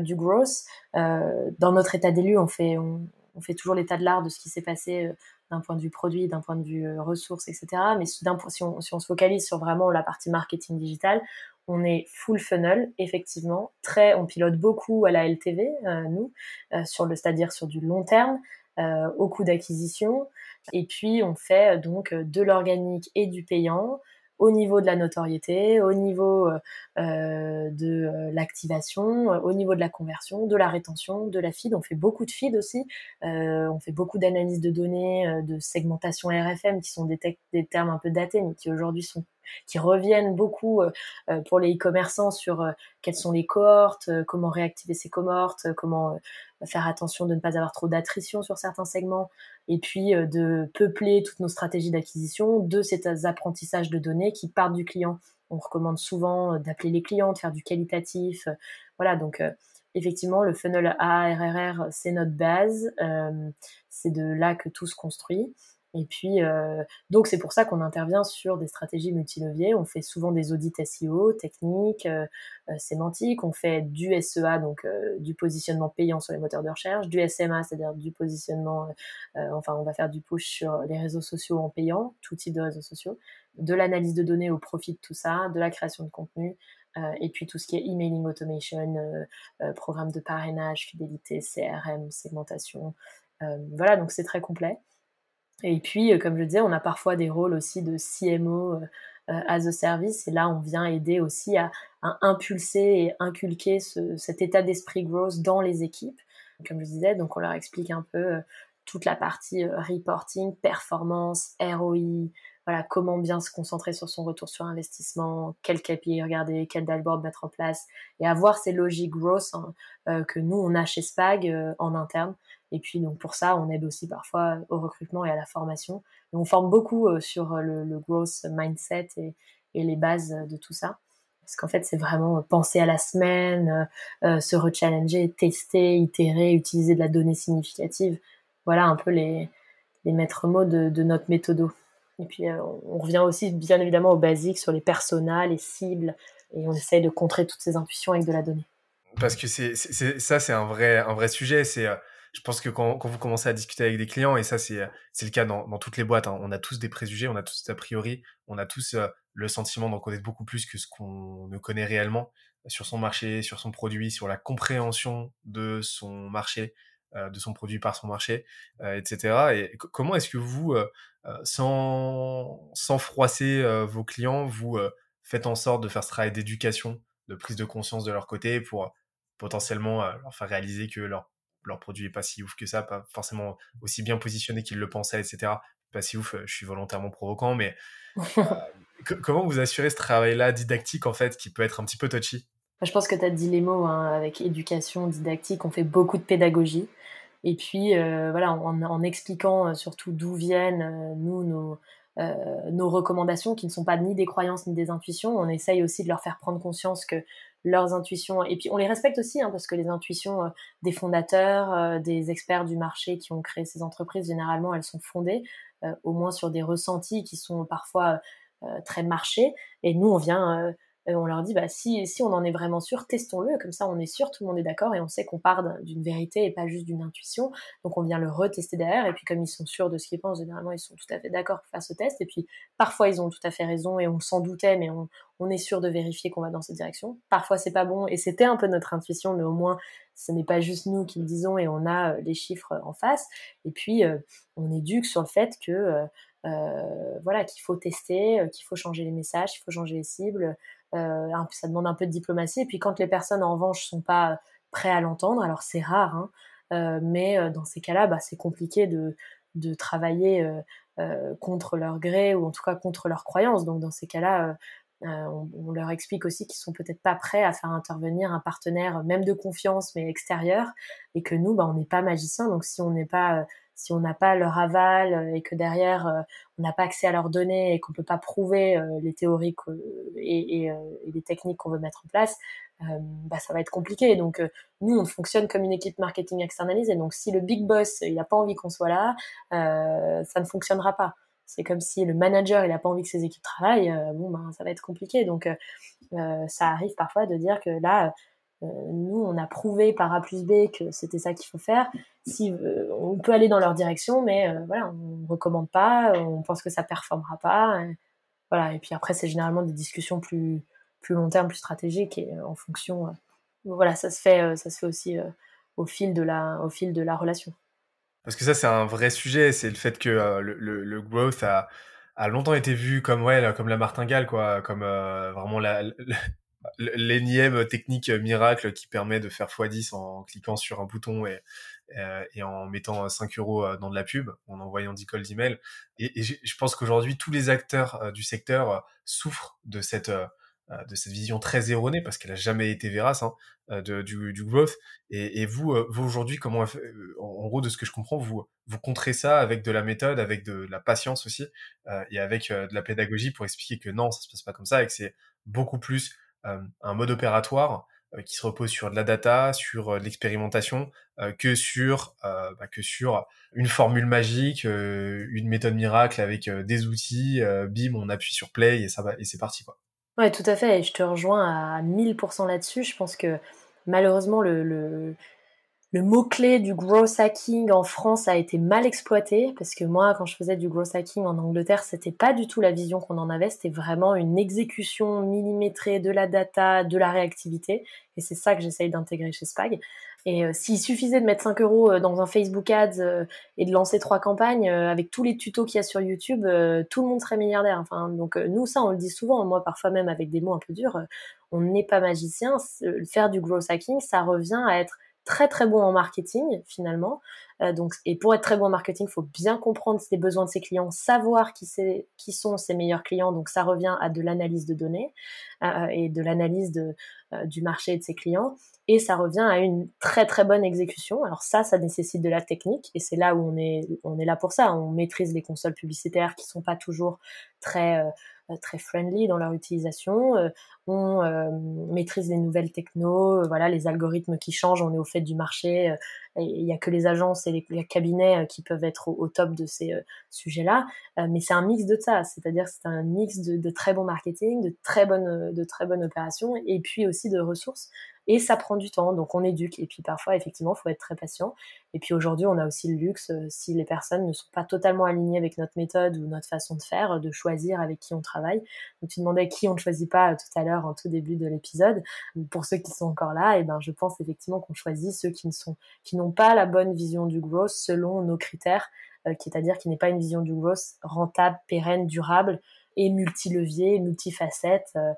du growth. dans notre état d'élu, on fait, on, fait toujours l'état de l'art de ce qui s'est passé d'un point de vue produit, d'un point de vue ressources, etc. Mais si on, si on se focalise sur vraiment la partie marketing digital, on est full funnel, effectivement. On pilote beaucoup à la LTV, euh, nous, euh, sur le, c'est-à-dire sur du long terme, euh, au coût d'acquisition. Et puis, on fait donc de l'organique et du payant au niveau de la notoriété, au niveau de l'activation, au niveau de la conversion, de la rétention, de la feed. On fait beaucoup de feed aussi. on fait beaucoup d'analyses de données, de segmentation RFM, qui sont des termes un peu datés, mais qui aujourd'hui sont qui reviennent beaucoup euh, euh, pour les e-commerçants sur euh, quelles sont les cohortes, comment réactiver ces cohortes, comment faire attention de ne pas avoir trop d'attrition sur certains segments, et puis de peupler toutes nos stratégies d'acquisition de ces apprentissages de données qui partent du client. On recommande souvent d'appeler les clients, de faire du qualitatif. Voilà, donc effectivement, le funnel ARRR, c'est notre base. c'est de là que tout se construit. Et puis, euh, donc c'est pour ça qu'on intervient sur des stratégies multileviers. On fait souvent des audits SEO, techniques, euh, euh, sémantiques. On fait du SEA, donc du positionnement payant sur les moteurs de recherche, du SMA, c'est-à-dire du positionnement. enfin, on va faire du push sur les réseaux sociaux en payant, tout type de réseaux sociaux, de l'analyse de données au profit de tout ça, de la création de contenu. et puis tout ce qui est emailing automation, programme de parrainage, fidélité, CRM, segmentation. voilà, donc c'est très complet. Et puis, euh, comme je disais, on a parfois des rôles aussi de CMO euh, euh, as a service. Et là, on vient aider aussi à, impulser et inculquer cet état d'esprit growth dans les équipes. Comme je disais, donc on leur explique un peu toute la partie reporting, performance, ROI, voilà, comment bien se concentrer sur son retour sur investissement, quel KPI regarder, quel dashboard mettre en place, et avoir ces logiques growth hein, que nous, on a chez Spag en interne, et puis donc pour ça, on aide aussi parfois au recrutement et à la formation. On forme beaucoup euh, sur euh, le, growth mindset et, les bases de tout ça. Parce qu'en fait, c'est vraiment penser à la semaine, euh, se rechallenger, tester, itérer, utiliser de la donnée significative. Voilà un peu les, les maîtres mots de, notre méthodo. Et puis, on revient aussi bien évidemment aux basiques sur les personas, les cibles, et on essaye de contrer toutes ces intuitions avec de la donnée. Parce que c'est, ça, c'est un vrai, un vrai sujet. C'est je pense que quand, quand, vous commencez à discuter avec des clients, et ça c'est le cas dans, dans, toutes les boîtes, hein, on a tous des préjugés, on a tous a priori, on a tous euh, le sentiment d'en connaître beaucoup plus que ce qu'on ne connaît réellement sur son marché, sur son produit, sur la compréhension de son marché, euh, de son produit par son marché, euh, etc. Et comment est-ce que vous, sans, sans froisser vos clients, vous faites en sorte de faire ce travail d'éducation, de prise de conscience de leur côté pour potentiellement leur faire réaliser que leur leur produit est pas si ouf que ça, pas forcément aussi bien positionné qu'ils le pensaient, etc. Pas si ouf, euh, je suis volontairement provoquant, mais *laughs* euh, comment vous assurez ce travail-là didactique, en fait, qui peut être un petit peu touchy? Je pense que tu as dit les mots, hein, avec éducation, didactique, on fait beaucoup de pédagogie. Et puis, euh, voilà, en, expliquant surtout d'où viennent, nous, nos, nos recommandations, qui ne sont pas ni des croyances ni des intuitions, on essaye aussi de leur faire prendre conscience que leurs intuitions. Et puis on les respecte aussi, hein, parce que les intuitions euh, des fondateurs, euh, des experts du marché qui ont créé ces entreprises, généralement, elles sont fondées euh, au moins sur des ressentis qui sont parfois très marchés. Et nous, on vient on leur dit bah si si on en est vraiment sûr, testons-le, comme ça on est sûr, tout le monde est d'accord et on sait qu'on part d'une vérité et pas juste d'une intuition. Donc on vient le retester derrière et puis comme ils sont sûrs de ce qu'ils pensent, généralement ils sont tout à fait d'accord pour faire ce test et puis parfois ils ont tout à fait raison et on s'en doutait mais on, on est sûr de vérifier qu'on va dans cette direction. Parfois c'est pas bon et c'était un peu notre intuition mais au moins ce n'est pas juste nous qui le disons et on a euh, les chiffres en face et puis euh, on éduque sur le fait que euh, euh voilà qu'il faut tester, qu'il faut changer les messages, qu'il faut changer les cibles, euh, ça demande un peu de diplomatie. Et puis quand les personnes en revanche sont pas prêts à l'entendre, alors c'est rare, hein, euh, mais euh, dans ces cas-là, bah, c'est compliqué de, de travailler contre leur gré ou en tout cas contre leurs croyances. Donc dans ces cas-là, on, on, leur explique aussi qu'ils sont peut-être pas prêts à faire intervenir un partenaire, même de confiance, mais extérieur, et que nous, bah, on n'est pas magicien. Donc si on n'est pas si on n'a pas leur aval euh, et que derrière euh, on n'a pas accès à leurs données et qu'on peut pas prouver euh, les théories et, les techniques qu'on veut mettre en place, bah, ça va être compliqué. Donc nous, on fonctionne comme une équipe marketing externalisée. Donc si le big boss il n'a pas envie qu'on soit là, ça ne fonctionnera pas. C'est comme si le manager il n'a pas envie que ses équipes travaillent, bon ben ça va être compliqué. Donc ça arrive parfois de dire que là nous, on a prouvé par A plus B que c'était ça qu'il faut faire. Si, euh, on peut aller dans leur direction, mais euh, voilà, on ne recommande pas, on pense que ça performera pas. Et, voilà. Et puis après, c'est généralement des discussions plus, plus long terme, plus stratégiques et en fonction. voilà, ça se fait, ça se fait aussi au fil de la, au fil de la relation. Parce que ça, c'est un vrai sujet, c'est le fait que le, growth a, a longtemps été vu comme ouais, comme la martingale, quoi, comme vraiment la, l'énième technique miracle qui permet de faire x10 en cliquant sur un bouton et, euh, et en mettant 5 euros euh, dans de la pub, en envoyant 10 calls d'email. Et, je pense qu'aujourd'hui, tous les acteurs euh, du secteur souffrent de cette, de cette vision très erronée, parce qu'elle a jamais été vérace, hein, de, du, du, growth. Et, vous, vous aujourd'hui, comment, en gros, de ce que je comprends, vous, vous contrez ça avec de la méthode, avec de la patience aussi, et avec de la pédagogie pour expliquer que non, ça se passe pas comme ça, et que c'est beaucoup plus un mode opératoire qui se repose sur de la data, sur de l'expérimentation, que sur bah, que sur une formule magique, une méthode miracle avec des outils, bim, on appuie sur play et ça va et c'est parti quoi. Ouais, tout à fait. Et je te rejoins à 1000% là-dessus. Je pense que malheureusement, le, le mot-clé du growth hacking en France a été mal exploité parce que moi, quand je faisais du growth hacking en Angleterre, c'était pas du tout la vision qu'on en avait. C'était vraiment une exécution millimétrée de la data, de la réactivité. Et c'est ça que j'essaye d'intégrer chez Spag. Et euh, s'il suffisait de mettre 5 euros euh, dans un Facebook Ads euh, et de lancer trois campagnes avec tous les tutos qu'il y a sur YouTube, tout le monde serait milliardaire. Enfin, donc nous, ça, on le dit souvent. Moi, parfois même avec des mots un peu durs, on n'est pas magicien. Faire du growth hacking, ça revient à être très très bon en marketing finalement. Donc, et pour être très bon en marketing, il faut bien comprendre les besoins de ses clients, savoir qui, sont ses meilleurs clients. Donc ça revient à de l'analyse de données et de l'analyse du marché et de ses clients et ça revient à une très très bonne exécution. Alors ça, ça nécessite de la technique et c'est là où on est là pour ça. On maîtrise les consoles publicitaires qui sont pas toujours très euh, très friendly dans leur utilisation. Euh, on euh, maîtrise les nouvelles techno, voilà les algorithmes qui changent. On est au fait du marché. Il y a que les agences et les, cabinets qui peuvent être au, top de ces sujets-là. mais c'est un mix de ça, c'est-à-dire c'est un mix de, de, très bon marketing, de très bonnes de très bonnes opérations et puis aussi de ressources et ça prend du temps, donc on éduque. Et puis parfois, effectivement, faut être très patient. Et puis aujourd'hui, on a aussi le luxe, euh, si les personnes ne sont pas totalement alignées avec notre méthode ou notre façon de faire, de choisir avec qui on travaille. Donc tu demandais qui on ne choisit pas euh, tout à l'heure, en tout début de l'épisode. Pour ceux qui sont encore là, et eh ben je pense effectivement qu'on choisit ceux qui ne sont, qui n'ont pas la bonne vision du growth selon nos critères, euh, c'est-à-dire qui n'est pas une vision du growth rentable, pérenne, durable et multi-levier, multifacette. Ben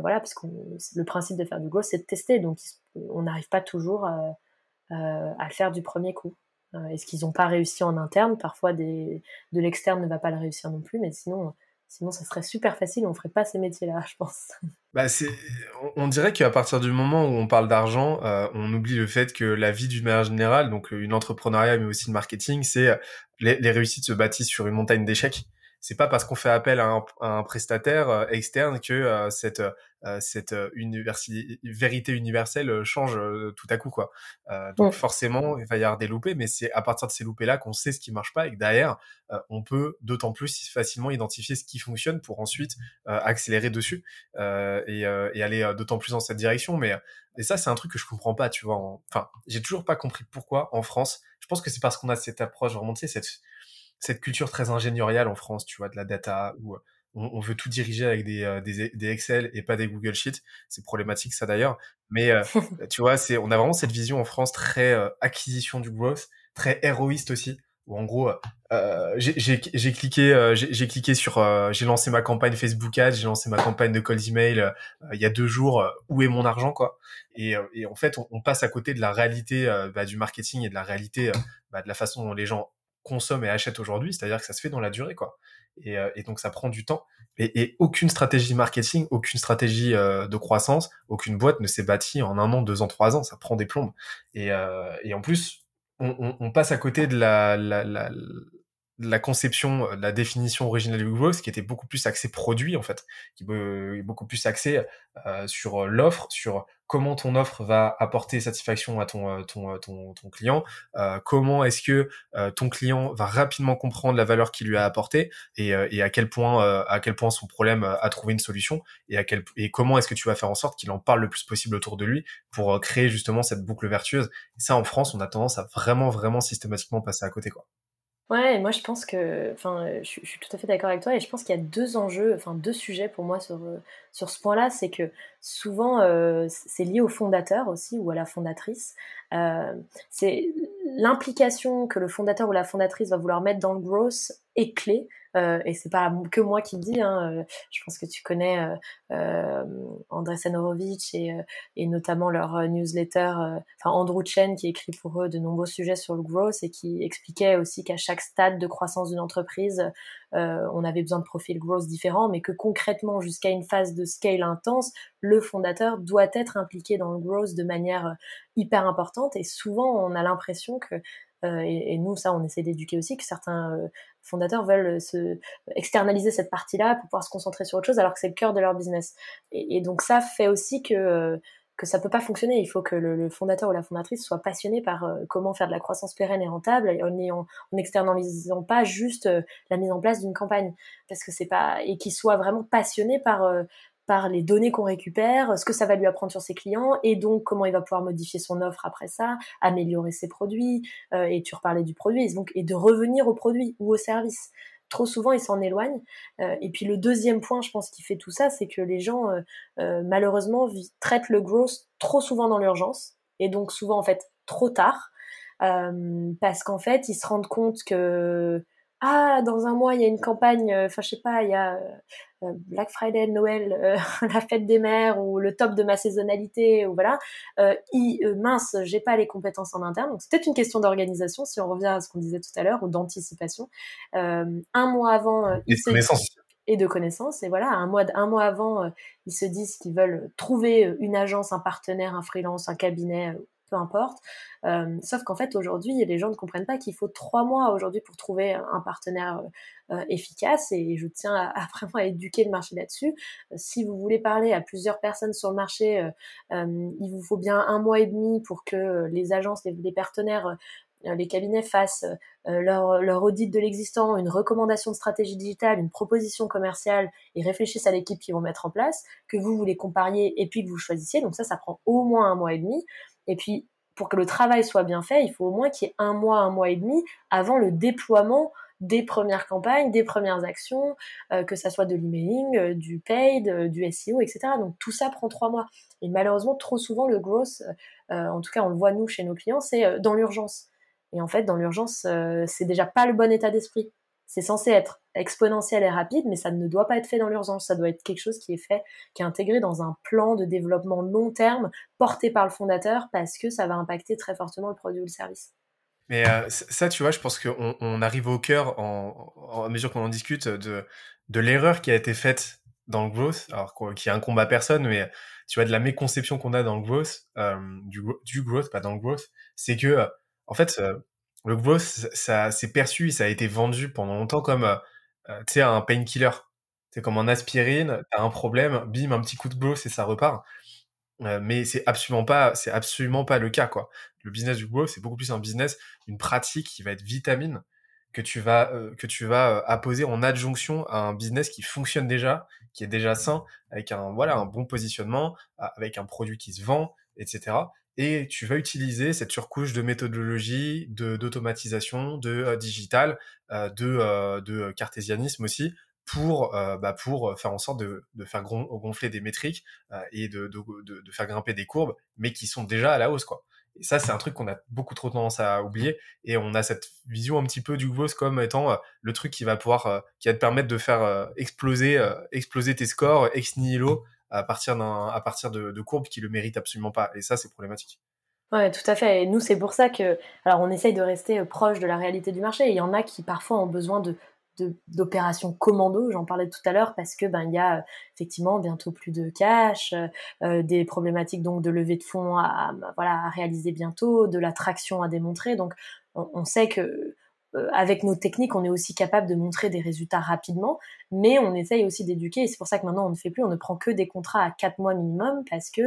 voilà, parce que le principe de faire du growth, c'est de tester. Donc, on n'arrive pas toujours euh, euh, à le faire du premier coup. Euh, est-ce qu'ils n'ont pas réussi en interne? Parfois, de l'externe ne va pas le réussir non plus, mais sinon, sinon ça serait super facile. On ne ferait pas ces métiers-là, *laughs* je pense. Bah on dirait qu'à partir du moment où on parle d'argent, on oublie le fait que la vie d'une manière générale, donc une entrepreneuriat mais aussi le marketing, c'est les réussites se bâtissent sur une montagne d'échecs c'est pas parce qu'on fait appel à un, un prestataire euh, externe que euh, cette euh, cette vérité universelle change tout à coup quoi. donc forcément il va y avoir des loupés, mais c'est à partir de ces loupés là qu'on sait ce qui marche pas et que derrière on peut d'autant plus facilement identifier ce qui fonctionne pour ensuite accélérer dessus et, et, aller d'autant plus dans cette direction. Mais et ça c'est un truc que je comprends pas, tu vois. Enfin j'ai toujours pas compris pourquoi en France. Je pense que c'est parce qu'on a cette approche vraiment, tu sais, cette cette culture très ingénieriale en France, tu vois, de la data, où euh, on, veut tout diriger avec des, euh, des, des, Excel et pas des Google Sheets. C'est problématique ça d'ailleurs. Mais euh, *laughs* tu vois, c'est, on a vraiment cette vision en France très acquisition du growth, très héroïste aussi. Où en gros, euh, j'ai cliqué, j'ai cliqué sur, j'ai lancé ma campagne Facebook Ads, j'ai lancé ma campagne de calls email il y a deux jours. où est mon argent quoi et, et, en fait, on, passe à côté de la réalité bah, du marketing et de la réalité bah, de la façon dont les gens consomme et achète aujourd'hui, c'est-à-dire que ça se fait dans la durée, quoi. Et, euh, et donc ça prend du temps. Et, et, aucune stratégie marketing, aucune stratégie euh, de croissance, aucune boîte ne s'est bâtie en un an, deux ans, trois ans. Ça prend des plombes. Et, euh, et en plus, on, on, on, passe à côté de la, la, la, la conception, euh, la définition originale du growth, qui était beaucoup plus axé produit en fait, qui est beaucoup plus axé euh, sur l'offre, sur comment ton offre va apporter satisfaction à ton euh, ton, ton, ton client, comment est-ce que ton client va rapidement comprendre la valeur qu'il lui a apportée et, et à quel point à quel point son problème a trouvé une solution et à quel et comment est-ce que tu vas faire en sorte qu'il en parle le plus possible autour de lui pour créer justement cette boucle vertueuse. Et ça en France, on a tendance à vraiment vraiment systématiquement passer à côté quoi. Ouais, moi je pense que, enfin, je, suis tout à fait d'accord avec toi et je pense qu'il y a deux enjeux, enfin deux sujets pour moi sur, euh, sur ce point-là, c'est que souvent euh, c'est lié au fondateur aussi ou à la fondatrice. Euh, c'est l'implication que le fondateur ou la fondatrice va vouloir mettre dans le growth est clé. Euh, et c'est pas que moi qui le dis. Hein, euh, je pense que tu connais euh, euh André Sanorovitch et, et, notamment leur newsletter, enfin Andrew Chen qui écrit pour eux de nombreux sujets sur le growth et qui expliquait aussi qu'à chaque stade de croissance d'une entreprise, on avait besoin de profils growth différents, mais que concrètement jusqu'à une phase de scale intense, le fondateur doit être impliqué dans le growth de manière hyper importante. Et souvent, on a l'impression que euh, et, et, nous, ça, on essaie d'éduquer aussi que certains euh, fondateurs veulent se externaliser cette partie-là pour pouvoir se concentrer sur autre chose, alors que c'est le cœur de leur business. Et, donc ça fait aussi que que ça peut pas fonctionner. Il faut que le, fondateur ou la fondatrice soit passionné par euh, comment faire de la croissance pérenne et rentable en, en, en externalisant pas juste euh, la mise en place d'une campagne, parce que c'est pas et qu'il soit vraiment passionné par euh, par les données qu'on récupère, ce que ça va lui apprendre sur ses clients, et donc comment il va pouvoir modifier son offre après ça, améliorer ses produits, et tu reparlais du produit, donc, et de revenir au produit ou au service trop souvent ils s'en éloignent. Euh, et puis le deuxième point, je pense, qui fait tout ça, c'est que les gens euh, euh, malheureusement traitent le growth trop souvent dans l'urgence et donc souvent en fait trop tard parce qu'en fait ils se rendent compte que ah dans un mois il y a une campagne, enfin je sais pas, il y a euh, Black Friday, Noël, euh, *laughs* la fête des mères ou le top de ma saisonnalité ou voilà, euh, euh, mince, j'ai pas les compétences en interne. Donc c'est peut-être une question d'organisation si on revient à ce qu'on disait tout à l'heure ou d'anticipation. un mois avant, et de connaissances. Et de connaissances. Et voilà, un mois, un mois avant, ils se disent qu'ils veulent trouver une agence, un partenaire, un freelance, un cabinet peu importe. Sauf qu'en fait, aujourd'hui, les gens ne comprennent pas qu'il faut trois mois aujourd'hui pour trouver un partenaire efficace. Et je tiens à, *laughs* vraiment à éduquer le marché là-dessus. Si vous voulez parler à plusieurs personnes sur le marché, il vous faut bien un mois et demi pour que les agences, les, partenaires les cabinets fassent leur, leur, audit de l'existant, une recommandation de stratégie digitale, une proposition commerciale et réfléchissent à l'équipe qu'ils vont mettre en place, que vous vous les compariez et puis que vous choisissiez. Donc ça, ça prend au moins un mois et demi. Et puis, pour que le travail soit bien fait, il faut au moins qu'il y ait un mois, un mois et demi avant le déploiement des premières campagnes, des premières actions, euh, que ça soit de l'emailing, euh, du paid, euh, du SEO, etc. Donc tout ça prend trois mois. Et malheureusement, trop souvent, le growth, en tout cas on le voit nous chez nos clients, c'est dans l'urgence. Et en fait, dans l'urgence, c'est déjà pas le bon état d'esprit. C'est censé être exponentiel et rapide, mais ça ne doit pas être fait dans l'urgence. Ça doit être quelque chose qui est fait, qui est intégré dans un plan de développement long terme porté par le fondateur parce que ça va impacter très fortement le produit ou le service. Mais euh, ça, tu vois, je pense qu'on on arrive au cœur, en, mesure qu'on en discute, de, de l'erreur qui a été faite dans le growth, alors qui incombe à personne, mais tu vois, de la méconception qu'on a dans le growth, euh, du, du growth, pas dans le growth, c'est que, euh, en fait, le growth, ça, s'est perçu, ça a été vendu pendant longtemps comme, euh, euh, tu sais, un painkiller. C'est comme un aspirine, t'as un problème, bim, un petit coup de growth et ça repart. Euh, mais c'est absolument pas, c'est absolument pas le cas, quoi. Le business du growth, c'est beaucoup plus un business, une pratique qui va être vitamine que tu vas, que tu vas apposer en adjonction à un business qui fonctionne déjà, qui est déjà sain, avec un, voilà, un bon positionnement, avec un produit qui se vend, etc et tu vas utiliser cette surcouche de méthodologie, de d'automatisation, de, euh, digital, euh, de, euh, de cartésianisme aussi pour bah pour faire en sorte de, de faire gonfler des métriques et de, de, de, faire grimper des courbes, mais qui sont déjà à la hausse quoi. Et ça, c'est un truc qu'on a beaucoup trop tendance à oublier. Et on a cette vision un petit peu du growth comme étant le truc qui va pouvoir, qui va te permettre de faire exploser, exploser tes scores ex nihilo à partir, à partir de, courbes qui le méritent absolument pas. Et ça, c'est problématique. Ouais, tout à fait. Et nous, c'est pour ça que, alors, on essaye de rester euh, proche de la réalité du marché. il y en a qui parfois ont besoin de, d'opérations commando, j'en parlais tout à l'heure, parce que ben il y a effectivement bientôt plus de cash, euh, des problématiques donc de levée de fonds à, voilà à réaliser bientôt, de l'attraction à démontrer. Donc on sait que euh, avec nos techniques, on est aussi capable de montrer des résultats rapidement, mais on essaye aussi d'éduquer. Et c'est pour ça que maintenant, on ne fait plus, on ne prend que des contrats à quatre mois minimum, parce que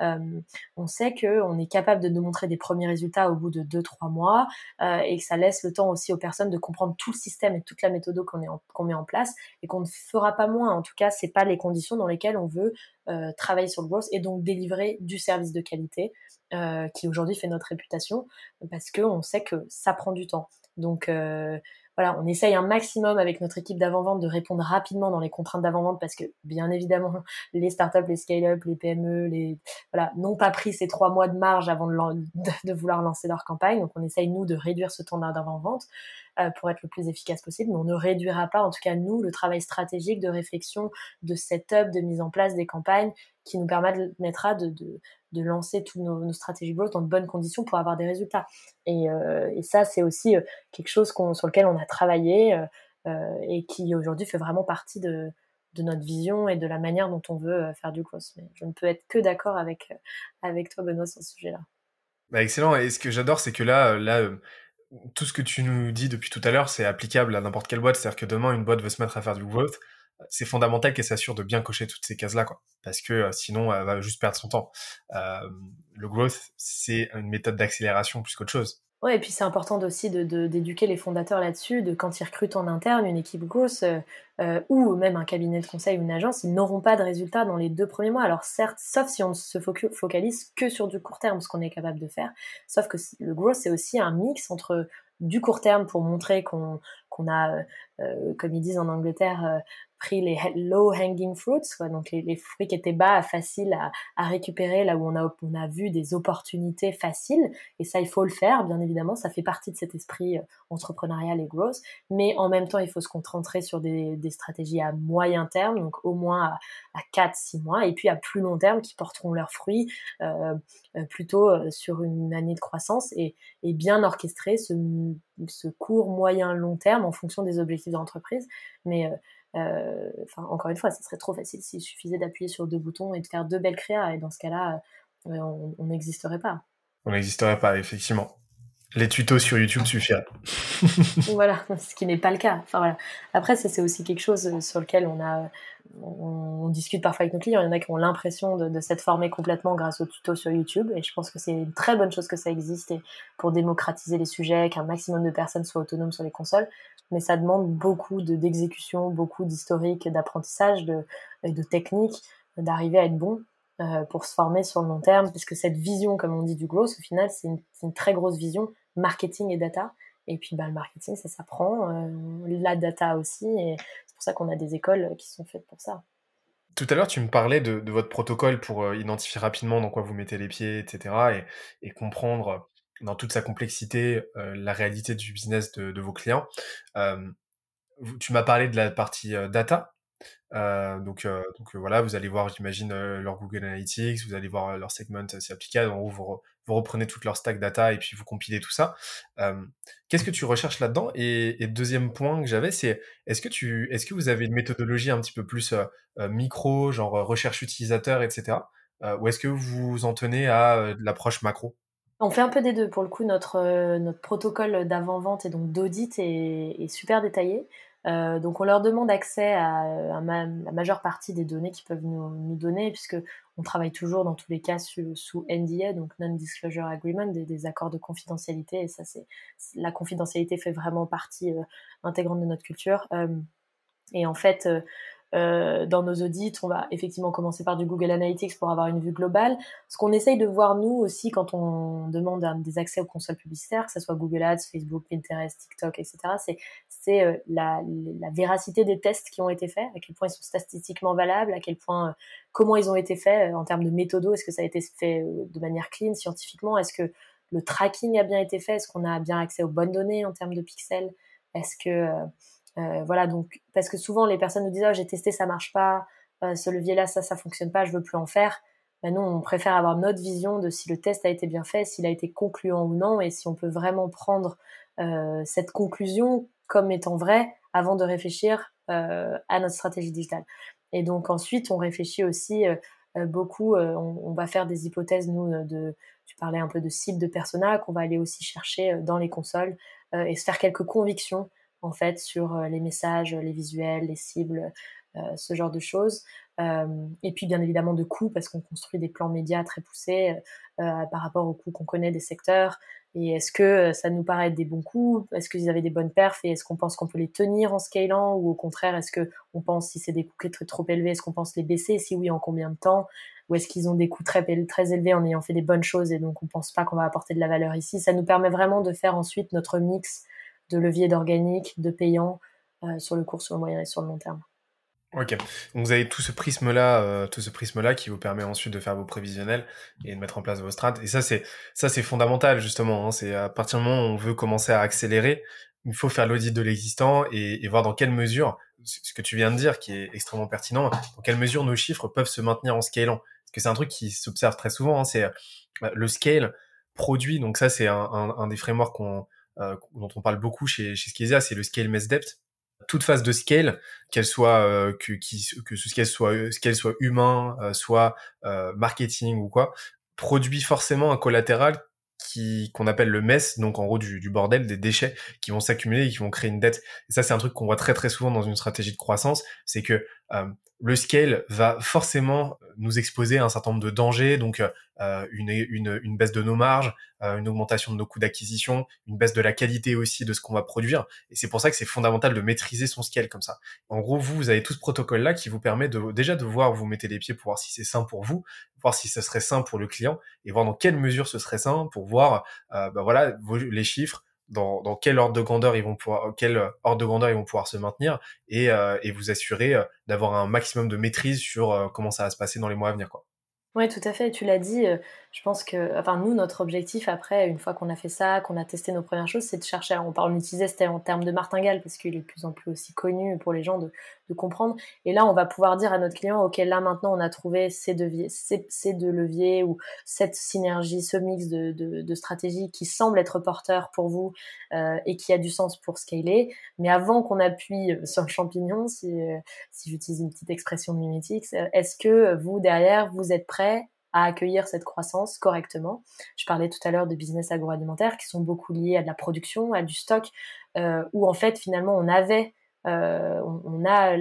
euh, on sait qu'on est capable de nous montrer des premiers résultats au bout de deux, trois mois, euh, et que ça laisse le temps aussi aux personnes de comprendre tout le système et toute la méthode qu'on met en place, et qu'on ne fera pas moins. En tout cas, c'est pas les conditions dans lesquelles on veut euh, travailler sur le growth et donc délivrer du service de qualité euh, qui aujourd'hui fait notre réputation, parce qu'on sait que ça prend du temps. Donc euh, voilà, on essaye un maximum avec notre équipe d'avant-vente de répondre rapidement dans les contraintes d'avant-vente parce que bien évidemment *laughs* les startups, les scale-up, les PME, les voilà n'ont pas pris ces trois mois de marge avant de, *laughs* de, vouloir lancer leur campagne. Donc on essaye nous de réduire ce temps d'avant-vente pour être le plus efficace possible, mais on ne réduira pas en tout cas nous le travail stratégique de réflexion, de setup, de mise en place des campagnes qui nous permettra de, de, lancer toutes nos, nos, stratégies growth dans de bonnes conditions pour avoir des résultats. Et, euh, et ça, c'est aussi euh, quelque chose sur lequel on a travaillé euh, euh, et qui aujourd'hui fait vraiment partie de, de notre vision et de la manière dont on veut euh, faire du growth. Mais je ne peux être que d'accord avec, avec toi, Benoît, sur ce sujet-là. Bah excellent. Et ce que j'adore, c'est que là, là, tout ce que tu nous dis depuis tout à l'heure, c'est applicable à n'importe quelle boîte. C'est-à-dire que demain, une boîte veut se mettre à faire du growth. c'est fondamental qu'elle s'assure de bien cocher toutes ces cases-là, quoi. Parce que sinon, elle va juste perdre son temps. le growth, c'est une méthode d'accélération plus qu'autre chose. Ouais, et puis c'est important aussi de, d'éduquer les fondateurs là-dessus, de quand ils recrutent en interne une équipe grosse euh, euh, ou même un cabinet de conseil ou une agence, ils n'auront pas de résultats dans les deux premiers mois. Alors certes, sauf si on se focalise que sur du court terme, ce qu'on est capable de faire. Sauf que le growth, c'est aussi un mix entre du court terme pour montrer qu'on, qu'on a, euh, comme ils disent en Angleterre, pris les low hanging fruits, donc les, fruits qui étaient bas, faciles à, récupérer, là où on a, on a vu des opportunités faciles. Et ça, il faut le faire, bien évidemment. Ça fait partie de cet esprit euh, entrepreneurial et growth. Mais en même temps, il faut se concentrer sur des, des stratégies à moyen terme, donc au moins à, à 4-6 mois, et puis à plus long terme qui porteront leurs fruits euh, euh plutôt euh, sur une année de croissance et, et bien orchestrer ce, ce court, moyen, long terme en fonction des objectifs d'entreprise. Mais euh, enfin, encore une fois, ça serait trop facile s'il suffisait d'appuyer sur deux boutons et de faire deux belles créas. Et dans ce cas-là, euh, on n'existerait pas. On n'existerait pas, effectivement. Les tutos sur YouTube suffiraient. *laughs* *laughs* voilà, ce qui n'est pas le cas. Enfin, voilà. Après, ça, c'est aussi quelque chose euh, sur lequel on a, on, discute parfois avec nos clients. Il y en a qui ont l'impression de, de s'être formés complètement grâce aux tutos sur YouTube. Et je pense que c'est une très bonne chose que ça existe et pour démocratiser les sujets, qu'un maximum de personnes soient autonomes sur les consoles. Mais ça demande beaucoup d'exécution, beaucoup d'historique, d'apprentissage, de, de technique, d'arriver à être bon. Euh, pour se former sur le long terme, puisque cette vision, comme on dit, du growth, au final, c'est une, très grosse vision marketing et data. Et puis bah, le marketing, ça s'apprend, euh, la data aussi, et c'est pour ça qu'on a des écoles qui sont faites pour ça. Tout à l'heure, tu me parlais de, de votre protocole pour euh, identifier rapidement dans quoi vous mettez les pieds, etc., et, et comprendre dans toute sa complexité euh, la réalité du business de, de vos clients. Euh, tu m'as parlé de la partie data. Euh, donc, euh, donc voilà, vous allez voir, j'imagine, leur Google Analytics, vous allez voir leur segment c'est applicable, en vous, vous reprenez toute leur stack data et puis vous compilez tout ça. Euh, Qu'est-ce que tu recherches là-dedans? Et, et, deuxième point que j'avais, c'est est-ce que tu, est-ce que vous avez une méthodologie un petit peu plus euh, euh micro, genre euh, recherche utilisateur, etc. Euh, ou est-ce que vous vous en tenez à l'approche macro? On fait un peu des deux. Pour le coup, notre, notre protocole d'avant-vente et donc d'audit est, super détaillé. Euh, donc on leur demande accès à, à la majeure partie des données qu'ils peuvent nous, donner, puisque on travaille toujours dans tous les cas sous, NDA, donc Non-Disclosure Agreement, des, accords de confidentialité. Et ça, c'est la confidentialité fait vraiment partie euh, intégrante de notre culture. Euh, et en fait, euh, euh, dans nos audits, on va effectivement commencer par du Google Analytics pour avoir une vue globale. Ce qu'on essaye de voir nous aussi quand on demande des accès aux consoles publicitaires, que ce soit Google Ads, Facebook, Pinterest, TikTok, etc., c'est euh, la, la, véracité des tests qui ont été faits, à quel point ils sont statistiquement valables, à quel point euh, comment ils ont été faits en termes de méthodo, est-ce que ça a été fait de manière clean scientifiquement, est-ce que le tracking a bien été fait, est-ce qu'on a bien accès aux bonnes données en termes de pixels, est-ce que euh, voilà, donc parce que souvent les personnes nous disent oh, j'ai testé, ça marche pas, euh, ce levier-là, ça, ça fonctionne pas, je veux plus en faire. Ben nous, on préfère avoir notre vision de si le test a été bien fait, s'il a été concluant ou non, et si on peut vraiment prendre euh, cette conclusion comme étant vraie avant de réfléchir euh, à notre stratégie digitale. Et donc ensuite, on réfléchit aussi euh, euh, beaucoup, on, on, va faire des hypothèses, nous, de, tu parlais un peu de cible de persona, qu'on va aller aussi chercher dans les consoles et se faire quelques convictions en fait sur euh, les messages, les visuels, les cibles, euh, ce genre de choses. Euh, et puis bien évidemment de coûts parce qu'on construit des plans médias très poussés par rapport aux coûts qu'on connaît des secteurs. Et est-ce que ça nous paraît des bons coûts? Est-ce qu'ils avaient des bonnes perfs? Et est-ce qu'on pense qu'on peut les tenir en scalant? Ou au contraire, est-ce que on pense si c'est des coûts très, trop élevés, est-ce qu'on pense les baisser? Si oui, en combien de temps? Ou est-ce qu'ils ont des coûts très, très élevés en ayant fait des bonnes choses et donc on pense pas qu'on va apporter de la valeur ici? Ça nous permet vraiment de faire ensuite notre mix de levier d'organique, de payant euh, sur le court, sur le moyen et sur le long terme. Ok, donc vous avez tout ce prisme-là, euh, tout ce prisme-là qui vous permet ensuite de faire vos prévisionnels et de mettre en place vos strates. Et ça, c'est ça, c'est fondamental justement. Hein. C'est à partir du moment où on veut commencer à accélérer, il faut faire l'audit de l'existant et, voir dans quelle mesure, ce que tu viens de dire, qui est extrêmement pertinent, dans quelle mesure nos chiffres peuvent se maintenir en scalant. Parce que c'est un truc qui s'observe très souvent. Hein. C'est euh, le scale produit. Donc ça, c'est un, des frameworks qu'on dont on parle beaucoup chez, chez Skezia, c'est le scale mess depth. Toute phase de scale, qu'elle soit euh, que, que ce scale soit scale soit humain, euh, soit marketing ou quoi, produit forcément un collatéral qui qu'on appelle le mess, donc en gros du, du bordel, des déchets qui vont s'accumuler et qui vont créer une dette. Et ça, c'est un truc qu'on voit très très souvent dans une stratégie de croissance, c'est que euh, le scale va forcément nous exposer à un certain nombre de dangers, donc euh, une, une, une, baisse de nos marges, euh, une augmentation de nos coûts d'acquisition, une baisse de la qualité aussi de ce qu'on va produire. Et c'est pour ça que c'est fondamental de maîtriser son scale comme ça. En gros, vous, vous avez tout ce protocole-là qui vous permet de déjà de voir où vous mettez les pieds pour voir si c'est sain pour vous, voir si ce serait sain pour le client, et voir dans quelle mesure ce serait sain pour voir, euh, bah voilà, les chiffres, dans, dans, quel ordre de grandeur ils vont pouvoir quel ordre de grandeur ils vont pouvoir se maintenir et, euh, et vous assurer euh, d'avoir un maximum de maîtrise sur euh, comment ça va se passer dans les mois à venir quoi. Oui, tout à fait. Tu l'as dit, je pense que, enfin, nous, notre objectif après, une fois qu'on a fait ça, qu'on a testé nos premières choses, c'est de chercher. On parle, on utilisait c'était en termes de martingale parce qu'il est de plus en plus aussi connu pour les gens de, comprendre. Et là, on va pouvoir dire à notre client, ok, là maintenant, on a trouvé ces deux leviers ou cette synergie, ce mix de, de, stratégies qui semble être porteur pour vous euh, et qui a du sens pour scaler. Mais avant qu'on appuie sur le champignon, si, euh, si j'utilise une petite expression de mimétique, est-ce que vous derrière, vous êtes prêt à accueillir cette croissance correctement. Je parlais tout à l'heure de business agroalimentaire qui sont beaucoup liés à de la production, à du stock, euh, où en fait finalement on avait, euh, on, a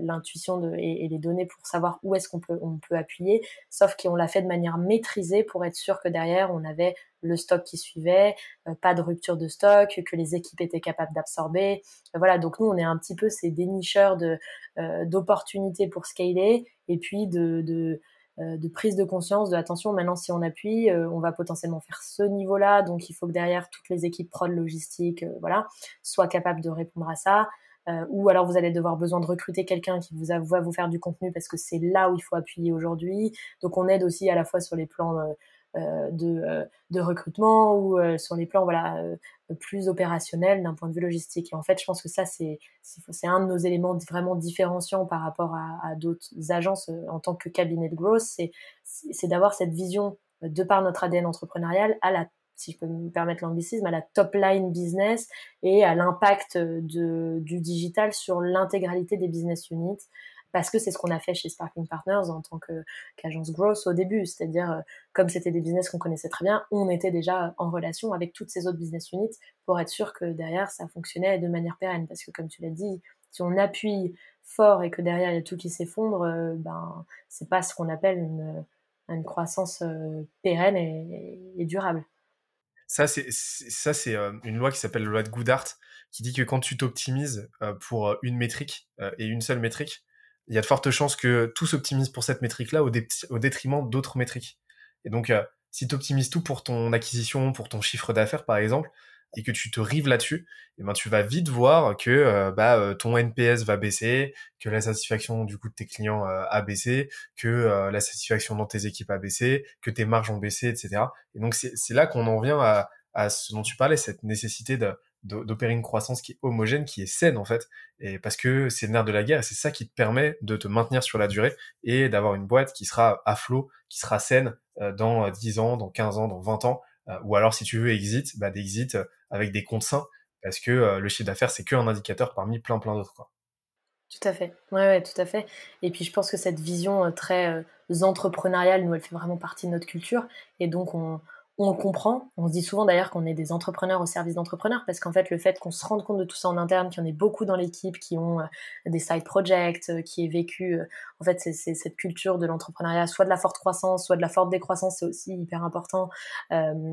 l'intuition et, les données pour savoir où est-ce qu'on peut, on peut appuyer, sauf qu'on l'a fait de manière maîtrisée pour être sûr que derrière on avait le stock qui suivait, euh, pas de rupture de stock, que les équipes étaient capables d'absorber. voilà, donc nous on est un petit peu ces dénicheurs d'opportunités pour scaler et puis de, de prise de conscience de attention maintenant si on appuie euh, on va potentiellement faire ce niveau là donc il faut que derrière toutes les équipes prod logistique euh, voilà soient capables de répondre à ça. Ou alors vous allez devoir besoin de recruter quelqu'un qui vous va vous faire du contenu parce que c'est là où il faut appuyer aujourd'hui. Donc on aide aussi à la fois sur les plans euh, de, euh, de, recrutement ou euh, sur les plans voilà plus opérationnels d'un point de vue logistique. Et en fait, je pense que ça c'est c'est un de nos éléments vraiment différenciants par rapport à, d'autres agences en tant que cabinet de growth, c'est c'est d'avoir cette vision de par notre ADN entrepreneurial à la si je peux me permettre l'anglicisme, à la top line business et à l'impact du digital sur l'intégralité des business units parce que c'est ce qu'on a fait chez Sparking Partners en tant qu'agence growth au début, c'est-à-dire euh, comme c'était des business qu'on connaissait très bien, on était déjà en relation avec toutes ces autres business units pour être sûr que derrière ça fonctionnait de manière pérenne, parce que comme tu l'as dit, si on appuie fort et que derrière il y a tout qui s'effondre, euh, ben c'est pas ce qu'on appelle une, croissance euh, pérenne et, durable. Ça, c'est ça, c'est une loi qui s'appelle la loi de Goodhart, qui dit que quand tu t'optimises pour une métrique et une seule métrique, il y a de fortes chances que tout s'optimise pour cette métrique-là au, détriment d'autres métriques. Et donc, euh, si tu optimises tout pour ton acquisition, pour ton chiffre d'affaires, par exemple, et que tu te rives là-dessus, eh ben, tu vas vite voir que euh, bah, euh, ton NPS va baisser, que la satisfaction du coup de tes clients a baissé, que la satisfaction dans tes équipes a baissé, que tes marges ont baissé, etc. Et donc, c'est là qu'on en vient à, à ce dont tu parlais, cette nécessité de, d'opérer une croissance qui est homogène, qui est saine en fait, et parce que c'est le nerf de la guerre, et c'est ça qui te permet de te maintenir sur la durée et d'avoir une boîte qui sera à flot, qui sera saine euh, dans 10 ans, dans 15 ans, dans 20 ans, euh, ou alors si tu veux exit, bah d'exit euh, avec des comptes sains, parce que le chiffre d'affaires c'est qu'un indicateur parmi plein plein d'autres. Tout à fait, ouais, ouais, tout à fait. Et puis je pense que cette vision très entrepreneuriale, nous, elle fait vraiment partie de notre culture, et donc on, on le comprend. On se dit souvent d'ailleurs qu'on est des entrepreneurs au service d'entrepreneurs parce qu'en fait, le fait qu'on se rende compte de tout ça en interne, qu'il y en ait beaucoup dans l'équipe qui ont euh, des side projects, euh, qui est vécu, euh, en fait, c'est cette culture de l'entrepreneuriat, soit de la forte croissance, soit de la forte décroissance, c'est aussi hyper important,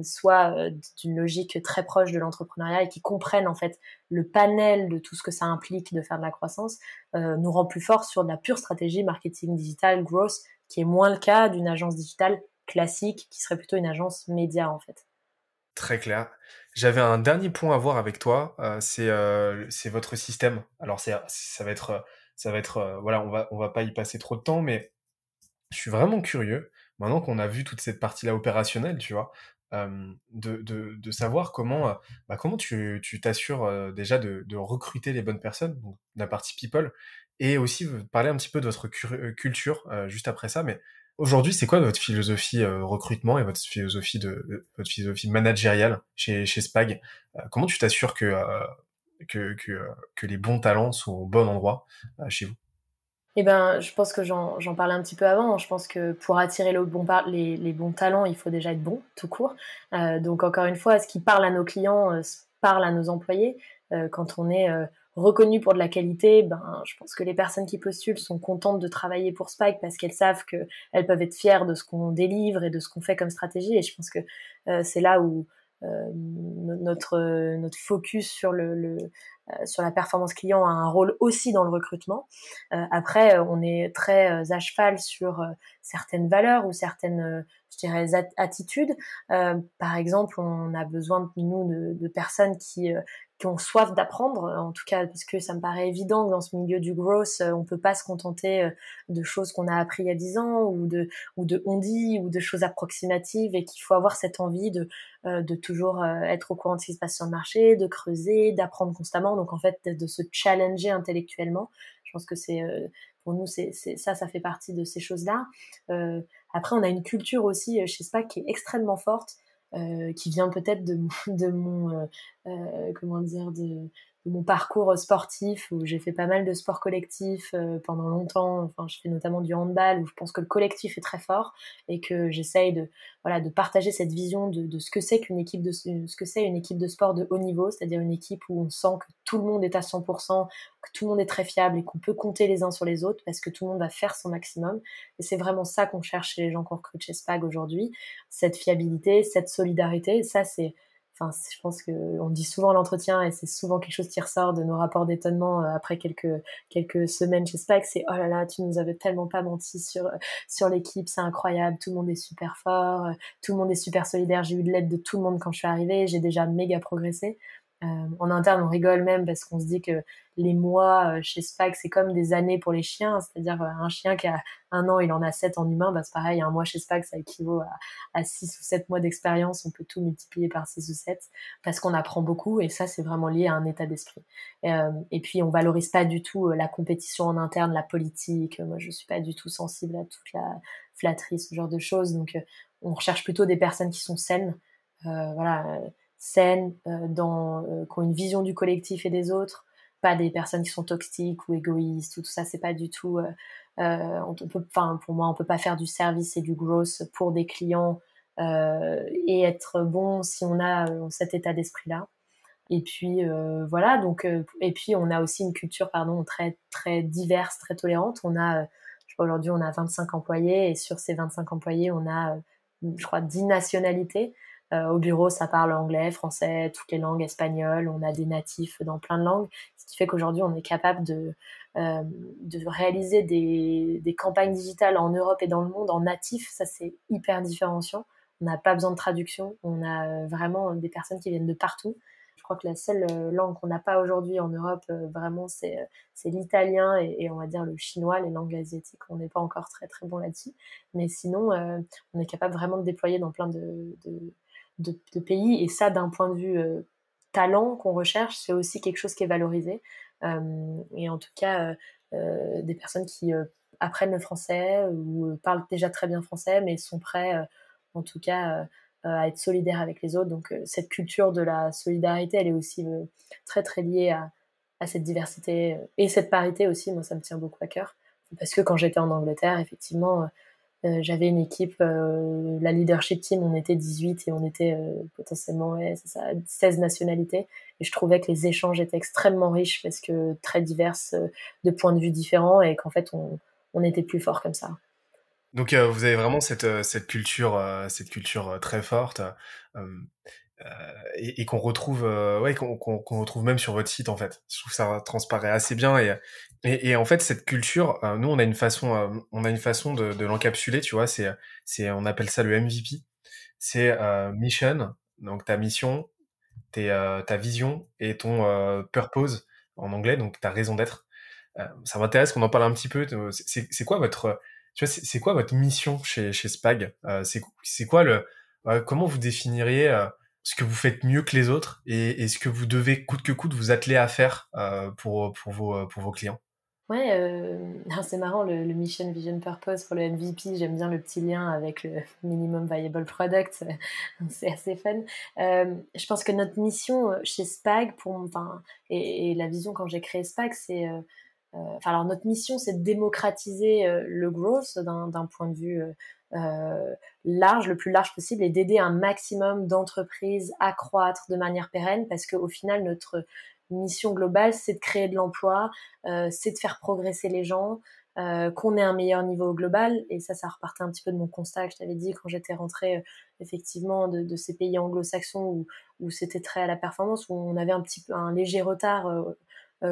soit d'une logique très proche de l'entrepreneuriat et qui comprennent en fait le panel de tout ce que ça implique de faire de la croissance, nous rend plus fort sur de la pure stratégie marketing digital, growth, qui est moins le cas d'une agence digitale classique qui serait plutôt une agence média en fait. Très clair. J'avais un dernier point à voir avec toi, euh, euh, c'est votre système. Alors ça va être ça va être euh, voilà, on va on va pas y passer trop de temps mais je suis vraiment curieux maintenant qu'on a vu toute cette partie là opérationnelle, tu vois, de, de, savoir comment bah, comment tu t'assures déjà de, recruter les bonnes personnes, la partie people et aussi parler un petit peu de votre culture juste après ça mais Aujourd'hui, c'est quoi votre philosophie euh, recrutement et votre philosophie de euh, votre philosophie managériale chez chez Spag? Euh, Comment tu t'assures que, que que les bons talents sont au bon endroit chez vous? Eh ben, je pense que j'en parlais un petit peu avant. Je pense que pour attirer les, bons talents, il faut déjà être bon, tout court. Euh, donc encore une fois, ce qui parle à nos clients euh, parle à nos employés. Euh, quand on est euh, reconnu pour de la qualité, ben, je pense que les personnes qui postulent sont contentes de travailler pour Spike parce qu'elles savent qu'elles peuvent être fières de ce qu'on délivre et de ce qu'on fait comme stratégie. Et je pense que euh, c'est là où notre, notre focus sur le, le euh, sur la performance client a un rôle aussi dans le recrutement. Euh, après, euh, on est très à cheval sur certaines valeurs ou certaines, je dirais, attitudes. par exemple, on a besoin nous de, de personnes qui qui ont soif d'apprendre, en tout cas parce que ça me paraît évident que dans ce milieu du growth, on peut pas se contenter de choses qu'on a appris il y a 10 ans ou de ou de on dit ou de choses approximatives et qu'il faut avoir cette envie de de toujours être au courant de ce qui se passe sur le marché, de creuser, d'apprendre constamment donc en fait de se challenger intellectuellement. Je pense que c'est euh, pour nous c'est ça ça fait partie de ces choses là. Euh, après on a une culture aussi euh, chez SPAC qui est extrêmement forte. Qui vient peut-être de, de mon comment dire de, mon parcours sportif où j'ai fait pas mal de sports collectifs euh, pendant longtemps. Enfin, je fais notamment du handball où je pense que le collectif est très fort et que j'essaye de voilà de partager cette vision de, de ce que c'est qu'une équipe de ce que c'est une équipe de sport de haut niveau, c'est-à-dire une équipe où on sent que tout le monde est à 100%, que tout le monde est très fiable et qu'on peut compter les uns sur les autres parce que tout le monde va faire son maximum. Et c'est vraiment ça qu'on cherche chez les gens qu'on recrute chez Spag aujourd'hui, cette fiabilité, cette solidarité. Et ça c'est je pense qu'on dit souvent l'entretien et c'est souvent quelque chose qui ressort de nos rapports d'étonnement euh, après quelques, quelques semaines chez SPAC, c'est oh là là, tu nous avais tellement pas menti sur, sur l'équipe, c'est incroyable, tout le monde est super fort, euh, tout le monde est super solidaire, j'ai eu de l'aide de tout le monde quand je suis arrivée, j'ai déjà méga progressé. Euh, en interne, on rigole même parce qu'on se dit que les mois euh, chez SPAC, c'est comme des années pour les chiens. C'est-à-dire euh, un chien qui a un an, il en a sept en humain. Bah, c'est pareil, un mois chez SPAC, ça équivaut à, à six ou sept mois d'expérience. On peut tout multiplier par six ou sept parce qu'on apprend beaucoup et ça, c'est vraiment lié à un état d'esprit. et puis, on valorise pas du tout la compétition en interne, la politique. Moi, je suis pas du tout sensible à toute la flatterie, ce genre de choses. Donc, on recherche plutôt des personnes qui sont saines. voilà saines, euh, dans, euh, qui ont une vision du collectif et des autres, pas des personnes qui sont toxiques ou égoïstes ou tout ça, c'est pas du tout. Euh, on peut, enfin, pour moi, on peut pas faire du service et du growth pour des clients et être bon si on a cet état d'esprit-là. Et puis voilà, donc et puis on a aussi une culture pardon très très diverse, très tolérante. On a aujourd'hui on a 25 employés et sur ces 25 employés, on a je crois 10 nationalités. Euh, au bureau, ça parle anglais, français, toutes les langues, espagnoles. On a des natifs dans plein de langues, ce qui fait qu'aujourd'hui, on est capable de, euh, de réaliser des, des, campagnes digitales en Europe et dans le monde en natif. Ça, c'est hyper différenciant. On n'a pas besoin de traduction. On a euh, vraiment des personnes qui viennent de partout. Je crois que la seule langue qu'on n'a pas aujourd'hui en Europe, vraiment, c'est l'italien et, on va dire le chinois, les langues asiatiques. On n'est pas encore très très bon là-dessus. Mais sinon, on est capable vraiment de déployer dans plein de, de de, pays. Et ça, d'un point de vue euh, talent qu'on recherche, c'est aussi quelque chose qui est valorisé. Euh, et en tout cas, euh, des personnes qui apprennent le français ou parlent déjà très bien français, mais sont prêts, en tout cas, à être solidaires avec les autres. Donc cette culture de la solidarité, elle est aussi très très liée à, à, cette diversité et cette parité aussi. Moi, ça me tient beaucoup à cœur. Parce que quand j'étais en Angleterre, effectivement, j'avais une équipe, euh, la leadership team, on était 18 et on était euh, potentiellement ouais, ça, 16 nationalités. Et je trouvais que les échanges étaient extrêmement riches parce que très diverses, de points de vue différents et qu'en fait on, était plus fort comme ça. Donc vous avez vraiment cette, culture, cette culture très forte. Euh, et, qu'on retrouve, euh, ouais, qu'on retrouve même sur votre site en fait. Je trouve ça transparaît assez bien et, et, en fait cette culture, euh, nous on a une façon, on a une façon de, de l'encapsuler, tu vois. C'est, c'est, on appelle ça le MVP. C'est mission, donc ta mission, tes, ta vision et ton purpose en anglais, donc ta raison d'être. ça m'intéresse qu'on en parle un petit peu. C'est quoi votre, tu vois, c'est quoi votre mission chez, chez Spag? C'est quoi le, comment vous définiriez ce que vous faites mieux que les autres et, ce que vous devez coûte que coûte vous atteler à faire euh, pour, pour, vos, pour vos clients Ouais, euh, *laughs* c'est marrant le, Mission Vision Purpose pour le MVP. J'aime bien le petit lien avec le *laughs* Minimum Viable Product. *laughs* c'est assez fun. Euh, je pense que notre mission chez Spag, pour, enfin, et, la vision quand j'ai créé Spag, c'est enfin alors notre mission c'est de démocratiser le growth d'un point de vue large, le plus large possible, et d'aider un maximum d'entreprises à croître de manière pérenne, parce qu'au final notre mission globale c'est de créer de l'emploi, c'est de faire progresser les gens, euh, qu'on ait un meilleur niveau global. Et ça, ça repartait un petit peu de mon constat que je t'avais dit quand j'étais rentrée euh, effectivement de, ces pays anglo-saxons où, où c'était très à la performance, où on avait un petit peu un léger retard euh,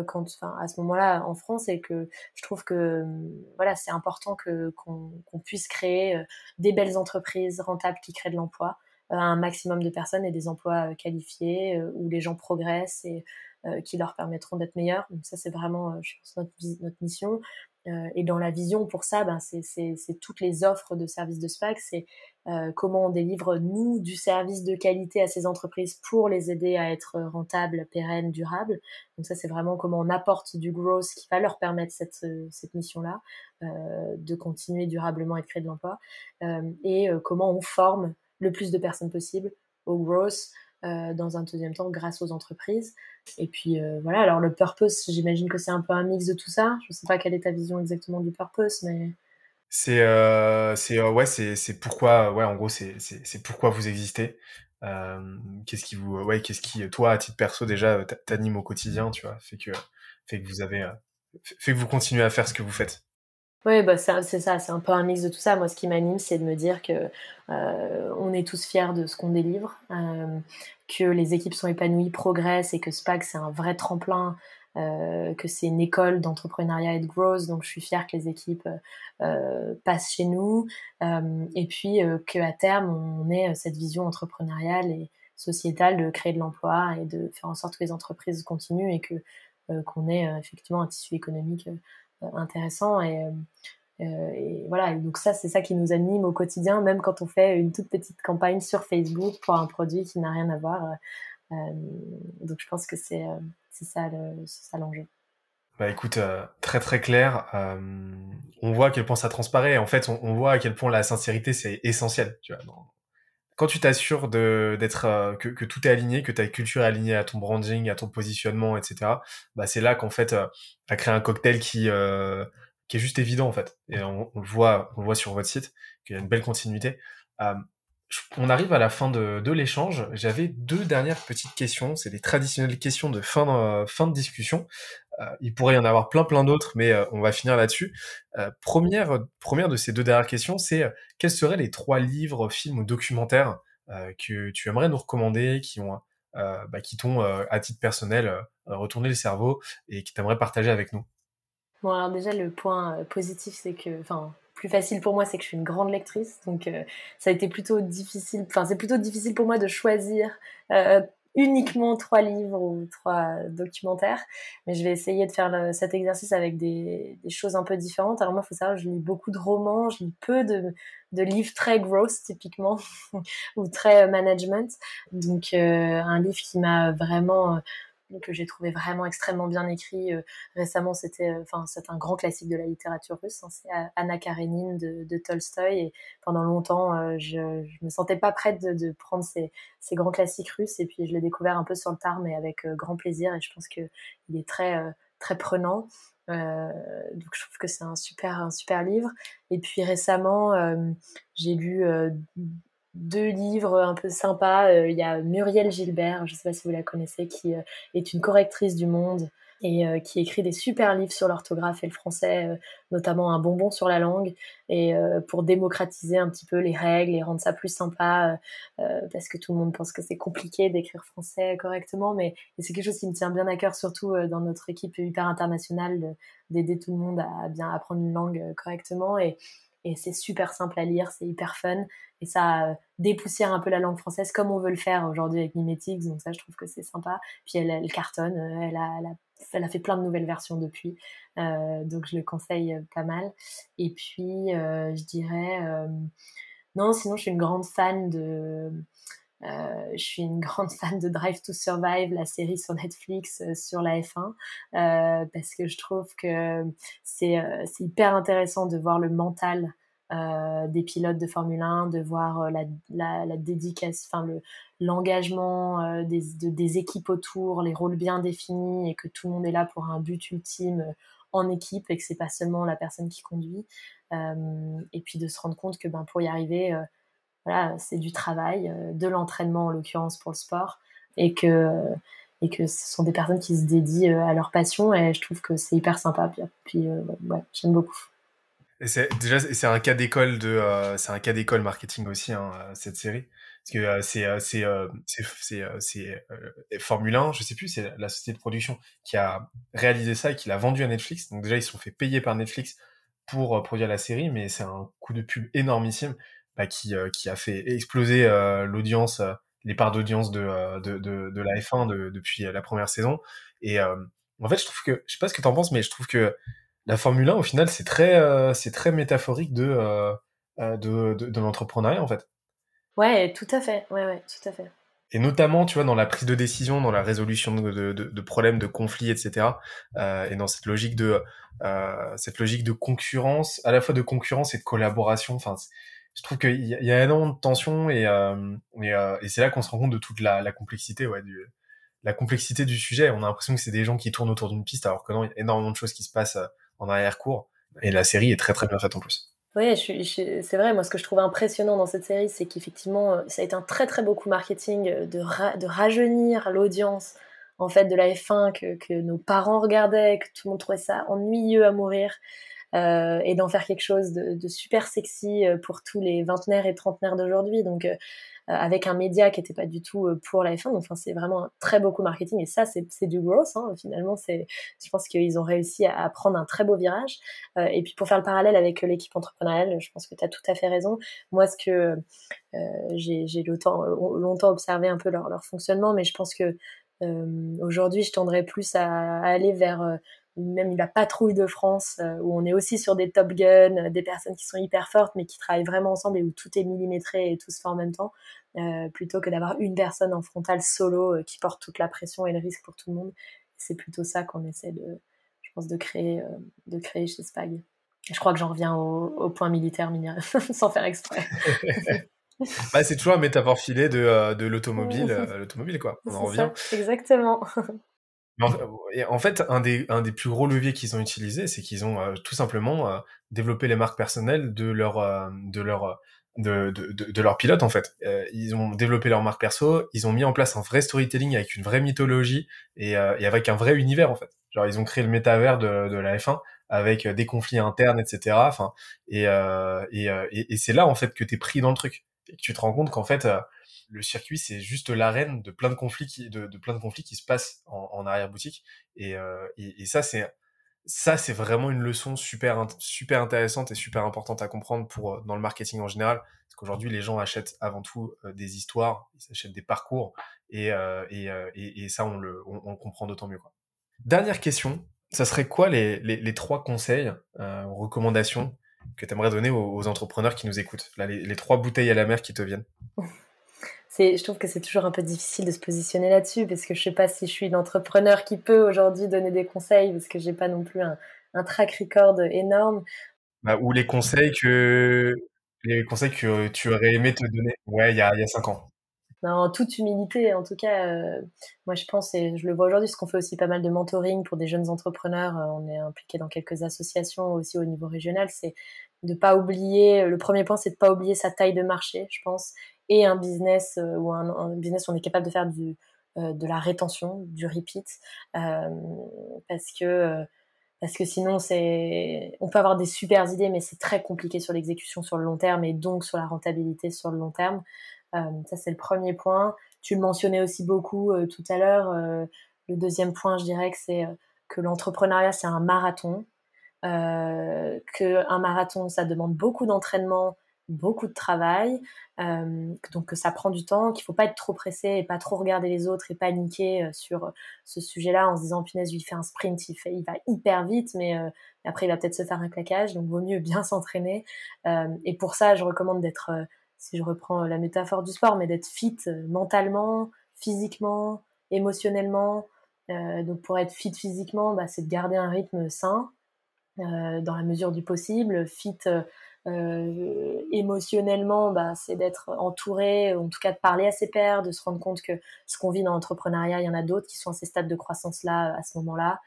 quand, enfin, à ce moment-là en France et que je trouve que voilà, c'est important que qu'on puisse créer des belles entreprises rentables qui créent de l'emploi un maximum de personnes et des emplois qualifiés où les gens progressent et qui leur permettront d'être meilleurs. Donc ça, c'est vraiment, je pense, notre, notre mission. Euh, et dans la vision pour ça, ben, c'est toutes les offres de services de SPAC, c'est euh, comment on délivre, nous, du service de qualité à ces entreprises pour les aider à être rentables, pérennes, durables. Donc ça, c'est vraiment comment on apporte du growth qui va leur permettre cette, cette mission-là, euh, de continuer durablement et de créer de l'emploi, euh, et euh, comment on forme le plus de personnes possible au growth, euh, dans un deuxième temps grâce aux entreprises. Et puis euh, voilà, alors le purpose, j'imagine que c'est un peu un mix de tout ça. Je ne sais pas quelle est ta vision exactement du purpose, mais... C'est euh, c'est ouais pourquoi ouais en gros c'est pourquoi vous existez qu'est-ce qui ouais qu'est-ce qui toi à titre perso déjà t'anime au quotidien tu vois fait que fait que vous avez fait que vous continuez à faire ce que vous faites oui, bah c'est ça, c'est un peu un mix de tout ça. Moi, ce qui m'anime, c'est de me dire que euh, on est tous fiers de ce qu'on délivre, euh, que les équipes sont épanouies, progressent et que SPAC, c'est un vrai tremplin, euh, que c'est une école d'entrepreneuriat et de growth. Donc, je suis fière que les équipes passent chez nous et puis qu'à terme, on ait cette vision entrepreneuriale et sociétale de créer de l'emploi et de faire en sorte que les entreprises continuent et qu'on ait effectivement un tissu économique intéressant et, euh, et voilà, donc ça, c'est ça qui nous anime au quotidien, même quand on fait une toute petite campagne sur Facebook pour un produit qui n'a rien à voir. Euh, donc je pense que c'est ça l'enjeu. Bah écoute, très très clair. on voit à quel point ça transparaît. En fait, on, voit à quel point la sincérité c'est essentiel. Tu vois, quand tu t'assures d'être que, que, tout est aligné, que ta culture est alignée à ton branding, à ton positionnement, etc. Bah c'est là qu'en fait, euh, tu as créé un cocktail qui euh, qui est juste évident en fait. Et on, voit, on le voit sur votre site qu'il y a une belle continuité. On arrive à la fin de, l'échange. J'avais deux dernières petites questions. C'est des traditionnelles questions de fin de, fin de discussion. Euh, il pourrait y en avoir plein plein d'autres, mais euh, on va finir là-dessus. Euh, première, première de ces deux dernières questions, c'est quels seraient les trois livres, films ou documentaires que tu aimerais nous recommander, qui ont bah, qui t'ont, à titre personnel, retourné le cerveau et qui t'aimerais partager avec nous? Bon, alors déjà, le point positif, c'est que, enfin, plus facile pour moi, c'est que je suis une grande lectrice, donc ça a été plutôt difficile, enfin, c'est plutôt difficile pour moi de choisir uniquement trois livres ou trois documentaires, mais je vais essayer de faire cet exercice avec des, choses un peu différentes. Alors moi, faut savoir, je lis beaucoup de romans, je lis peu de, livres très gross typiquement *laughs* ou très management. Donc euh, un livre qui m'a vraiment que j'ai trouvé vraiment extrêmement bien écrit euh, récemment. C'était, euh, enfin, c'est un grand classique de la littérature russe. Hein, c'est Anna Karenine de, de, Tolstoï. Et pendant longtemps, euh, je, je me sentais pas prête de, de prendre ces, ces, grands classiques russes. Et puis, je l'ai découvert un peu sur le tard, mais avec grand plaisir. Et je pense que il est très, très prenant. Euh, donc je trouve que c'est un super un super livre. Et puis récemment, j'ai lu deux livres un peu sympas. Euh, il y a Muriel Gilbert, je ne sais pas si vous la connaissez, qui euh, est une correctrice du monde et euh, qui écrit des super livres sur l'orthographe et le français, notamment un bonbon sur la langue, et pour démocratiser un petit peu les règles et rendre ça plus sympa, parce que tout le monde pense que c'est compliqué d'écrire français correctement, mais c'est quelque chose qui me tient bien à cœur, surtout dans notre équipe hyper internationale, d'aider tout le monde à bien apprendre une langue correctement. Et c'est super simple à lire, c'est hyper fun et ça euh, dépoussière un peu la langue française comme on veut le faire aujourd'hui avec Mimetics, donc ça je trouve que c'est sympa. Puis elle, cartonne, euh, elle a, elle, a, fait plein de nouvelles versions depuis, euh, donc je le conseille pas mal. Et puis je dirais, non sinon je suis une grande fan de je suis une *laughs* grande fan de Drive to Survive, la série sur Netflix euh, sur la F1, euh, parce que je trouve que c'est hyper intéressant de voir le mental des pilotes de Formule 1, de voir la, la, la dédicace, enfin le l'engagement des, de, des équipes autour, les rôles bien définis et que tout le monde est là pour un but ultime en équipe et que c'est pas seulement la personne qui conduit. et puis de se rendre compte que ben, pour y arriver, c'est du travail, de l'entraînement en l'occurrence pour le sport, et que et que ce sont des personnes qui se dédient à leur passion et je trouve que c'est hyper sympa. Puis, j'aime beaucoup. C'est déjà c'est un cas d'école de c'est un cas d'école marketing aussi hein, cette série. Parce que c'est c'est c'est c'est Formule 1 je sais plus c'est la société de production qui a réalisé ça et qui l'a vendu à Netflix. Donc déjà ils se sont fait payer par Netflix pour produire la série mais c'est un coup de pub énormissime bah, qui qui a fait exploser l'audience les parts d'audience de, de, de, de, la F1 depuis la première saison et en fait je trouve que je sais pas ce que t'en penses mais je trouve que la Formule 1, au final, c'est très, euh, c'est très métaphorique de, euh, euh, de, de, l'entrepreneuriat, en fait. Ouais, tout à fait. Ouais, ouais, tout à fait. Et notamment, tu vois, dans la prise de décision, dans la résolution de, de, de problèmes, de conflits, etc. et dans cette logique de, cette logique de concurrence, à la fois de concurrence et de collaboration. Enfin, je trouve qu'il y, y, a énormément de tension et, et, et c'est là qu'on se rend compte de toute la, la complexité, ouais, du, la complexité du sujet. On a l'impression que c'est des gens qui tournent autour d'une piste, alors que non, il y a énormément de choses qui se passent en arrière-cours. Et la série est très très bien faite en plus. Oui, c'est vrai. Moi, ce que je trouve impressionnant dans cette série, c'est qu'effectivement, euh, ça a été un très très beau coup marketing euh, de, de rajeunir l'audience en fait de la F1 que, que, nos parents regardaient, que tout le monde trouvait ça ennuyeux à mourir, euh, et d'en faire quelque chose de, super sexy euh, pour tous les vingtenaires et trentenaires d'aujourd'hui. Donc, euh, avec un média qui n'était pas du tout pour la F1. Enfin, c'est vraiment très beau coup marketing et ça, c'est du growth. Hein. Finalement, je pense qu'ils ont réussi à, prendre un très beau virage. Et puis pour faire le parallèle avec l'équipe entrepreneuriale, je pense que tu as tout à fait raison. Moi, ce que j'ai longtemps, observé un peu leur, leur fonctionnement, mais je pense que aujourd'hui, je tendrais plus à, aller vers même la patrouille de France, où on est aussi sur des Top Gun, des personnes qui sont hyper fortes, mais qui travaillent vraiment ensemble et où tout est millimétré et tout se fait en même temps. Euh, plutôt que d'avoir une personne en frontal solo euh, qui porte toute la pression et le risque pour tout le monde. C'est plutôt ça qu'on essaie de, je pense, de créer, euh, de créer chez Spag. je crois que j'en reviens au, point militaire *laughs* sans faire exprès. *laughs* bah, c'est toujours un métaphore filé de, de l'automobile, *laughs* l'automobile quoi. On en revient. exactement. En fait, un des, un des plus gros leviers qu'ils ont utilisé, c'est qu'ils ont tout simplement développé les marques personnelles de leur, de leur, de, de, de, leur pilote en fait. Euh, ils ont développé leur marque perso, ils ont mis en place un vrai storytelling avec une vraie mythologie et, euh, et avec un vrai univers en fait. Genre ils ont créé le métavers de, de la F1 avec euh, des conflits internes, etc. Enfin et euh, et, et, et c'est là en fait que t'es pris dans le truc et que tu te rends compte qu'en fait le circuit c'est juste l'arène de plein de conflits qui de, plein de conflits qui se passent en, en arrière boutique et, et, et ça c'est ça, c'est vraiment une leçon super, super intéressante et super importante à comprendre pour, euh, dans le marketing en général. Parce qu'aujourd'hui, les gens achètent avant tout euh, des histoires, ils achètent des parcours, et, euh, et, et, ça, on le, on, comprend d'autant mieux. Quoi. Dernière question, ça serait quoi les, les, les trois conseils, euh, recommandations que tu aimerais donner aux, entrepreneurs qui nous écoutent? Là, les trois bouteilles à la mer qui te viennent je trouve que c'est toujours un peu difficile de se positionner là-dessus parce que je sais pas si je suis une entrepreneur qui peut aujourd'hui donner des conseils parce que j'ai pas non plus un, un, track record énorme. Bah, ou les conseils que les conseils que tu aurais aimé te donner ouais il y a, il y a cinq ans. Non, en toute humilité, en tout cas, euh, moi je pense, et je le vois aujourd'hui, parce qu'on fait aussi pas mal de mentoring pour des jeunes entrepreneurs, euh, on est impliqué dans quelques associations aussi au niveau régional, c'est de pas oublier, le premier point c'est de pas oublier sa taille de marché, je pense, et un business euh, ou un, business où on est capable de faire du, euh, de la rétention, du repeat, euh, parce que parce que sinon c'est on peut avoir des super idées mais c'est très compliqué sur l'exécution sur le long terme et donc sur la rentabilité sur le long terme. Ça c'est le premier point. Tu le mentionnais aussi beaucoup tout à l'heure le deuxième point je dirais que c'est que l'entrepreneuriat c'est un marathon. Que un marathon ça demande beaucoup d'entraînement beaucoup de travail, euh, donc que ça prend du temps, qu'il faut pas être trop pressé et pas trop regarder les autres et paniquer euh, sur ce sujet-là en se disant punaise il fait un sprint, il fait, il va hyper vite, mais euh, après il va peut-être se faire un claquage, donc vaut mieux bien *laughs* s'entraîner. et pour ça, je recommande d'être, si je reprends la métaphore du sport, mais d'être fit mentalement, physiquement, émotionnellement. donc pour être fit physiquement, bah, c'est de garder un rythme sain dans la mesure du possible, fit euh, émotionnellement, bah, c'est d'être entouré, en tout cas de parler à ses pairs, de se rendre compte que ce qu'on vit dans l'entrepreneuriat, il y en a d'autres qui sont à ces stades de croissance-là à ce moment-là.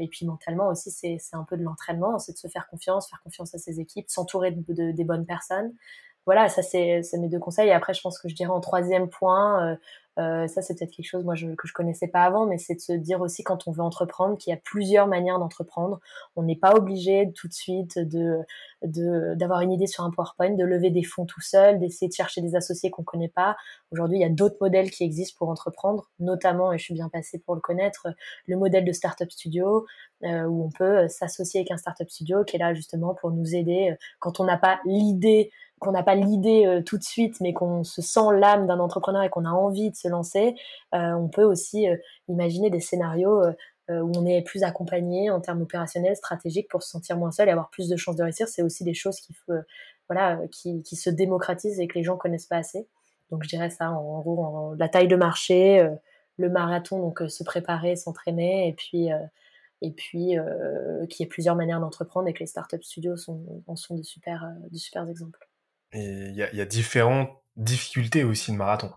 et puis mentalement aussi, c'est un peu de l'entraînement, c'est de se faire confiance, faire confiance à ses équipes, s'entourer de, des bonnes personnes. Voilà, ça c'est mes deux conseils. Et après, je pense que je dirais en troisième point, euh, ça, c'est peut-être quelque chose moi, je, que je connaissais pas avant, mais c'est de se dire aussi quand on veut entreprendre qu'il y a plusieurs manières d'entreprendre. On n'est pas obligé tout de suite de d'avoir une idée sur un PowerPoint, de lever des fonds tout seul, d'essayer de chercher des associés qu'on connaît pas. Aujourd'hui, il y a d'autres modèles qui existent pour entreprendre, notamment, et je suis bien passée pour le connaître, le modèle de startup studio, euh, où on peut s'associer avec un startup studio qui est là justement pour nous aider euh, quand on n'a pas l'idée qu'on n'a pas l'idée euh, tout de suite, mais qu'on se sent l'âme d'un entrepreneur et qu'on a envie de se lancer, euh, on peut aussi euh, imaginer des scénarios où on est plus accompagné en termes opérationnels, stratégiques, pour se sentir moins seul et avoir plus de chances de réussir. C'est aussi des choses qui, voilà, qui, qui, se démocratisent et que les gens connaissent pas assez. Donc je dirais ça, en, gros, la taille de marché, le marathon, donc se préparer, s'entraîner, et puis et puis qu'il y ait plusieurs manières d'entreprendre et que les startup studios sont, en sont de super, de super exemples. Il y a, différentes difficultés aussi de marathon.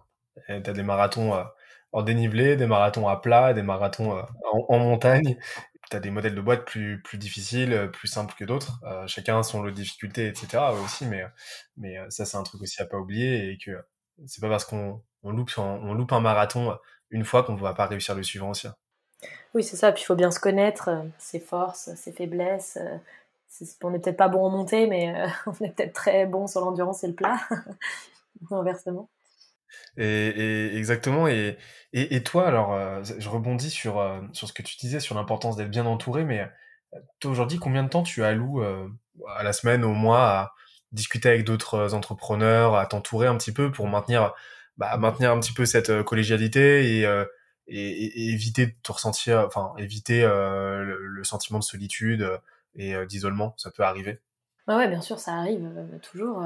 Tu as des marathons euh, en dénivelé, des marathons à plat, des marathons euh, en, montagne. Tu as des modèles de boîte plus, plus difficiles, euh, plus simples que d'autres. chacun son lot de difficultés, etc. aussi, mais, mais ça, c'est un truc aussi à pas oublier et que c'est pas parce qu'on on loupe, on, loupe un marathon une fois qu'on ne va pas réussir le suivant aussi. Oui, c'est ça. Puis il faut bien se connaître, ses forces, ses faiblesses, on n'est peut-être pas bon en montée, mais euh, *laughs* on est peut-être très bon sur l'endurance et le plat, *laughs* inversement. Et, exactement. Et, et, toi, alors, euh, je rebondis sur, euh, sur ce que tu disais sur l'importance d'être bien entouré, mais toi aujourd'hui, combien de temps tu alloues à la semaine, au mois, à discuter avec d'autres entrepreneurs, à t'entourer un petit peu pour maintenir, bah, maintenir un petit peu cette collégialité et, et, éviter de te ressentir, enfin, éviter le, sentiment de solitude et euh, d'isolement, ça peut arriver Ouais, bien sûr, ça arrive euh, toujours.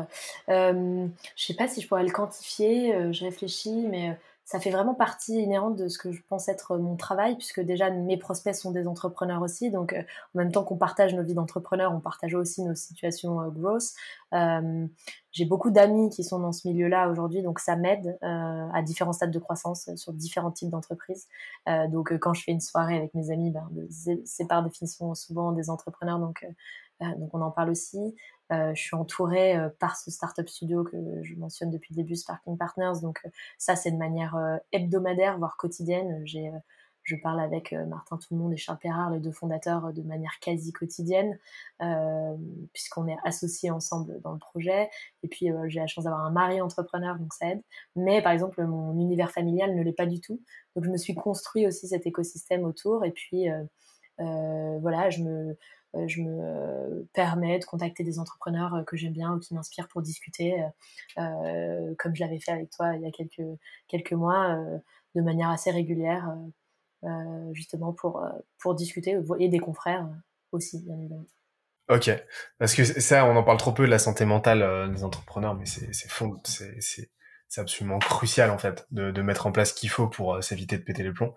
Euh, je sais pas si je pourrais le quantifier, je réfléchis, mais ça fait vraiment partie inhérente de ce que je pense être mon travail, puisque déjà mes prospects sont des entrepreneurs aussi. Donc, euh, en même temps qu'on partage nos vies d'entrepreneurs, on partage aussi nos situations euh, growth. Euh, j'ai beaucoup d'amis qui sont dans ce milieu-là aujourd'hui, donc ça m'aide euh, à différents stades de croissance sur différents types d'entreprises. donc, quand je fais une soirée avec mes amis, ben, c'est par définition souvent des entrepreneurs, donc on en parle aussi. Euh, je suis entourée euh, par ce startup studio que je mentionne depuis le début, Sparking Partners. Donc euh, ça, c'est de manière hebdomadaire, voire quotidienne. J'ai je parle avec Martin Tout-le-Monde et Charles Perrard, les deux fondateurs, de manière quasi quotidienne, euh, puisqu'on est associés ensemble dans le projet. Et puis, j'ai la chance d'avoir un mari entrepreneur, donc ça aide. Mais par exemple, mon univers familial ne l'est pas du tout. Donc, je me suis construit aussi cet écosystème autour. Et puis, euh, voilà, je me, euh, je me euh, permets de contacter des entrepreneurs euh, que j'aime bien ou qui m'inspirent pour discuter, comme je l'avais fait avec toi il y a quelques, quelques mois, de manière assez régulière, justement pour, pour discuter, et des confrères aussi, bien évidemment. Ok, parce que ça, on en parle trop peu de la santé mentale des entrepreneurs, mais c'est c'est c'est absolument crucial en fait de, de mettre en place ce qu'il faut pour s'éviter de péter les plombs.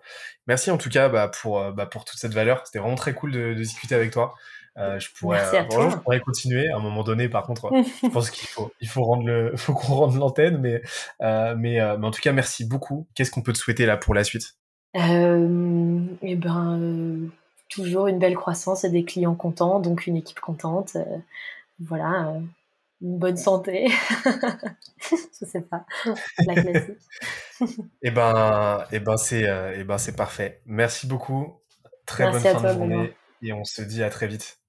Merci en tout cas bah, pour bah, pour toute cette valeur. C'était vraiment très cool de, de discuter avec toi. Euh, je pourrais, je pourrais continuer. À un moment donné, par contre, *laughs* je pense qu'il faut, il faut rendre le, *laughs* faut qu'on rende l'antenne, mais, euh, mais, euh, mais, en tout cas, merci beaucoup. Qu'est-ce qu'on peut te souhaiter là pour la suite? Euh, Eh ben, toujours une belle croissance et des clients contents, donc une équipe contente. voilà, une bonne santé. *laughs* je sais pas, *laughs* la classique. eh ben, eh ben, c'est, eh ben, c'est parfait. Merci beaucoup. Très bonne fin de journée. Et on se dit à très vite.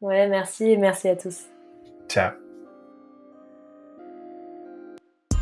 Ouais, merci et merci à tous. Ciao.